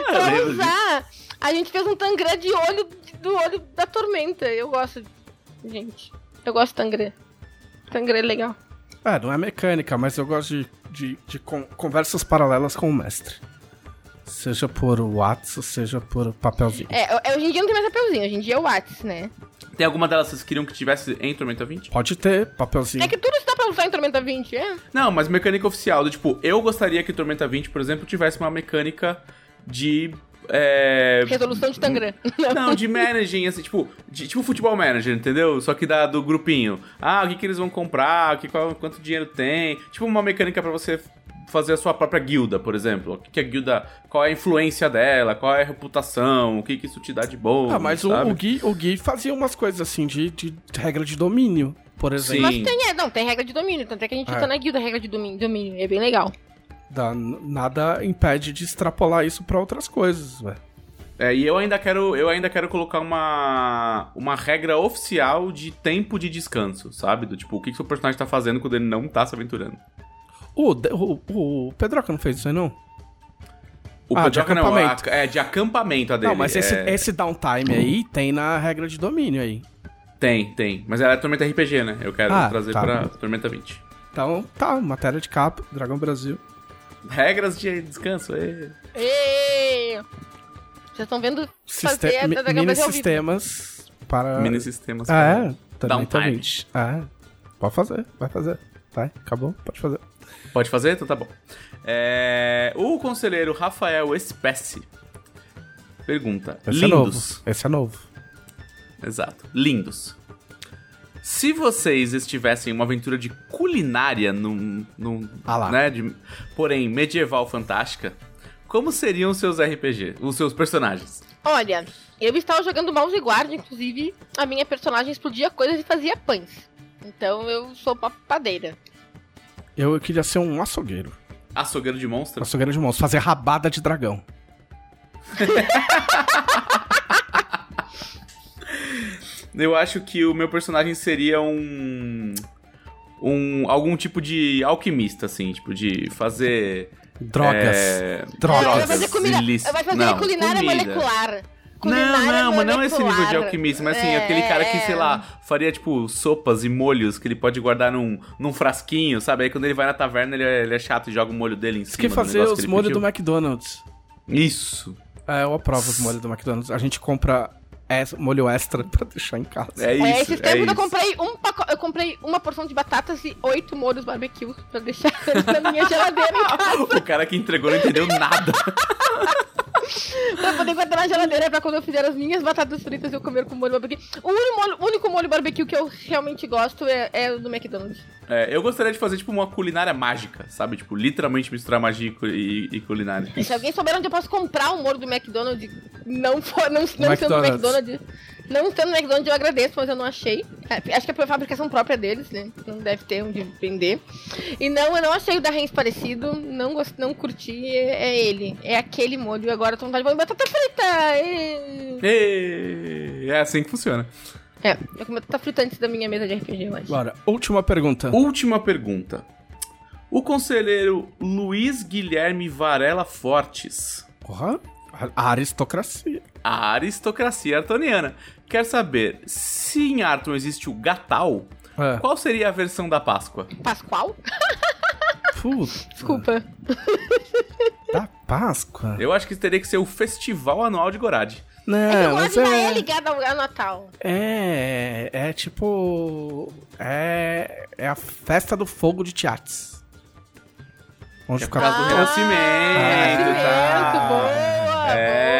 pra usar. A gente fez um Tangram de olho do olho da tormenta. Eu gosto, gente. Eu gosto de Tangram. Tangram é legal.
É, não é mecânica, mas eu gosto de, de, de con- conversas paralelas com o mestre. Seja por WhatsApp, seja por papelzinho.
É, eu- hoje em dia não tem mais papelzinho, hoje em dia é o Whats, né?
Tem alguma delas que vocês queriam que tivesse em Tormenta 20?
Pode ter papelzinho.
É que tudo está pra usar em Tormenta 20, é?
Não, mas mecânica oficial. Do, tipo, eu gostaria que Tormenta 20, por exemplo, tivesse uma mecânica de. É...
Resolução de Tangram.
Não, de managing, assim, tipo, de, tipo futebol manager, entendeu? Só que da, do grupinho. Ah, o que, que eles vão comprar, o que, qual- quanto dinheiro tem. Tipo uma mecânica pra você fazer a sua própria guilda, por exemplo. O que, que a guilda. Qual é a influência dela, qual é a reputação, o que, que isso te dá de bom.
Ah, mas o,
sabe?
o, Gui, o Gui fazia umas coisas assim de, de regra de domínio, por exemplo.
Mas tem, é, não, tem regra de domínio, tanto é que a gente
É.
tá na guilda regra de domínio, domínio, é bem legal.
Dá- nada impede de extrapolar isso pra outras coisas, velho.
É, e eu ainda quero, eu ainda quero colocar uma, uma regra oficial de tempo de descanso, sabe? Do tipo, o que, que seu personagem tá fazendo quando ele não tá se aventurando.
O, o, o Pedroca não fez isso aí, não?
O
Ah,
Pedroca não,
acampamento.
é de acampamento a dele.
não, mas esse,
é-
esse downtime aí tem na regra de domínio aí.
Tem, tem. Mas ela é Tormenta RPG, né? Eu quero
Ah,
trazer
tá.
pra Tormenta 20.
Então, tá, matéria de capa, Dragão Brasil.
Regras de descanso. é.
Ei! Vocês estão vendo
Siste
fazer a
mi-
Dragão
mini sistemas para...
Mini sistemas.
Ah, é? Também
Downtime.
tá 20. Ah, pode fazer, vai fazer. Vai, acabou, pode fazer.
Pode fazer? Então tá bom. É, O conselheiro Rafael Espécie pergunta.
Esse é
lindos.
novo. Esse é novo.
Exato. Lindos. Se vocês estivessem em uma aventura de culinária num, num
Ah lá.
né, de, porém medieval fantástica, como seriam os seus RPG, os seus personagens?
Olha, eu estava jogando mouse e guarda, inclusive a minha personagem explodia coisas e fazia pães. Então eu sou uma padeira.
Eu queria ser um açougueiro.
Açougueiro de monstros?
Açougueiro de monstros. Fazer rabada de dragão.
Eu acho que o meu personagem seria um um algum tipo de alquimista assim, tipo de fazer
Drogas.
é,
Drogas.
Ela vai fazer, comida, vai fazer
Não,
culinária
comida.
molecular.
Não,
Culinária
não, mas não esse nível de alquimista, mas assim,
É,
aquele cara que,
é.
sei lá, faria tipo sopas e molhos que ele pode guardar num, num frasquinho, sabe? Aí quando ele vai na taverna, ele é, ele é chato e joga o molho dele em
Você
cima.
quer
do
fazer os
que
molhos
pediu.
do McDonald's.
Isso.
É, eu aprovo os molhos do McDonald's. A gente compra molho extra pra deixar em casa.
É isso.
É, esses
é
tempos eu
isso.
comprei um paco... eu comprei uma porção de batatas e oito molhos barbecue pra deixar na minha geladeira.
O cara que entregou não entendeu nada.
pra poder guardar na geladeira pra quando eu fizer as minhas batatas fritas eu comer com molho barbecue. O único molho, o único molho barbecue que eu realmente gosto é, é o do McDonald's.
É, eu gostaria de fazer tipo uma culinária mágica, sabe? Tipo, literalmente misturar magia e e, e culinária.
Se alguém souber onde eu posso comprar um molho do McDonald's, não for, não, não sendo do
McDonald's.
Não sendo do McDonald's, eu agradeço, mas eu não achei. É, Acho que é por fabricação própria deles, né? Não deve ter onde vender. E não, eu não achei o da Heinz parecido. Não, gost, não curti. É, é ele. É aquele molho. E agora eu tô com vontade de batata frita. Ê!
E... É assim que funciona.
É, eu comi batata frita antes da minha mesa de RPG, eu acho.
Agora, última pergunta.
Última pergunta. O conselheiro Luiz Guilherme Varela Fortes,
Porra, a aristocracia.
A aristocracia artoniana, quer saber se em Arton existe o Gatal,
É.
qual seria a versão da Páscoa?
Pascoal?
Puta,
Desculpa.
da Páscoa.
Eu acho que teria que ser o Festival Anual de Gorad.
É que
Não,
o
mas
é
é...
ligado ao, Natal.
É, é tipo... É, é a festa do fogo de Tiates. Onde
É
fica...
por causa do
Ah,
Renascimento, tá?
Renascimento, boa,
É,
boa, boa.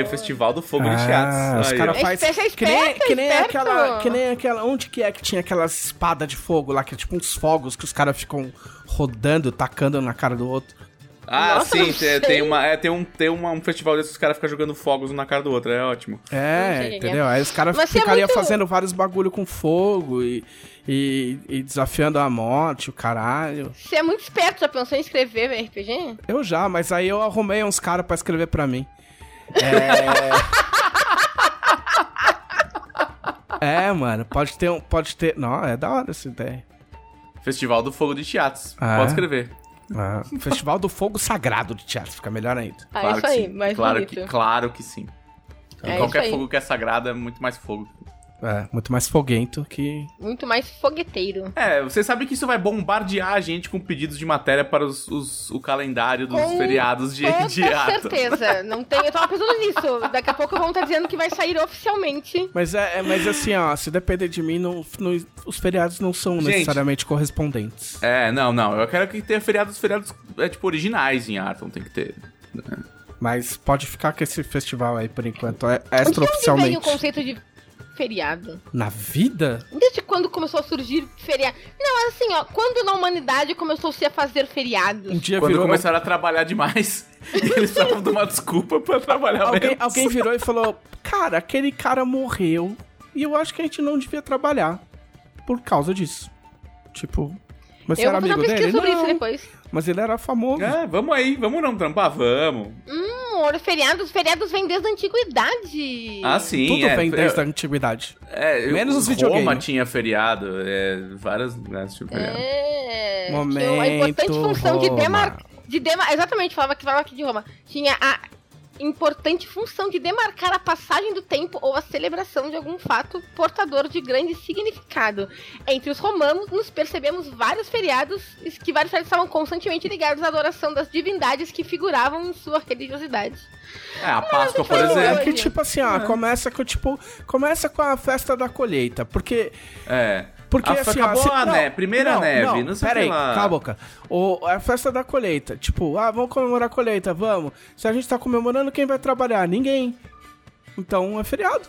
É o Festival do Fogo de
Ah,
Chiates.
os
Aí,
caras
ó.
faz
Esse- esse é
que nem, que nem
esperto.
aquela, que nem aquela, onde que é que tinha aquelas espadas de fogo lá que é tipo uns fogos que os caras ficam rodando, tacando na cara do outro.
Ah,
Nossa,
sim, tem, tem, uma, é, tem, um, tem uma, um festival desses, os caras ficam jogando fogos um na cara do outro, é ótimo.
É, entendeu? Aí os caras
é
ficariam
muito-
fazendo vários bagulho com fogo e, e, e desafiando a morte, o caralho.
Você é muito esperto, já pensou em escrever RPG?
Eu já, mas aí eu arrumei uns caras pra escrever pra mim. É. é, mano, pode ter um. Pode ter. Não, é da hora essa ideia.
Festival do Fogo de Chiates.
Ah.
Pode escrever.
Ah, Festival do Fogo Sagrado de Teatro, fica melhor ainda.
Ah,
claro
isso
que
aí,
sim.
mais
claro
bonito.
que, claro que sim.
É
Qualquer fogo que é sagrado é muito mais fogo.
É, muito mais foguento que.
Muito mais fogueteiro.
É, você sabe que isso vai bombardear a gente com pedidos de matéria para os, os- o calendário dos
Com
feriados de, Atom.
certeza. Não tem, eu tava pensando nisso. Daqui a pouco vão estar dizendo que vai sair oficialmente.
Mas é, é- mas assim, ó, se depender de mim, não, não- os feriados não são
Gente.
necessariamente correspondentes.
É, não, não. Eu quero que tenha feriados, feriados é, tipo, originais em Arton, tem que ter.
Mas pode ficar com esse festival aí por enquanto, é
Onde que veio o
extraoficialmente.
conceito de feriado?
Na vida?
Desde quando começou a surgir feriado? Não, assim, ó, quando na humanidade começou-se a fazer feriados?
Um dia
Quando
virou.
começaram a trabalhar demais, eles precisavam de uma desculpa pra trabalhar
Alguém,
menos.
alguém virou e falou: Cara, aquele cara morreu e eu acho que a gente não devia trabalhar por causa disso. Tipo, mas você
eu
era
vou fazer
amigo
uma pesquisa
dele?
sobre
Não,
depois.
mas ele era famoso.
É, vamos aí, vamos não trampar, vamos.
Hum, feriados, feriados vêm desde a antiguidade.
Ah, sim.
Tudo
é,
vem desde a
é,
antiguidade.
é,
Menos os
Roma
videogames.
tinha feriado, é, várias lugares tinham feriado.
É.
Momento
tinha uma importante função de
Roma.
demarcar. De dema... Exatamente, falava que falava aqui de Roma. Tinha a importante função de demarcar a passagem do tempo ou a celebração de algum fato portador de grande significado. Entre os romanos, nos percebemos vários feriados, que vários feriados estavam constantemente ligados à adoração das divindades que figuravam em sua religiosidade.
É, a Páscoa, por
eu-
É
exemplo.
que, tipo assim, ó, começa com, tipo, começa com a festa da colheita, porque...
É.
Porque
Ah,
assim,
acabou
se-
a
não,
neve, primeira
não,
neve, não, sei o
pera
que
aí,
lá.
cala a boca. O, a festa da colheita, tipo, ah, vamos comemorar a colheita, vamos. Se a gente tá comemorando, quem vai trabalhar? Ninguém. Então é feriado.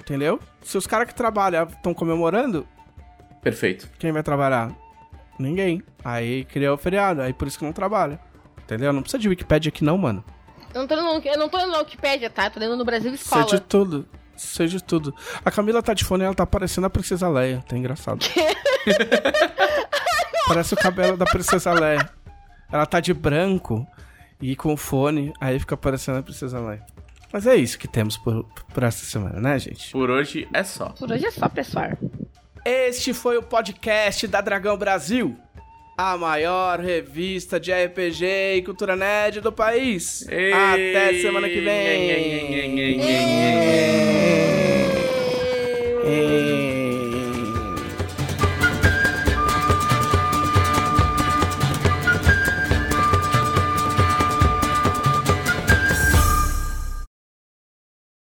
Entendeu? Se os caras que trabalham estão comemorando,
Perfeito.
quem vai trabalhar? Ninguém. Aí criou o feriado, aí por isso que não trabalha. Entendeu? Não precisa de Wikipedia aqui não, mano.
Eu não tô lendo, eu não tô lendo na Wikipédia, tá? Tô lendo no Brasil
Sei
Escola.
de tudo. Sei de tudo. A Camila tá de fone e ela tá parecendo a Princesa Leia. Tá engraçado. Parece o cabelo da Princesa Leia. Ela tá de branco e com fone, aí fica parecendo a Princesa Leia. Mas é isso que temos por, por essa semana, né, gente?
Por hoje é só.
Por hoje é só, pessoal.
Este foi o podcast da Dragão Brasil, a maior revista de RPG e cultura nerd do país. Até semana que vem.
vem.
É.